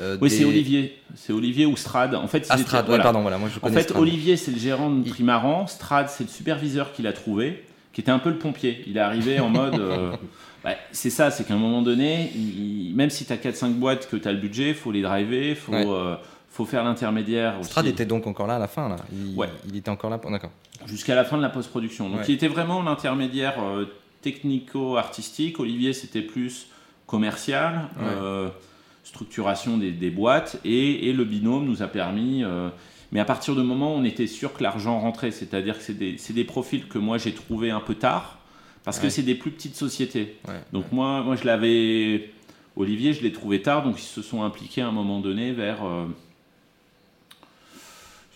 euh, Oui, des- c'est Olivier. C'est Olivier ou Strad. En fait, Ah, Strad, ouais, voilà. pardon, voilà, moi je En connais fait, Strad. Olivier, c'est le gérant de Il- Trimaran. Strad, c'est le superviseur qui l'a trouvé, qui était un peu le pompier. Il est arrivé en mode. bah, c'est ça, c'est qu'à un moment donné, il- même si tu as 4-5 boîtes que tu as le budget, il faut les driver, il faut, Ouais. euh, faut faire l'intermédiaire. Strad était donc encore là à la fin, là. Il, Ouais. il était encore là. pour- D'accord. jusqu'à la fin de la post-production. Donc Ouais. il était vraiment l'intermédiaire euh, technico-artistique. Olivier, c'était plus commercial, euh, structuration des, des boîtes, et, et le binôme nous a permis. mais à partir du moment où on était sûr que l'argent rentrait, c'est-à-dire que c'est des, des profils que moi j'ai trouvé un peu tard, parce que c'est des plus petites sociétés. Ouais. Donc moi, moi je l'avais. Olivier, je l'ai trouvé tard, donc ils se sont impliqués à un moment donné vers. euh,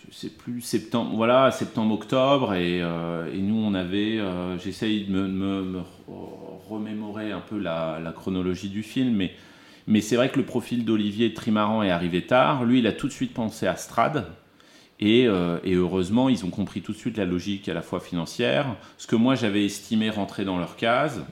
je sais plus, septembre, voilà, septembre-octobre, et, euh, et nous on avait. euh, J'essaye de me, remémorer un peu la, la chronologie du film, mais, mais c'est vrai que le profil d'Olivier Trimaran est arrivé tard. Lui, il a tout de suite pensé à Strad. Et, euh, et heureusement, ils ont compris tout de suite la logique à la fois financière, ce que moi j'avais estimé rentrer dans leur case,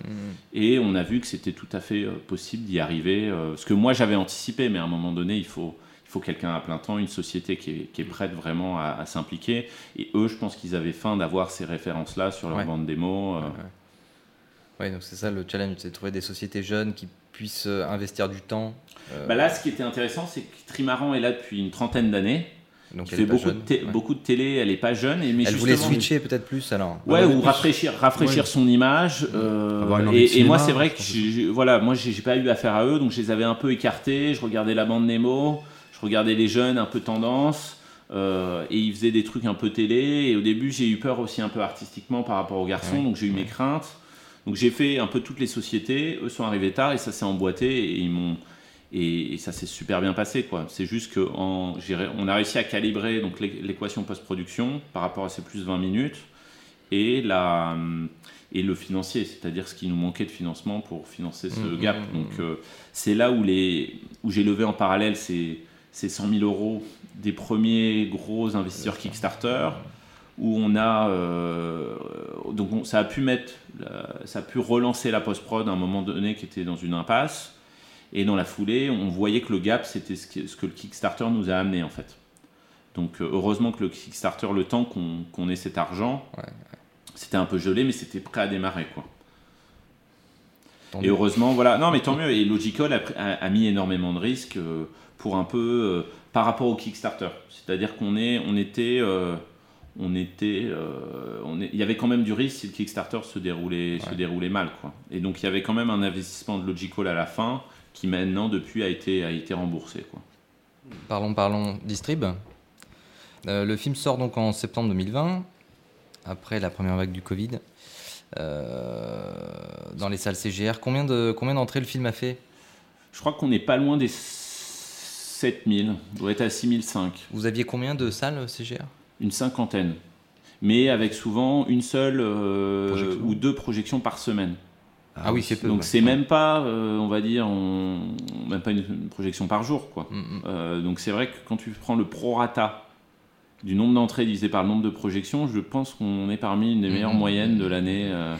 et on a vu que c'était tout à fait euh, possible d'y arriver. euh, ce que moi j'avais anticipé, mais à un moment donné, il faut, il faut quelqu'un à plein temps, une société qui est, qui est prête vraiment à, à s'impliquer. Et eux, je pense qu'ils avaient faim d'avoir ces références-là sur leur Ouais. bande démo. euh. Ouais, donc c'est ça le challenge, c'est de trouver des sociétés jeunes qui puissent investir du temps. Bah là, ce qui était intéressant, c'est que Trimaran est là depuis une trentaine d'années. Donc Il elle fait est pas beaucoup, jeune, de té- ouais. beaucoup de télé, elle est pas jeune. Et, mais Elle voulait switcher peut-être plus alors. Ouais, ou plus- rafraîchir, rafraîchir Ouais. son image. euh, et, moi, c'est vrai je que j'ai- voilà, moi, j'ai pas eu affaire à eux, donc je les avais un peu écartés. Je regardais la bande Nemo, je regardais les jeunes un peu tendance, euh, et ils faisaient des trucs un peu télé. Et au début, j'ai eu peur aussi un peu artistiquement par rapport aux garçons, Ouais. donc j'ai eu mes craintes. Donc j'ai fait un peu toutes les sociétés. Eux sont arrivés tard et ça s'est emboîté et ils m'ont et, et ça s'est super bien passé quoi. C'est juste ré- on a réussi à calibrer donc l'é- l'équation post-production par rapport à ces plus 20 minutes et la et le financier, c'est-à-dire ce qui nous manquait de financement pour financer ce Mhm, gap. mhm, Donc euh, c'est là où les où j'ai levé en parallèle ces ces 100 000 euros des premiers gros investisseurs Kickstarter où on a euh, donc on- ça a pu mettre ça a pu relancer la post prod à un moment donné qui était dans une impasse et dans la foulée on voyait que le gap c'était ce, que- ce que le Kickstarter nous a amené en fait donc euh, heureusement que le Kickstarter le temps qu'on ait cet argent Ouais, c'était un peu gelé mais c'était prêt à démarrer quoi Et heureusement, voilà. Non, mais tant mieux. Et Logical a, a- a mis énormément de risques euh, pour un peu euh, par rapport au Kickstarter. C'est-à-dire qu'on est, on était, euh, on était, euh, on est- il y avait quand même du risque si le Kickstarter se déroulait, se Ouais. déroulait mal, quoi. Et donc il y avait quand même un investissement de Logical à la fin qui maintenant depuis a été, a été remboursé, quoi. Parlons, parlons distrib. Euh, le film sort donc en septembre 2020, après la première vague du Covid, euh, dans les salles CGR. Combien de combien d'entrées le film a fait? Je crois qu'on n'est pas loin des 7000, on doit être à 6005. Vous aviez combien de salles CGR Une cinquantaine. Mais avec souvent une seule euh, ou deux projections par semaine. Ah oui, c'est peu. Donc ouais. c'est même pas, euh, on va dire, on- même pas une, une projection par jour, quoi. Mm, mm. Euh, donc c'est vrai que quand tu prends le prorata du nombre d'entrées divisé par le nombre de projections, je pense qu'on est parmi une des meilleures Mhm. moyennes de l'année euh,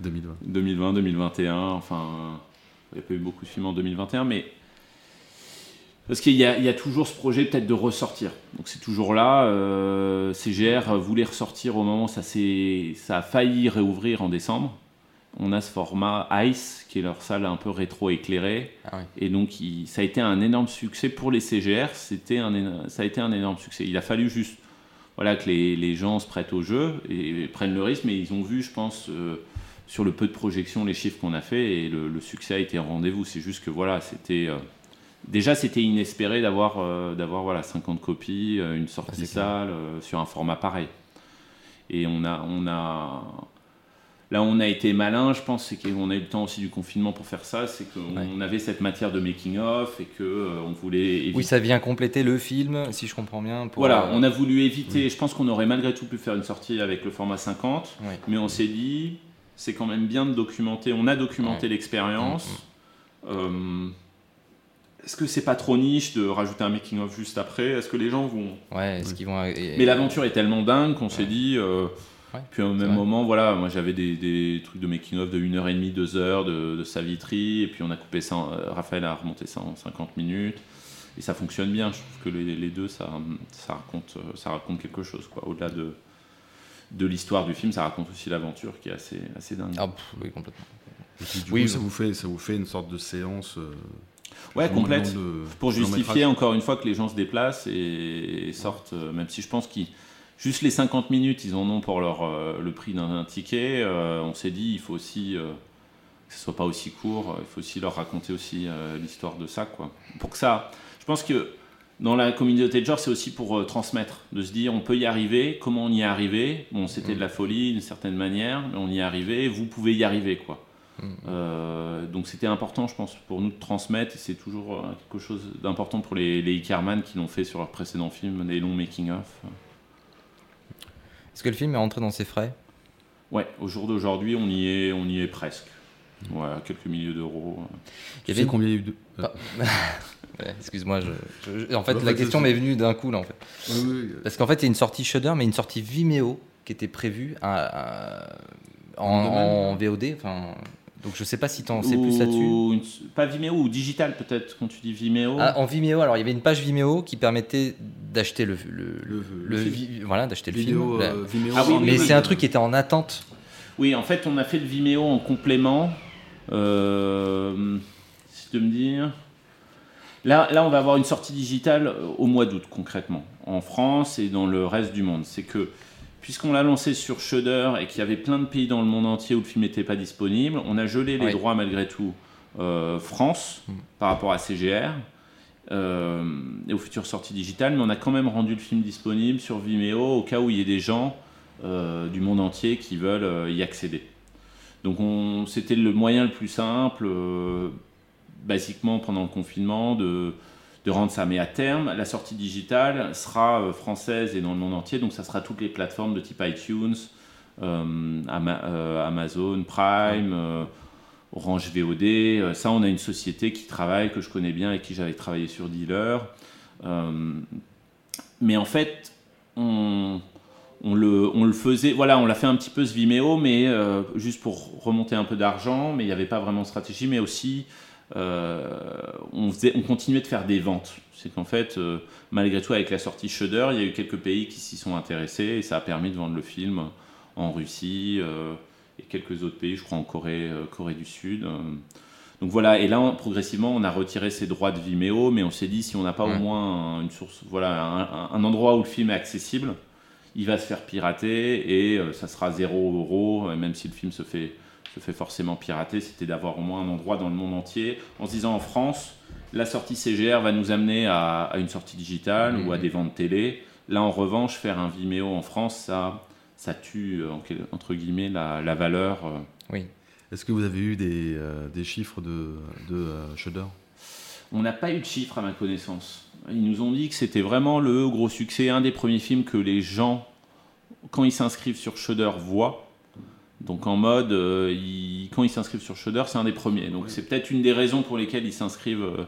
2020. 2020, 2021. Enfin, il n'y a pas eu beaucoup de films en 2021, mais parce qu'il y, y a toujours ce projet peut-être de ressortir. Donc c'est toujours là. euh, CGR voulait ressortir au moment où ça, s'est- ça a failli réouvrir en décembre. On a ce format ICE, qui est leur salle un peu rétro-éclairée. Ah oui. Et donc il- ça a été un énorme succès pour les CGR. C'était un, ça a été un énorme succès. Il a fallu juste voilà, que les, les gens se prêtent au jeu et, prennent le risque, mais ils ont vu, je pense, euh, sur le peu de projections, les chiffres qu'on a fait et le, le succès a été au rendez-vous. C'est juste que voilà, c'était euh, déjà c'était inespéré d'avoir euh, d'avoir voilà 50 copies, une sortie clair. salle sur un format pareil. Et on a on a Là, où on a été malin, je pense, c'est qu'on a eu le temps aussi du confinement pour faire ça, c'est qu'on Ouais. avait cette matière de making-of et que euh, on voulait éviter Oui, ça vient compléter le film, si je comprends bien. pour, voilà, euh, on a voulu éviter. Je pense qu'on aurait malgré tout pu faire une sortie avec le format 50, Ouais. mais on s'est dit, c'est quand même bien de documenter. On a documenté Ouais. l'expérience. Euh, Est-ce que c'est pas trop niche de rajouter un making-of juste après? Est-ce que les gens vont. Ouais, est-ce qu'ils vont. Mais l'aventure est tellement dingue qu'on s'est dit. euh, Ouais, Puis au même vrai. moment, voilà, moi j'avais des, des trucs de making-of de 1h30, 2h de, de Savitri, et puis on a coupé ça, en- euh, Raphaël a remonté ça en 50 minutes, et ça fonctionne bien. Je trouve que les, les deux, ça, ça, raconte, euh, ça raconte quelque chose, quoi. Au-delà de, de l'histoire du film, ça raconte aussi l'aventure qui est assez, assez dingue. Ah, pff, oui, complètement. Et puis, du Oui, coup, ça vous- fait, ça vous fait une sorte de séance. euh, ouais, complète. de- Pour justifier encore une fois que les gens se déplacent et, et sortent, euh, même si je pense qu'ils. Juste les 50 minutes, ils en ont pour leur, euh, le prix d'un ticket. euh, on s'est dit, il faut aussi euh, que ce soit pas aussi court. Il faut aussi leur raconter aussi l'histoire de ça, quoi. Pour que ça, je pense que dans la communauté de genre, c'est aussi pour transmettre, de se dire, on peut y arriver. Comment on y est arrivé? Bon, c'était de la folie d'une certaine manière, mais on y est arrivé. Vous pouvez y arriver, quoi. Euh, donc c'était important, je pense, pour nous de transmettre, et c'est toujours quelque chose d'important pour les, les Ickerman qui l'ont fait sur leurs précédents films, des longs making-of. Est-ce que le film est rentré dans ses frais? Ouais, au jour d'aujourd'hui, on y est, on y est presque. Ouais, quelques milliers d'euros. Il y Tu sais combien il y a eu de. Ah. Ouais, Excuse-moi, je, je- en fait, Bah, la question m'est venue d'un coup, là, en fait. oui, oui, Parce qu'en fait, il y a une sortie Shudder, mais une sortie Vimeo qui était prévue à- à- en, en VOD. Enfin, donc je sais pas si tu en sais plus là-dessus. Pas Vimeo, ou digital peut-être, quand tu dis Vimeo. Ah, en Vimeo, alors il y avait une page Vimeo qui permettait d'acheter le, le, Le- le le vi- voilà, d'acheter le vidéo, film. Bah, euh, Vimeo. Ah oui, mais oui, c'est oui. un truc qui était en attente. Oui, en fait, on a fait le Vimeo en complément. Euh, si de me dire. Là, là, on va avoir une sortie digitale euh, au mois d'août, concrètement, en France et dans le reste du monde. C'est que, puisqu'on l'a lancé sur Shudder et qu'il y avait plein de pays dans le monde entier où le film n'était pas disponible, on a gelé les droits malgré tout euh, France Mm. par rapport à CGR. euh, et aux futures sorties digitales, mais on a quand même rendu le film disponible sur Vimeo au cas où il y ait des gens euh, du monde entier qui veulent euh, y accéder. Donc on- c'était le moyen le plus simple, basiquement pendant le confinement, de, de rendre ça. Mais à terme, la sortie digitale sera euh, française et dans le monde entier, donc ça sera toutes les plateformes de type iTunes, euh, euh, Amazon Prime, Orange VOD. Ça, on a une société qui travaille, que je connais bien, avec qui j'avais travaillé sur Dealer. Mais en fait, on, le, faisait, voilà, on l'a fait un petit peu ce Vimeo, mais juste pour remonter un peu d'argent, mais il n'y avait pas vraiment de stratégie, mais aussi on, faisait, on continuait de faire des ventes. C'est qu'en fait, euh, malgré tout, avec la sortie Shudder, il y a eu quelques pays qui s'y sont intéressés et ça a permis de vendre le film en Russie euh, et quelques autres pays, je crois en Corée, euh, Corée du Sud. euh. Donc voilà, et là, on- progressivement, on a retiré ses droits de Vimeo, mais on s'est dit, si on n'a pas Ouais. au moins un- une source, voilà, un, endroit où le film est accessible, il va se faire pirater et euh, ça sera 0 euro, même si le film se fait, se fait forcément pirater, c'était d'avoir au moins un endroit dans le monde entier, en se disant en France, la sortie CGR va nous amener à, à une sortie digitale Mhm. ou à des ventes télé. Là, en revanche, faire un Vimeo en France, ça, ça tue, euh, entre guillemets, la, la valeur. euh. Oui. Est-ce que vous avez eu des, euh, des chiffres de, de euh, Shudder? On n'a pas eu de chiffres à ma connaissance. Ils nous ont dit que c'était vraiment le gros succès, un des premiers films que les gens, quand ils s'inscrivent sur Shudder, voient. Donc en mode, euh, ils- quand ils s'inscrivent sur Shudder, c'est un des premiers. Donc c'est peut-être une des raisons pour lesquelles ils s'inscrivent euh,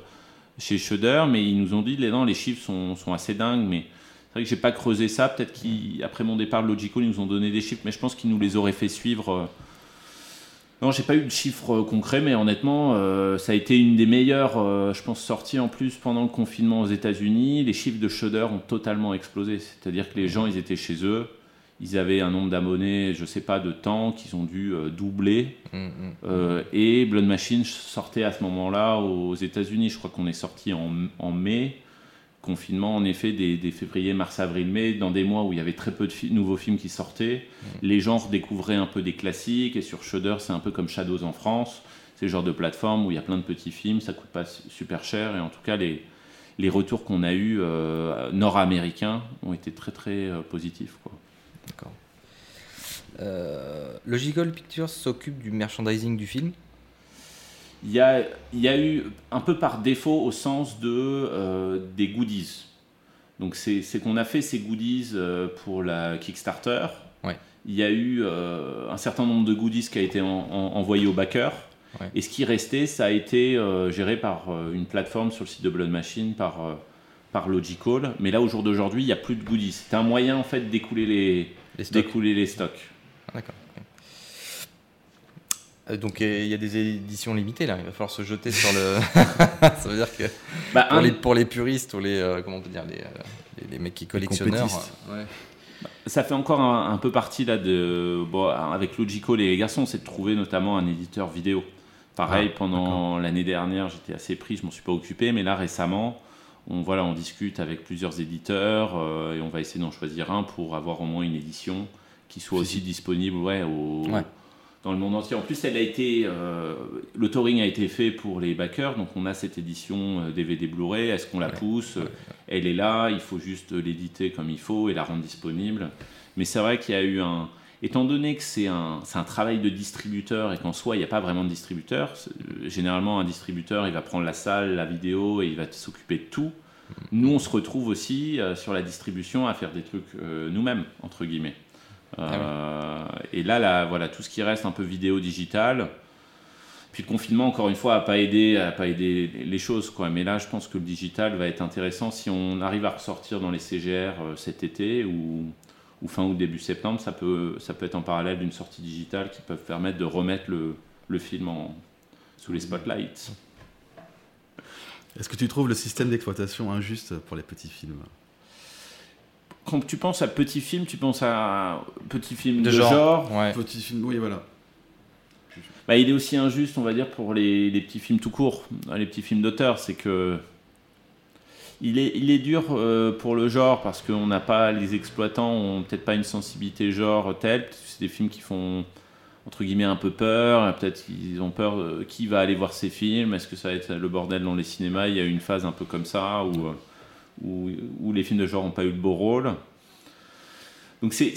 chez Shudder, mais ils nous ont dit, les, non, les chiffres sont, sont assez dingues, mais c'est vrai que j'ai pas creusé ça. Peut-être qu'après mon départ de Logical, ils nous ont donné des chiffres, mais je pense qu'ils nous les auraient fait suivre. euh, non, j'ai pas eu de chiffres euh, concrets, mais honnêtement, ça a été une des meilleures, je pense, sorties en plus pendant le confinement aux États-Unis. Les chiffres de Shudder ont totalement explosé. C'est-à-dire que les gens, ils étaient chez eux, ils avaient un nombre d'abonnés, je sais pas, de temps qu'ils ont dû euh, doubler. Mm, mm. Euh, et Blood Machine sortait à ce moment-là aux États-Unis. Je crois qu'on est sorti en, en mai. Confinement, en effet, des, des février, mars, avril, mai, dans des mois où il y avait très peu de fi- nouveaux films qui sortaient. Les gens redécouvraient un peu des classiques. Et sur Shudder, c'est un peu comme Shadows en France. C'est le genre de plateforme où il y a plein de petits films, ça coûte pas su- super cher. Et en tout cas, les, les retours qu'on a eus euh, nord-américains ont été très très positifs. Quoi. Euh, Logical Pictures s'occupe du merchandising du film. Il y a, il y a eu un peu par défaut au sens de, euh, des goodies. Donc c'est c'est qu'on a fait ces goodies euh, pour la Kickstarter. Ouais. Il y a eu euh, un certain nombre de goodies qui a été en- en- envoyé aux backers. Ouais. Et ce qui restait, ça a été géré par une plateforme sur le site de Blood Machine, par, par Logical. Mais là, au jour d'aujourd'hui, il n'y a plus de goodies. C'était un moyen en fait d'écouler les, Les stocks. d'écouler les stocks. Ah, D'accord. ok. Euh, donc euh, il y a des éditions limitées là, il va falloir se jeter sur le. Ça veut dire que Bah, pour, un- les, pour les puristes ou les euh, comment on peut dire les, euh, les, les mecs qui collectionneurs. euh, ouais. Ça fait encore un, un peu partie là de bon, avec Logical et les garçons, c'est de trouver notamment un éditeur vidéo. Pareil, Ah, pendant l'année dernière, j'étais assez pris, je m'en suis pas occupé, mais là récemment, on voilà, on discute avec plusieurs éditeurs euh, et on va essayer d'en choisir un pour avoir au moins une édition qui soit aussi disponible, ouais, au- Ouais. Dans le monde entier. En plus, elle a été, euh, le touring a été fait pour les backers, donc on a cette édition euh, DVD Blu-ray. Est-ce qu'on la pousse? Elle est là, il faut juste l'éditer comme il faut et la rendre disponible. Mais c'est vrai qu'il y a eu un. Étant donné que c'est un, un travail de distributeur et qu'en soi, il n'y a pas vraiment de distributeur, euh, généralement, un distributeur, il va prendre la salle, la vidéo et il va s'occuper de tout. Nous, on se retrouve aussi euh, sur la distribution à faire des trucs euh, nous-mêmes, entre guillemets. Euh, Et là, là, voilà, tout ce qui reste un peu vidéo digitale. Puis le confinement, encore une fois, n'a pas aidé, a pas aidé les choses, quoi. Mais là, je pense que le digital va être intéressant si on arrive à ressortir dans les CGR euh, cet été ou, ou fin août début septembre. Ça peut, ça peut être en parallèle d'une sortie digitale qui peut permettre de remettre le, le film en, sous les spotlights. Est-ce que tu trouves le système d'exploitation injuste pour les petits films? Quand tu penses à petit film, tu penses à petit film de, De genre. genre. Ouais. Petit film, oui, voilà. Bah, il est aussi injuste, on va dire, pour les, les petits films tout court, les petits films d'auteur. C'est que. Il est, il est dur euh, pour le genre parce qu'on n'a pas. Les exploitants ont peut-être pas une sensibilité genre telle. C'est des films qui font, entre guillemets, un peu peur. Peut-être qu'ils ont peur de qui va aller voir ces films. Est-ce que ça va être le bordel dans les cinémas Il y a eu une phase un peu comme ça où, euh, où, où les films de genre n'ont pas eu le beau rôle. Donc c'est.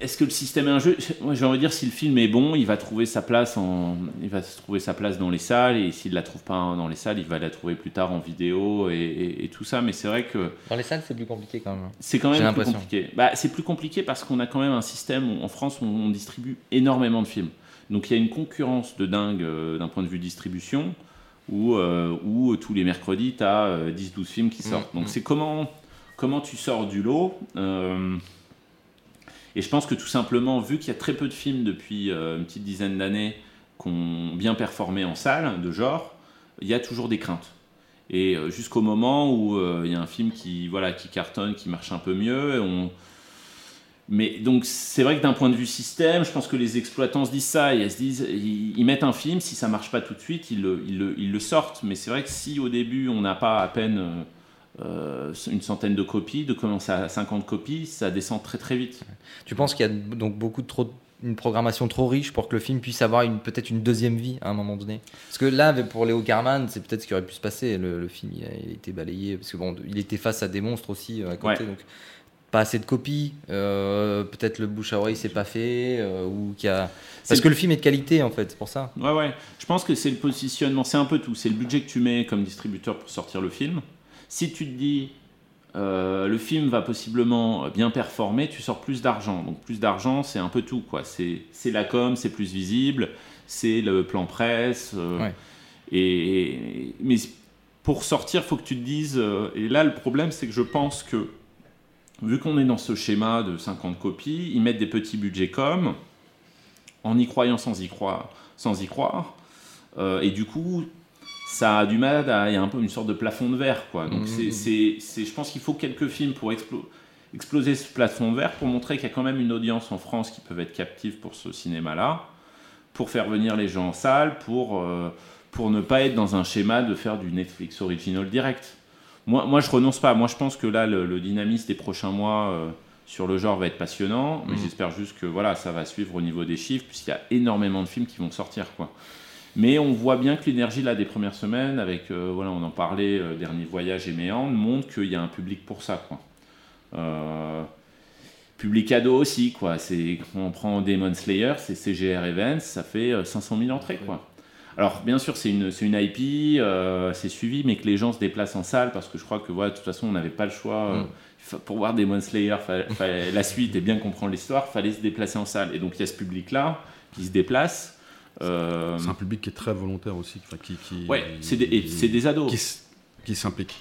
Est-ce que le système est un jeu? Moi j'ai envie de dire si le film est bon, il va trouver sa place en, il va trouver sa place dans les salles et s'il la trouve pas dans les salles, il va la trouver plus tard en vidéo et, et- et tout ça. Mais c'est vrai que Dans les salles, c'est plus compliqué quand même. c'est quand même plus compliqué. Bah, c'est plus compliqué parce qu'on a quand même un système où en France on, on distribue énormément de films. Donc il y a une concurrence de dingue euh, d'un point de vue distribution où, euh, où tous les mercredis tu as 10-12 films qui Mm, sortent. Donc mm. c'est comment, comment tu sors du lot. euh, et je pense que tout simplement, vu qu'il y a très peu de films depuis euh, une petite dizaine d'années qui ont bien performé en salle de genre, il y a toujours des craintes. Et euh, jusqu'au moment où euh, il y a un film qui, voilà, qui cartonne, qui marche un peu mieux, et on... mais donc c'est vrai que d'un point de vue système, je pense que les exploitants se disent ça et ils se disent, ils, ils mettent un film, si ça marche pas tout de suite, ils le, ils le, ils le sortent. Mais c'est vrai que si au début on n'a pas à peine euh, une centaine de copies, de commencer à 50 copies, ça descend très très vite. Tu penses qu'il y a donc beaucoup de trop une programmation trop riche pour que le film puisse avoir une peut-être une deuxième vie à un moment donné? Parce que là, pour Léo Carman, c'est peut-être ce qui aurait pu se passer. Le, le film, il a, il a été balayé parce que bon, il était face à des monstres aussi euh, à côté, Ouais. donc pas assez de copies. euh, peut-être le bouche à oreille s'est pas fait euh, ou qu'il y a parce que le film est de qualité en fait, c'est pour ça. Ouais, ouais. Je pense que c'est le positionnement, c'est un peu tout. C'est le budget que tu mets comme distributeur pour sortir le film. Si tu te dis, euh, le film va possiblement bien performer, tu sors plus d'argent. Donc plus d'argent, c'est un peu tout, quoi. C'est c'est la com, c'est plus visible, c'est le plan presse. Ouais. et, mais pour sortir, faut que tu te dises. et là, le problème, c'est que je pense que vu qu'on est dans ce schéma de 50 copies, ils mettent des petits budgets com en y croyant sans y croire, sans y croire. Euh, et du coup, ça a du mal à. Il y a un peu une sorte de plafond de verre, quoi. Donc, Mhm. c'est, c'est, c'est- je pense qu'il faut quelques films pour explo- exploser ce plafond de verre, pour montrer qu'il y a quand même une audience en France qui peut être captive pour ce cinéma-là, pour faire venir les gens en salle, pour, euh, pour ne pas être dans un schéma de faire du Netflix original direct. Moi, moi je renonce pas. Moi, je pense que là, le, le dynamisme des prochains mois euh, sur le genre va être passionnant. Mais Mhm. j'espère juste que voilà, ça va suivre au niveau des chiffres, puisqu'il y a énormément de films qui vont sortir. Quoi. Mais on voit bien que l'énergie là des premières semaines, avec euh, voilà, on en parlait, euh, dernier voyage et Méandre, montre qu'il y a un public pour ça. Quoi. Euh, public ado aussi, quoi. C'est on prend Demon Slayer, c'est CGR Events, ça fait euh, 500 000 entrées, quoi. Alors bien sûr c'est une, c'est une IP, euh, c'est suivi, mais que les gens se déplacent en salle parce que je crois que voilà, de toute façon on n'avait pas le choix. euh, Mm. pour voir Demon Slayer, la suite et bien comprendre l'histoire, fallait se déplacer en salle. Et donc il y a ce public-là qui se déplace. euh, C'est un public qui est très volontaire aussi. Qui, qui, ouais, c'est des, des ados. Qui, s- qui s'implique.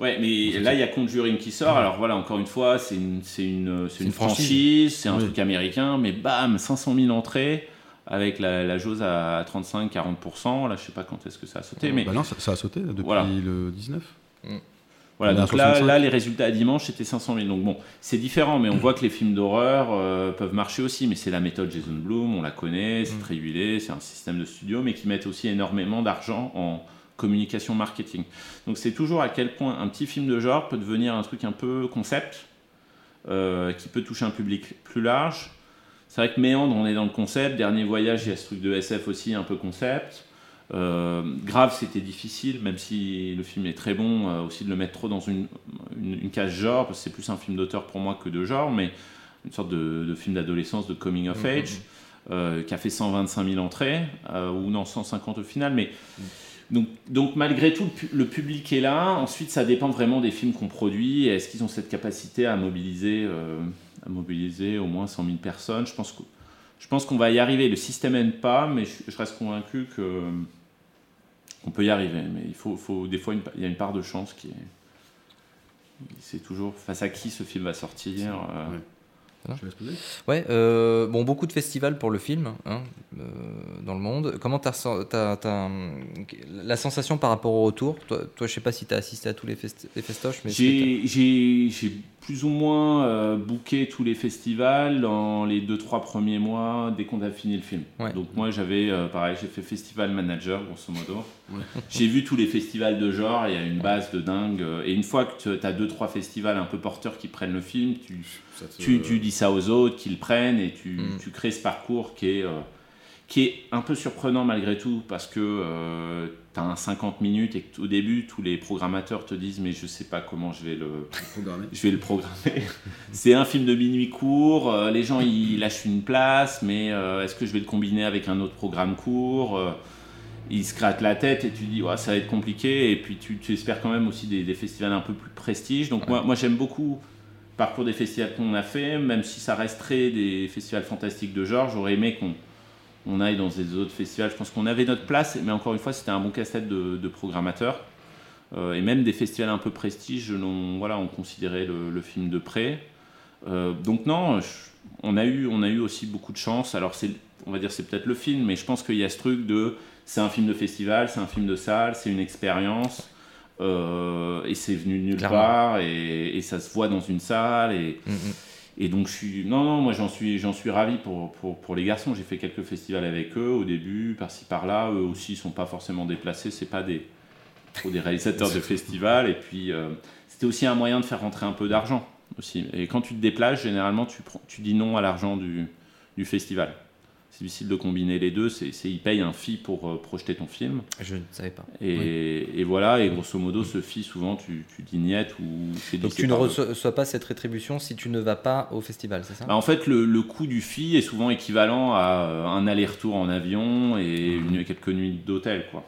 Ouais, mais là, il y a Conjuring qui sort. Alors voilà, encore une fois, c'est une, c'est une, c'est une une franchise. franchise, c'est un Oui. truc américain, mais bam, 500 000 entrées avec la, la jauge à 35-40%. Là, je sais pas quand est-ce que ça a sauté, mais Bah non, ça, ça a sauté depuis Voilà. le 19. voilà. on est à Donc là, 65. là, les résultats à dimanche, c'était 500 000. Donc bon, c'est différent, mais on voit que les films d'horreur euh, peuvent marcher aussi. Mais c'est la méthode Jason Blum, on la connaît, c'est Mm. très huilé, c'est un système de studio, mais qui mettent aussi énormément d'argent en communication marketing. Donc c'est toujours à quel point un petit film de genre peut devenir un truc un peu concept, euh, qui peut toucher un public plus large. C'est vrai que Méandre, on est dans le concept. Dernier voyage, il y a ce truc de SF aussi, un peu concept. Euh, Grave, c'était difficile, même si le film est très bon, euh, aussi de le mettre trop dans une, une, une case genre, parce que c'est plus un film d'auteur pour moi que de genre, mais une sorte de, de film d'adolescence, de coming of Mhm. age, euh, qui a fait 125 000 entrées, ou non, 150 au final, mais donc, donc malgré tout, le, pu- le public est là. Ensuite, ça dépend vraiment des films qu'on produit. Est-ce qu'ils ont cette capacité à mobiliser, à mobiliser au moins 100 000 personnes Je pense que je pense qu'on va y arriver. Le système n'aime pas, mais je, je reste convaincu que qu'on peut y arriver. Mais il faut, faut des fois, une- il y a une part de chance qui est. C'est toujours face à qui ce film va sortir. euh, Ouais. Je euh, bon, beaucoup de festivals pour le film hein, euh, dans le monde. Comment tu as, la sensation par rapport au retour? Toi, toi, je sais pas si tu as assisté à tous les, festi- les festoches, mais j'ai plus ou moins euh, booké tous les festivals dans les 2-3 premiers mois dès qu'on a fini le film. Ouais. Donc moi j'avais, euh, pareil, j'ai fait festival manager grosso modo. Ouais. J'ai vu tous les festivals de genre, il y a une base de dingue. euh, Et une fois que tu as 2-3 festivals un peu porteurs qui prennent le film, tu, Ça te- tu, tu dis ça aux autres, qu'ils le prennent et tu, Mm. tu crées ce parcours qui est, euh, qui est un peu surprenant malgré tout parce que tu as un 50 minutes et que au début tous les programmateurs te disent mais je sais pas comment je vais le, programmé. je vais le programmer. C'est un film de minuit court, euh, les gens ils lâchent une place mais euh, est-ce que je vais le combiner avec un autre programme court Euh, Ils se grattent la tête et tu dis ouais, ça va être compliqué et puis tu, tu espères quand même aussi des, des festivals un peu plus prestige. Donc moi, moi j'aime beaucoup le parcours des festivals qu'on a fait, même si ça resterait des festivals fantastiques de genre, j'aurais aimé qu'on on aille dans des autres festivals. Je pense qu'on avait notre place, mais encore une fois, c'était un bon casse-tête de, de programmateurs. Euh, et même des festivals un peu prestige, on, voilà, on considérait le, le film de près. Euh, donc non, je- on, a eu, on a eu aussi beaucoup de chance. Alors c'est, on va dire c'est peut-être le film, mais je pense qu'il y a ce truc de c'est un film de festival, c'est un film de salle, c'est une expérience. euh, et c'est venu de nulle Clairement. part et, et ça se voit dans une salle et, Mhm. Et donc, je suis. Non, non, moi, j'en suis, suis ravi pour, pour, pour les garçons. J'ai fait quelques festivals avec eux au début, par-ci, par-là. Eux aussi, ils sont pas forcément déplacés. C'est pas des, des réalisateurs de festivals. Et puis, euh, c'était aussi un moyen de faire rentrer un peu d'argent aussi. Et quand tu te déplaces, généralement, tu, tu dis non à l'argent du festival. C'est difficile de combiner les deux. C'est, c'est- ils payent un fee pour euh, projeter ton film. Je ne savais pas. Et, et voilà, et grosso modo, ce fee, souvent, tu, tu dis niet ou c'est Donc tu ne reçois pas cette rétribution si tu ne vas pas au festival, c'est ça? Bah, en fait, le, le coût du fee est souvent équivalent à euh, un aller-retour en avion et une, quelques nuits d'hôtel, quoi.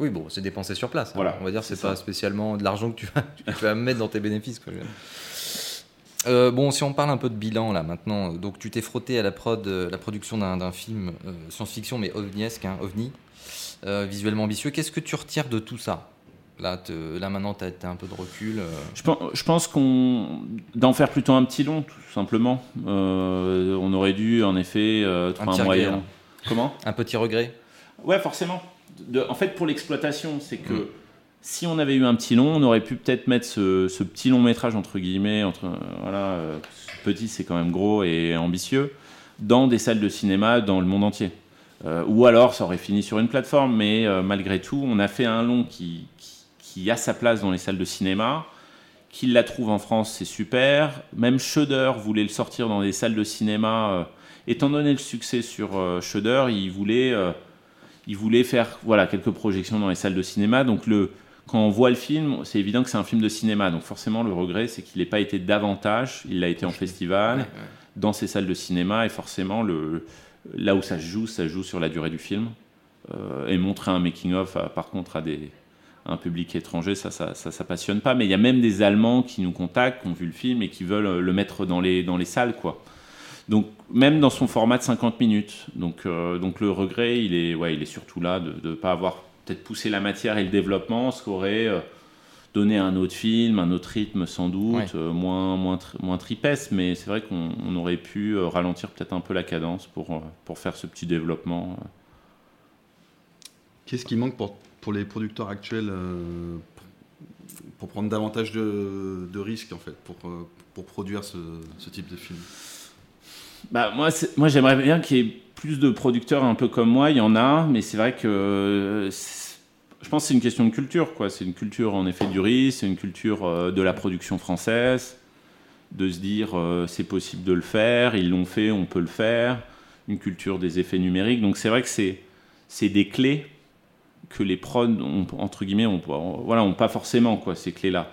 Oui, bon, c'est dépensé sur place. hein. Voilà, On va dire que c'est c'est pas spécialement de l'argent que tu vas, tu vas mettre dans tes bénéfices. quoi. Euh, bon, si on parle un peu de bilan là maintenant, donc tu t'es frotté à la prod, euh, la production d'un film euh, science-fiction mais ovniesque, hein, ovni, euh, visuellement ambitieux. Qu'est-ce que tu retires de tout ça? Là, te- là maintenant, tu as, un peu de recul. Je pense, je pense qu'on d'en faire plutôt un petit long, tout simplement. On aurait dû, en effet, trouver un moyen. là. Comment? Un petit regret? Ouais, forcément. De- en fait, pour l'exploitation, c'est que Mm. Si on avait eu un petit long, on aurait pu peut-être mettre ce, petit long métrage entre guillemets, entre voilà, euh, petit, c'est quand même gros et ambitieux, dans des salles de cinéma dans le monde entier. Euh, ou alors, ça aurait fini sur une plateforme, mais euh, malgré tout, on a fait un long qui, a sa place dans les salles de cinéma. Qu'il la trouve en France, c'est super. Même Shudder voulait le sortir dans des salles de cinéma. étant donné le succès sur Shudder, il voulait, il voulait faire voilà, quelques projections dans les salles de cinéma. Donc, le, quand on voit le film, c'est évident que c'est un film de cinéma. Donc, forcément, le regret, c'est qu'il n'ait pas été davantage. Il a été en festival, Ouais, ouais. dans ces salles de cinéma. Et forcément, le, là où ça joue, ça joue sur la durée du film. Euh, et montrer un making-of, à- par contre, à des, à un public étranger, ça ça, ça, ça passionne pas. Mais il y a même des Allemands qui nous contactent, qui ont vu le film et qui veulent euh, le mettre dans les, dans les salles, quoi. Donc, même dans son format de 50 minutes. Donc, euh, donc le regret, il est, ouais, il est surtout là de ne pas avoir peut-être poussé la matière et le développement, ce qu'aurait euh, donné un autre film, un autre rythme sans doute, Ouais. euh, moins, moins, moins tripesque, mais c'est vrai qu'on on aurait pu euh, ralentir peut-être un peu la cadence pour, pour faire ce petit développement. Qu'est-ce qui manque pour, pour les producteurs actuels euh, pour, pour prendre davantage de, de risques en fait, pour, pour produire ce, ce type de film? Bah, moi, moi j'aimerais bien qu'il y ait plus de producteurs un peu comme moi, il y en a, mais c'est vrai que euh, je pense que c'est une question de culture. quoi. C'est une culture en effet du risque, c'est une culture euh, de la production française, de se dire euh, c'est possible de le faire, ils l'ont fait, on peut le faire, une culture des effets numériques. Donc c'est vrai que c'est c'est des clés que les prods, entre guillemets, ont, voilà, ont pas forcément quoi, ces clés-là.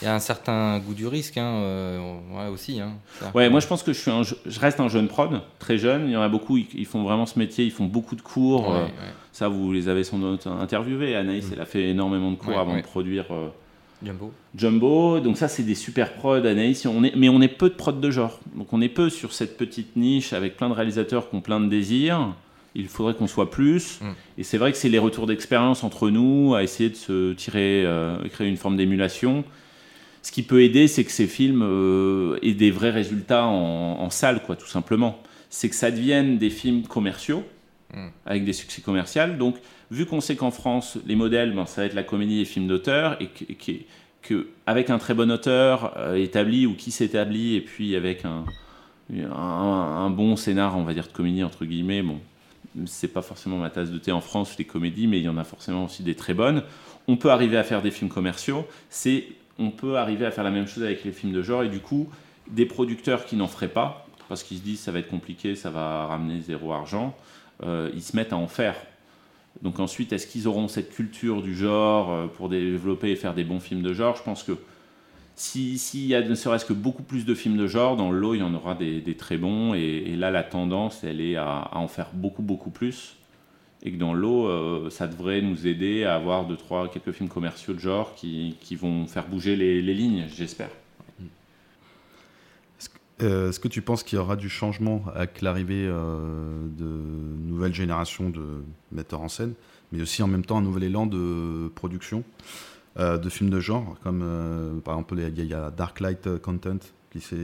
Il y a un certain goût du risque hein, euh, ouais, aussi. Hein, Ouais, moi je pense que je, suis un, je je reste un jeune prod, très jeune. Il y en a beaucoup, ils, ils font vraiment ce métier, ils font beaucoup de cours. Ouais, euh, ouais. Ça, vous les avez sans doute interviewés. Anaïs, elle a fait énormément de cours avant de produire euh, Jumbo. Jumbo. Donc, ça, c'est des super prods, Anaïs. On est, mais on est peu de prods de genre. Donc, on est peu sur cette petite niche avec plein de réalisateurs qui ont plein de désirs. Il faudrait qu'on soit plus. Mm. Et c'est vrai que c'est les retours d'expérience entre nous à essayer de se tirer, euh, créer une forme d'émulation. Ce qui peut aider, c'est que ces films euh, aient des vrais résultats en, en salle, quoi, tout simplement. C'est que ça devienne des films commerciaux, Mm. avec des succès commerciaux. Donc, vu qu'on sait qu'en France, les modèles, ben, ça va être la comédie et les films d'auteur, et que, que- que avec un très bon auteur euh, établi ou qui s'établit, et puis avec un, un, un bon scénar, on va dire, de comédie, entre guillemets, bon, c'est pas forcément ma tasse de thé en France, les comédies, mais il y en a forcément aussi des très bonnes. On peut arriver à faire des films commerciaux, c'est on peut arriver à faire la même chose avec les films de genre, et du coup, des producteurs qui n'en feraient pas, parce qu'ils se disent ça va être compliqué, ça va ramener zéro argent, euh, ils se mettent à en faire. Donc ensuite, est-ce qu'ils auront cette culture du genre euh, pour développer et faire des bons films de genre? Je pense que si- s'il y a ne serait-ce que beaucoup plus de films de genre, dans le lot, il y en aura des, très bons. Et, là, la tendance, elle est à en faire beaucoup, beaucoup plus. Et que dans le lot, euh, ça devrait nous aider à avoir deux, trois, quelques films commerciaux de genre qui, qui vont faire bouger les, les lignes, j'espère. Euh, Est-ce que tu penses qu'il y aura du changement avec l'arrivée euh, de nouvelles générations de metteurs en scène, mais aussi en même temps un nouvel élan de production euh, de films de genre, comme euh, par exemple il y, a- Darklight Content qui s'est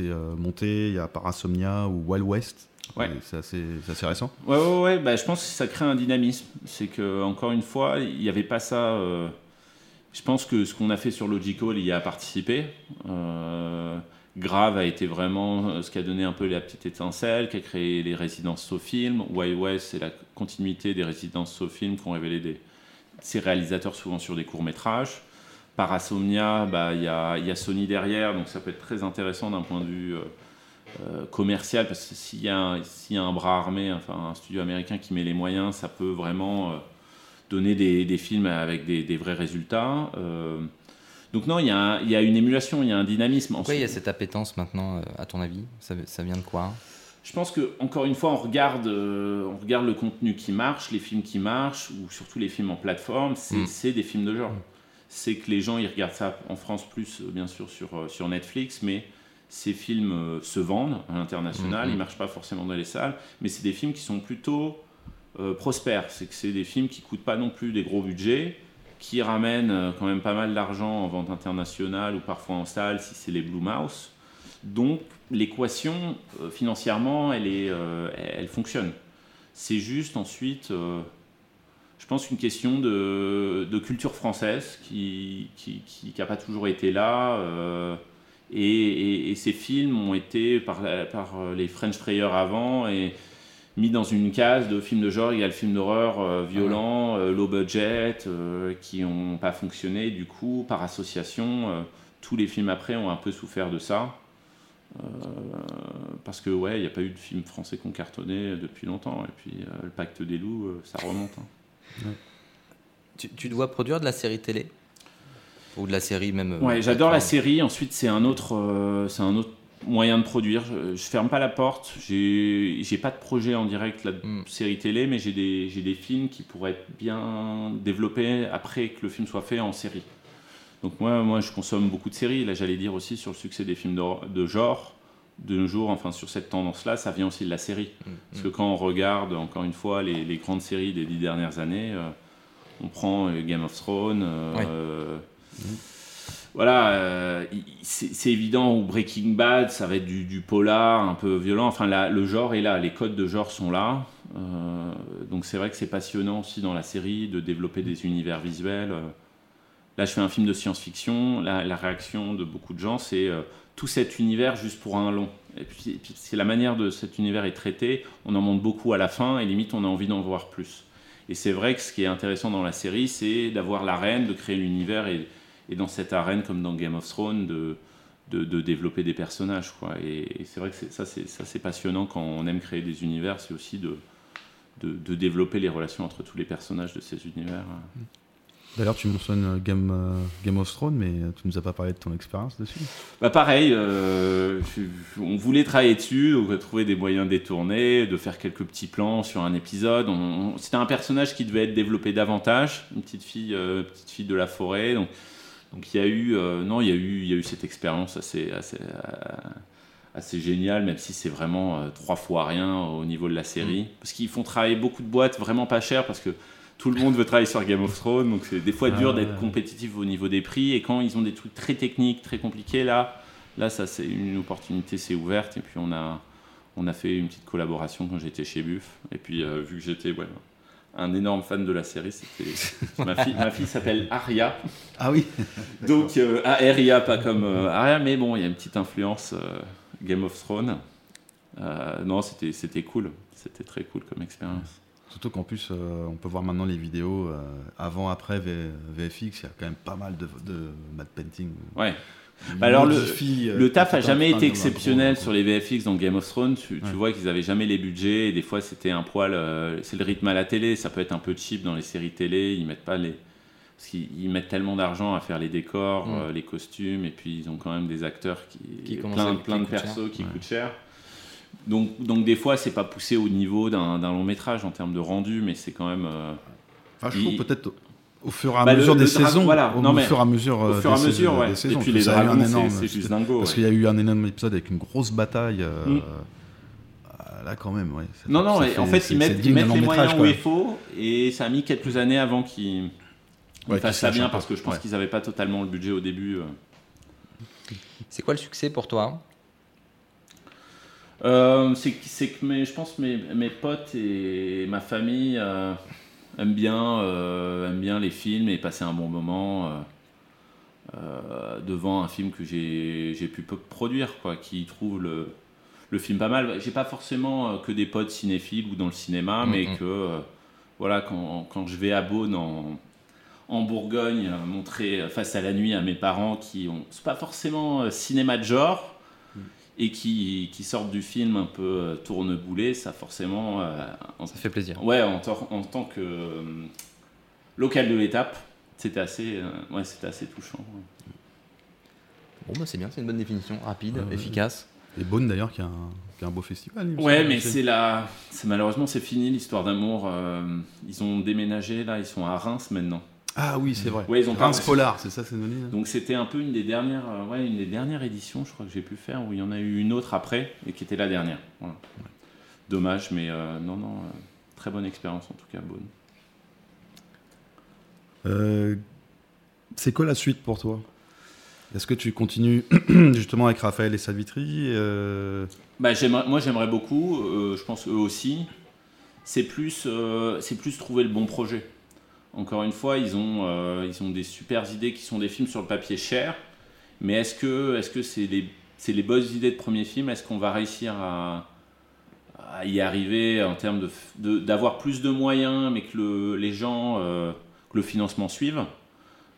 euh, monté, il y a Parasomnia ou Wild West? Ouais. C'est assez, assez récent. Ouais, ouais, ouais, bah, je pense que ça crée un dynamisme. C'est que, encore une fois, il n'y avait pas ça. euh, Je pense que ce qu'on a fait sur Logical y a participé. Euh, Grave a été vraiment euh, ce qui a donné un peu la petite étincelle, qui a créé les résidences SoFilm. Wild West, c'est la continuité des résidences SoFilm qui ont révélé des, ces réalisateurs souvent sur des courts-métrages. Parasomnia, bah, il y, a, y, a, Sony derrière, donc ça peut être très intéressant d'un point de vue euh, euh, commercial, parce que s'il y, y, a un bras armé, enfin un studio américain qui met les moyens, ça peut vraiment euh, donner des, des, films avec des, des vrais résultats. Euh, donc non, il y, a, il y, a une émulation, il y a un dynamisme. Pourquoi il y a cette appétence maintenant, à ton avis? Ça, ça, vient de quoi? Je pense que encore une fois, on regarde, on regarde le contenu qui marche, les films qui marchent, ou surtout les films en plateforme, c'est mm. des films de genre. Mm. C'est que les gens, ils regardent ça en France plus, bien sûr, sur, sur Netflix, mais ces films euh, se vendent à l'international, mm -hmm. ils marchent pas forcément dans les salles, mais c'est des films qui sont plutôt euh, prospères. C'est que c'est des films qui coûtent pas non plus des gros budgets, qui ramènent euh, quand même pas mal d'argent en vente internationale ou parfois en salle si c'est les Blue Mouse. Donc l'équation euh, financièrement, elle, est, euh, elle fonctionne. C'est juste ensuite, je pense, une question de, de culture française qui n'a qui, qui, pas toujours été là. Et, et, et, ces films ont été par, par les French Frayeurs avant et mis dans une case de films de genre. Il y a le film d'horreur euh, violent, euh, low budget, euh, qui n'ont pas fonctionné. Du coup, par association, tous les films après ont un peu souffert de ça. parce que ouais, il n'y a pas eu de film français qu'on cartonnait depuis longtemps. Et puis le Pacte des loups, ça remonte. Hein. Ouais. Tu, tu dois produire de la série télé? Ou de la série même Ouais, j'adore la série. Ensuite, c'est un autre, euh, c'est un autre moyen de produire. Je, je ferme pas la porte. J'ai, pas de projet en direct la mm. série télé, mais j'ai des, j'ai des films qui pourraient être bien développés après que le film soit fait en série. Donc moi, moi, je consomme beaucoup de séries. Là, j'allais dire aussi sur le succès des films de, de genre de nos jours, enfin sur cette tendance-là, ça vient aussi de la série. Mmh. Parce que quand on regarde, encore une fois, les, les grandes séries des dix dernières années, euh, on prend euh, Game of Thrones, euh, Voilà, euh, c'est évident, ou Breaking Bad, ça va être du, polar un peu violent. Enfin, la, le genre est là, les codes de genre sont là. Euh, donc, c'est vrai que c'est passionnant aussi dans la série de développer des univers visuels. Là, je fais un film de science-fiction. La, réaction de beaucoup de gens, c'est euh, tout cet univers juste pour un long. Et puis, et puis c'est la manière de cet univers est traité. On en montre beaucoup à la fin et limite, on a envie d'en voir plus. Et c'est vrai que ce qui est intéressant dans la série, c'est d'avoir l'arène, de créer l'univers et et dans cette arène, comme dans Game of Thrones, de, de, de développer des personnages. Quoi. Et, et c'est vrai que ça, c'est passionnant quand on aime créer des univers, c'est aussi de, de, de, développer les relations entre tous les personnages de ces univers. D'ailleurs, tu mentionnes Game, euh, Game of Thrones, mais tu nous as pas parlé de ton expérience dessus bah Pareil, euh, on voulait travailler dessus, on voulait trouver des moyens détournés, de faire quelques petits plans sur un épisode. C'était un personnage qui devait être développé davantage, une petite fille, euh, petite fille de la forêt. Donc, donc il y a eu, euh, non, il y a eu, il y a eu cette expérience assez, assez, euh, assez géniale, même si c'est vraiment euh, trois fois rien au niveau de la série. Mmh. Parce qu'ils font travailler beaucoup de boîtes vraiment pas chères, parce que tout le monde veut travailler sur Game of Thrones, donc c'est des fois dur ah, d'être compétitif au niveau des prix. Et quand ils ont des trucs très techniques, très compliqués, là, là, ça c'est une opportunité, c'est ouverte. Et puis on a, on a fait une petite collaboration quand j'étais chez Buff. Et puis euh, vu que j'étais, ouais, un énorme fan de la série. C'était ma fille. Ma fille s'appelle Aria. Ah oui. Donc euh, Aria, pas comme euh, Aria, mais bon, il y a une petite influence euh, Game of Thrones. Euh, non, c'était c'était cool. C'était très cool comme expérience. Surtout qu'en plus, euh, on peut voir maintenant les vidéos avant, après v VFX. Il y a quand même pas mal de, de matte painting. Ouais. Bah alors le, le taf a jamais été exceptionnel sur les VFX dans Game of Thrones. Tu, ouais. tu vois qu'ils avaient jamais les budgets et des fois c'était un poil. Euh, c'est le rythme à la télé. Ça peut être un peu cheap dans les séries télé. Ils mettent pas les parce qu'ils mettent tellement d'argent à faire les décors, euh, les costumes et puis ils ont quand même des acteurs qui, qui plein, plein de persos qui ouais. coûtent cher. Donc, donc des fois c'est pas poussé au niveau d'un long métrage en termes de rendu, mais c'est quand même. Euh, enfin, je trouve peut-être au fur et à bah mesure le, des le saisons. Voilà. Au, non, mais, fur et à mesure, au fur et à mesure des, ouais. des saisons. Et puis les dragons, c'est juste dingo. Parce ouais. qu'il y a eu un énorme épisode avec une grosse bataille. Euh, mm. Là, quand même, ouais. Non, non, fait, en fait, ils mettent, ils mettent les moyens où il faut, et ça a mis quelques années avant qu'ils ouais, fassent ça bien, parce que je pense qu'ils n'avaient pas totalement le budget au début. euh. C'est quoi le succès pour toi? Euh, c'est que mes, je pense mes, mes potes et ma famille euh, aiment, bien, euh, aiment bien les films et passer un bon moment. euh. euh, devant un film que j'ai pu produire, quoi, qui trouve le, le film pas mal. J'ai pas forcément que des potes cinéphiles ou dans le cinéma, Mhm. mais que euh, voilà, quand, quand je vais à Beaune en, en Bourgogne, montrer face à la nuit à mes parents qui ont c'est pas forcément cinéma de genre et qui, qui sortent du film un peu euh, tourneboulet, ça forcément euh, en- Ça fait plaisir. Ouais, en, tant- en tant que euh, local de l'étape, c'était assez, euh, ouais, c'était assez touchant. ouais. Bon, bah c'est bien, c'est une bonne définition, rapide, efficace. Et Beaune d'ailleurs, qui a, un, qui a un beau festival. Ouais, mais c'est la, malheureusement c'est fini l'histoire d'amour. euh, ils ont déménagé là, ils sont à Reims maintenant. Ah oui, c'est vrai. Ouais, ils ont Reims Polar, c'est ça, c'est donné hein Donc c'était un peu une des dernières, euh, ouais, une des dernières éditions, je crois que j'ai pu faire, où il y en a eu une autre après et qui était la dernière. Voilà. Dommage, mais euh, non, non, euh, très bonne expérience en tout cas, bonne. Euh, c'est quoi la suite pour toi? Est-ce que tu continues justement avec Raphaël et Savitri euh, Bah, moi j'aimerais beaucoup, euh, je pense eux aussi. C'est plus, euh, c'est plus trouver le bon projet. Encore une fois, ils ont, euh, ils ont des super idées qui sont des films sur le papier chers, mais est-ce que, est-ce que c'est les, c'est les bonnes idées de premier film? Est-ce qu'on va réussir à, à y arriver en termes de, de- d'avoir plus de moyens, mais que le- les gens, euh, que le financement suive?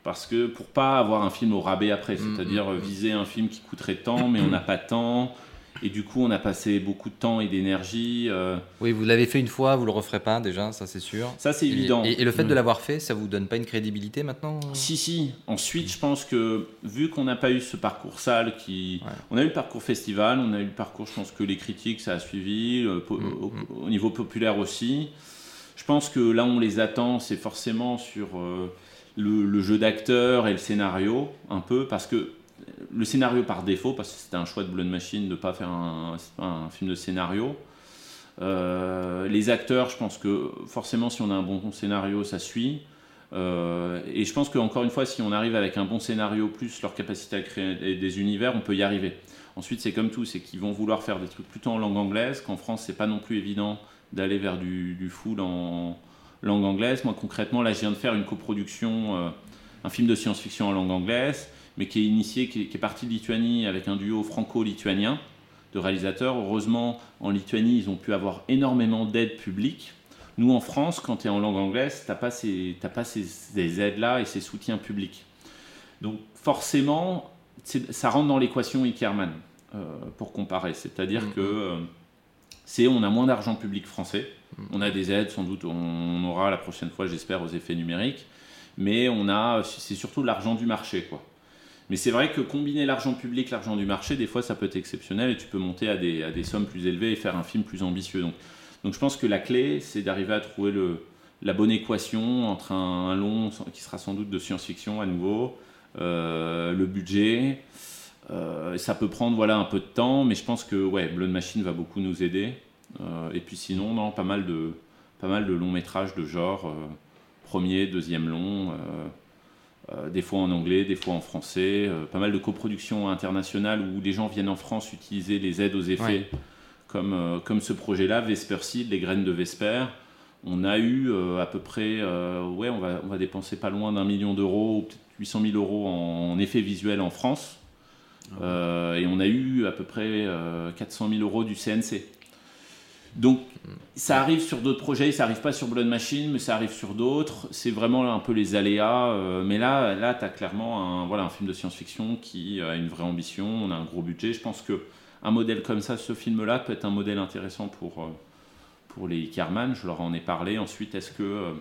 Parce que pour pas avoir un film au rabais après, Mm, c'est-à-dire mm, euh, viser un film qui coûterait tant, mais on n'a pas de temps, et du coup on a passé beaucoup de temps et d'énergie. euh, Oui, vous l'avez fait une fois, vous le referez pas déjà, ça c'est sûr. ça c'est évident. Et, et le fait de Ouais. l'avoir fait, ça vous donne pas une crédibilité maintenant Si, si. Ensuite, je pense que vu qu'on n'a pas eu ce parcours salle, qui... Ouais. on a eu le parcours festival, on a eu le parcours, je pense que les critiques, ça a suivi, le po- Mm, au, au niveau populaire aussi. Je pense que là, on les attend, c'est forcément sur euh, le, le jeu d'acteur et le scénario, un peu, parce que le scénario par défaut, parce que c'était un choix de Blood Machine de ne pas faire un, film de scénario. Euh, les acteurs, je pense que forcément, si on a un bon scénario, ça suit. Euh, et je pense qu'encore une fois, si on arrive avec un bon scénario plus leur capacité à créer des- des univers, on peut y arriver. Ensuite, c'est comme tout, c'est qu'ils vont vouloir faire des trucs plutôt en langue anglaise, qu'en France, c'est pas non plus évident d'aller vers du, du full en langue anglaise. Moi, concrètement, là, je viens de faire une coproduction, euh, un film de science-fiction en langue anglaise, mais qui est initié, qui est, qui est parti de Lituanie avec un duo franco-lituanien de réalisateurs. Heureusement, en Lituanie, ils ont pu avoir énormément d'aides publiques. Nous, en France, quand tu es en langue anglaise, tu n'as pas, ces, pas ces, ces aides-là et ces soutiens publics. Donc, forcément, ça rentre dans l'équation Ickerman, euh, pour comparer. C'est-à-dire Mhm. que euh, c'est, on a moins d'argent public français. On a des aides, sans doute, on aura la prochaine fois, j'espère, aux effets numériques. Mais on a, c'est surtout l'argent du marché, quoi. Mais c'est vrai que combiner l'argent public, l'argent du marché, des fois, ça peut être exceptionnel et tu peux monter à des, à des sommes plus élevées et faire un film plus ambitieux. Donc, donc je pense que la clé, c'est d'arriver à trouver la bonne équation entre un, long qui sera sans doute de science-fiction à nouveau, euh, le budget. Euh, ça peut prendre voilà, un peu de temps, mais je pense que ouais, Blood Machine va beaucoup nous aider. Euh, et puis sinon, non, pas mal de, pas mal de longs métrages de genre, premier, deuxième long, euh, des fois en anglais, des fois en français, euh, pas mal de coproductions internationales où les gens viennent en France utiliser les aides aux effets, Ouais. comme, euh, comme ce projet-là, Vesper Seed, les graines de Vesper. On a eu à peu près, ouais, on va, on va dépenser pas loin d'un million d'euros, ou peut-être 800 000 euros en, en effets visuels en France. Euh, et on a eu à peu près euh, 400 000 euros du CNC. Donc, ça arrive sur d'autres projets, ça arrive pas sur Blood Machine, mais ça arrive sur d'autres. C'est vraiment un peu les aléas. euh, mais là, là as clairement un, voilà, un film de science-fiction qui a une vraie ambition, on a un gros budget. Je pense que un modèle comme ça, ce film-là, peut être un modèle intéressant pour, euh, pour les Carman. Je leur en ai parlé. Ensuite, est-ce que, euh,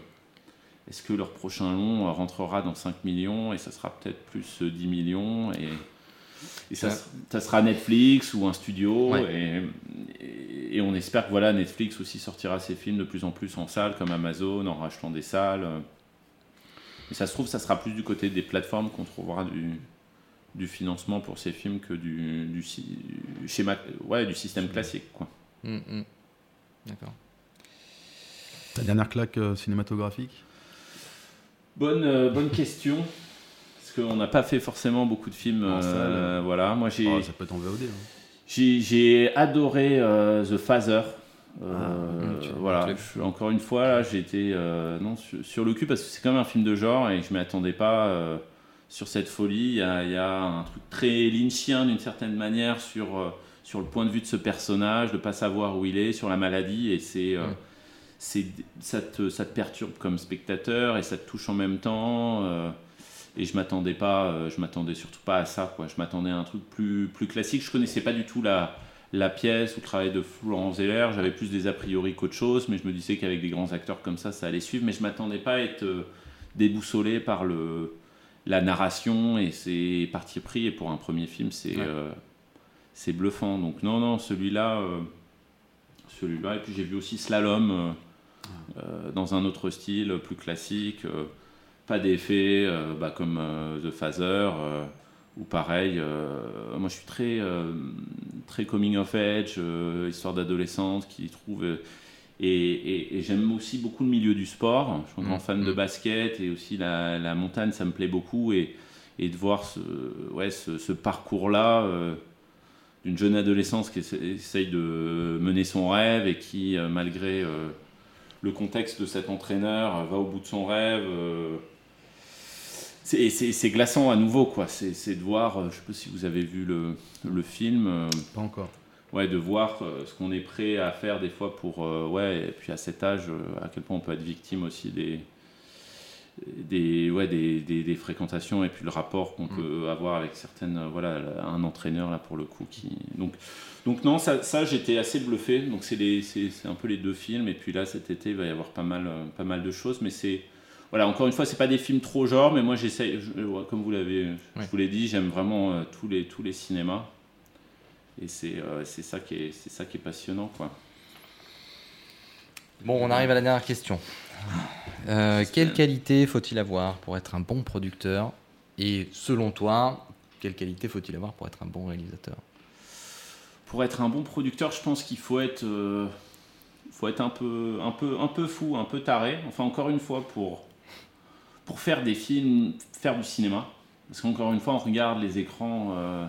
est-ce que leur prochain long rentrera dans 5 millions et ça sera peut-être plus euh, 10 millions et, et ça, sera Netflix ou un studio Ouais. et, on espère que voilà, Netflix aussi sortira ses films de plus en plus en salle comme Amazon en rachetant des salles. Et ça se trouve, ça sera plus du côté des plateformes qu'on trouvera du, du financement pour ces films que du, du, si- du schéma, ouais, du système classique. Quoi. Hum, hum. D'accord. Ta dernière claque euh, cinématographique? Bonne, euh, bonne question. Qu'on n'a pas fait forcément beaucoup de films. En euh, voilà, moi j'ai. Oh, Ça peut être en VOD. hein. J'ai adoré euh, The Father. Euh, tu- voilà, je- encore une fois, là, j'ai été non, sur, sur le cul parce que c'est quand même un film de genre et je m'y attendais pas. sur cette folie. Il y a, il y a un truc très lynchien d'une certaine manière sur, sur le point de vue de ce personnage, de pas savoir où il est, sur la maladie, et c'est, Mm. ça, te, ça te perturbe comme spectateur et ça te touche en même temps. euh, et je m'attendais pas, euh, je m'attendais surtout pas à ça. Quoi. Je m'attendais à un truc plus, plus classique. Je connaissais pas du tout la, la pièce ou le travail de Florent Zeller. J'avais plus des a priori qu'autre chose, mais je me disais qu'avec des grands acteurs comme ça, ça allait suivre. Mais je m'attendais pas à être euh, déboussolé par le, la narration et ses parties pris. Et pour un premier film, c'est Ouais. euh, c'est bluffant. Donc non, non, celui-là, celui-là. Et puis j'ai vu aussi Slalom euh, dans un autre style, plus classique. Pas d'effet, euh, bah, comme euh, The Phaser. euh, ou pareil, moi je suis très, très coming of age, histoire d'adolescente qui trouve. et et- et j'aime aussi beaucoup le milieu du sport. Je suis un grand Mm, fan de mm. basket et aussi la, la montagne, ça me plaît beaucoup. Et, et de voir ce, ouais, ce, ce parcours-là d'une jeune adolescence qui essa- essaye de mener son rêve et qui, malgré le contexte de cet entraîneur, va au bout de son rêve. C'est- glaçant à nouveau, quoi. C'est de voir, euh, je sais pas si vous avez vu le, le film, euh, Pas encore. ouais, de voir euh, ce qu'on est prêt à faire des fois pour, euh, ouais, et puis à cet âge, à quel point on peut être victime aussi des, des, ouais, des, des, des fréquentations et puis le rapport qu'on peut avoir avec certaines, voilà, un entraîneur là pour le coup qui, donc, donc non, ça, ça j'étais assez bluffé. Donc c'est un peu les deux films et puis là cet été il va y avoir pas mal, pas mal de choses, mais c'est voilà, encore une fois, c'est pas des films trop genre, mais moi j'essaye, je- ouais, comme vous l'avez, je Ouais. vous l'ai dit, j'aime vraiment euh, tous les tous les cinémas. Et c'est euh, c'est ça qui est c'est ça qui est passionnant quoi. Bon, on arrive à la dernière question. Euh, quelle qualité faut-il avoir pour être un bon producteur? Et selon toi, quelle qualité faut-il avoir pour être un bon réalisateur? Pour être un bon producteur, je pense qu'il faut être euh, faut être un peu un peu un peu fou, un peu taré. Enfin encore une fois pour pour faire des films, faire du cinéma. Parce qu'encore une fois, on regarde les écrans, euh,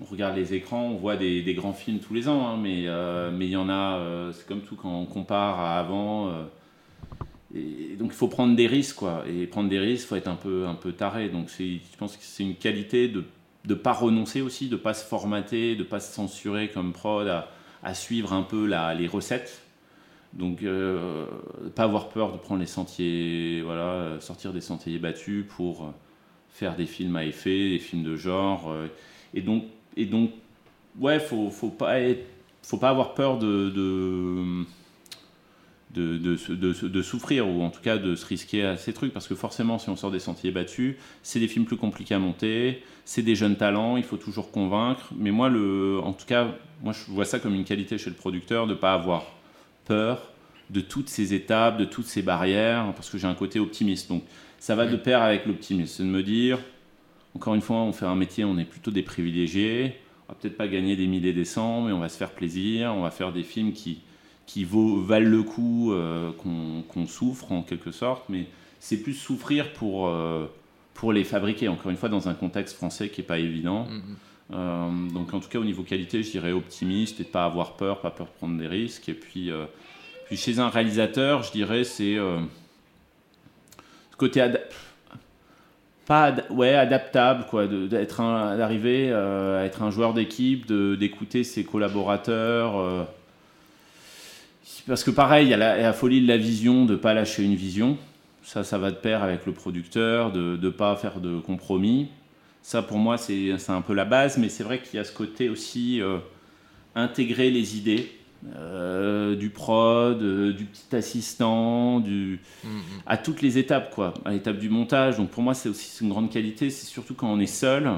on regarde les écrans, on voit des, grands films tous les ans, hein, mais euh, mais il y en a, euh, c'est comme tout quand on compare à avant. et donc il faut prendre des risques, quoi. Et prendre des risques, faut être un peu un peu taré. Donc je pense que c'est une qualité de de pas renoncer aussi, de pas se formater, de pas se censurer comme prod, à, à suivre un peu la, les recettes. Donc, euh, pas avoir peur de prendre les sentiers, voilà, sortir des sentiers battus pour faire des films à effet, des films de genre. euh, et donc, ouais, faut, pas faut pas avoir peur de, souffrir ou en tout cas de se risquer à ces trucs parce que forcément si on sort des sentiers battus c'est des films plus compliqués à monter c'est des jeunes talents il faut toujours convaincre mais moi en tout cas moi je vois ça comme une qualité chez le producteur de pas avoir peur de toutes ces étapes de toutes ces barrières parce que j'ai un côté optimiste. Donc ça va de pair avec l'optimisme. C'est de me dire encore une fois on fait un métier on est plutôt des privilégiés. On va peut-être pas gagner des milliers des cents mais on va se faire plaisir. On va faire des films qui qui vaut, valent le coup euh, qu'on souffre en quelque sorte, mais c'est plus souffrir pour, euh, pour les fabriquer, encore une fois, dans un contexte français qui n'est pas évident. Euh, donc en tout cas, au niveau qualité, je dirais optimiste et de pas avoir peur, pas peur de prendre des risques. Et puis, euh, puis chez un réalisateur, je dirais, c'est euh, ce côté pas ouais, adaptable, quoi, d'être d'arriver euh, à être un joueur d'équipe, d'écouter ses collaborateurs. euh, parce que pareil, il y a la, la folie de la vision, de pas lâcher une vision. Ça, ça va de pair avec le producteur, de ne pas faire de compromis. Ça, pour moi, c'est un peu la base, mais c'est vrai qu'il y a ce côté aussi euh, intégrer les idées euh, du prod, euh, du petit assistant, du, à toutes les étapes, quoi, à l'étape du montage. Donc pour moi, c'est aussi une grande qualité. C'est surtout quand on est seul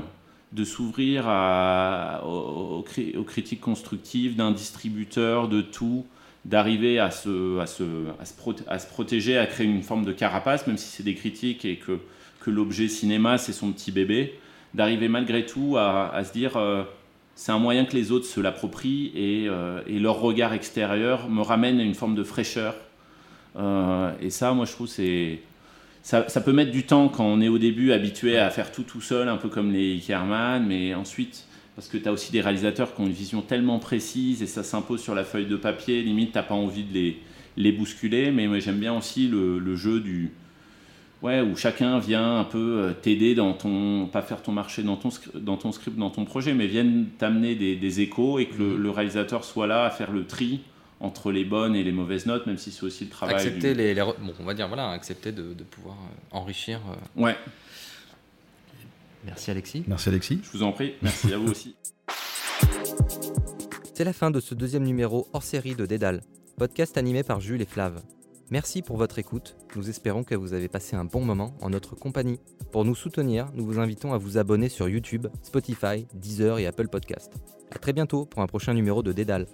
de s'ouvrir à- aux, aux cri- aux critiques constructives d'un distributeur, de tout, d'arriver à se, à, se, à, se à se protéger, à créer une forme de carapace, même si c'est des critiques et que, que l'objet cinéma, c'est son petit bébé, d'arriver malgré tout à, se dire euh, c'est un moyen que les autres se l'approprient et, euh, et leur regard extérieur me ramène à une forme de fraîcheur. Euh, et ça, moi, je trouve, c'est. Ça, peut mettre du temps quand on est au début habitué à faire tout tout seul, un peu comme les Ickerman, mais ensuite, parce que tu as aussi des réalisateurs qui ont une vision tellement précise et ça s'impose sur la feuille de papier, limite, tu pas envie de les, les bousculer, mais j'aime bien aussi le jeu du, ouais, où chacun vient un peu euh, t'aider dans ton, pas faire ton marché dans ton, dans ton script, dans ton projet, mais viennent t'amener des, des échos et que le, le réalisateur soit là à faire le tri entre les bonnes et les mauvaises notes, même si c'est aussi le travail. accepter du- les, les re- bon, on va dire voilà, accepter de, de pouvoir euh, enrichir. euh. Ouais, Merci Alexis. Merci Alexis. je vous en prie. Merci à vous aussi. C'est la fin de ce deuxième numéro hors série de Dédale, podcast animé par Jules et Flav. Merci pour votre écoute. Nous espérons que vous avez passé un bon moment en notre compagnie. Pour nous soutenir, nous vous invitons à vous abonner sur YouTube, Spotify, Deezer et Apple Podcast. À très bientôt pour un prochain numéro de Dédale.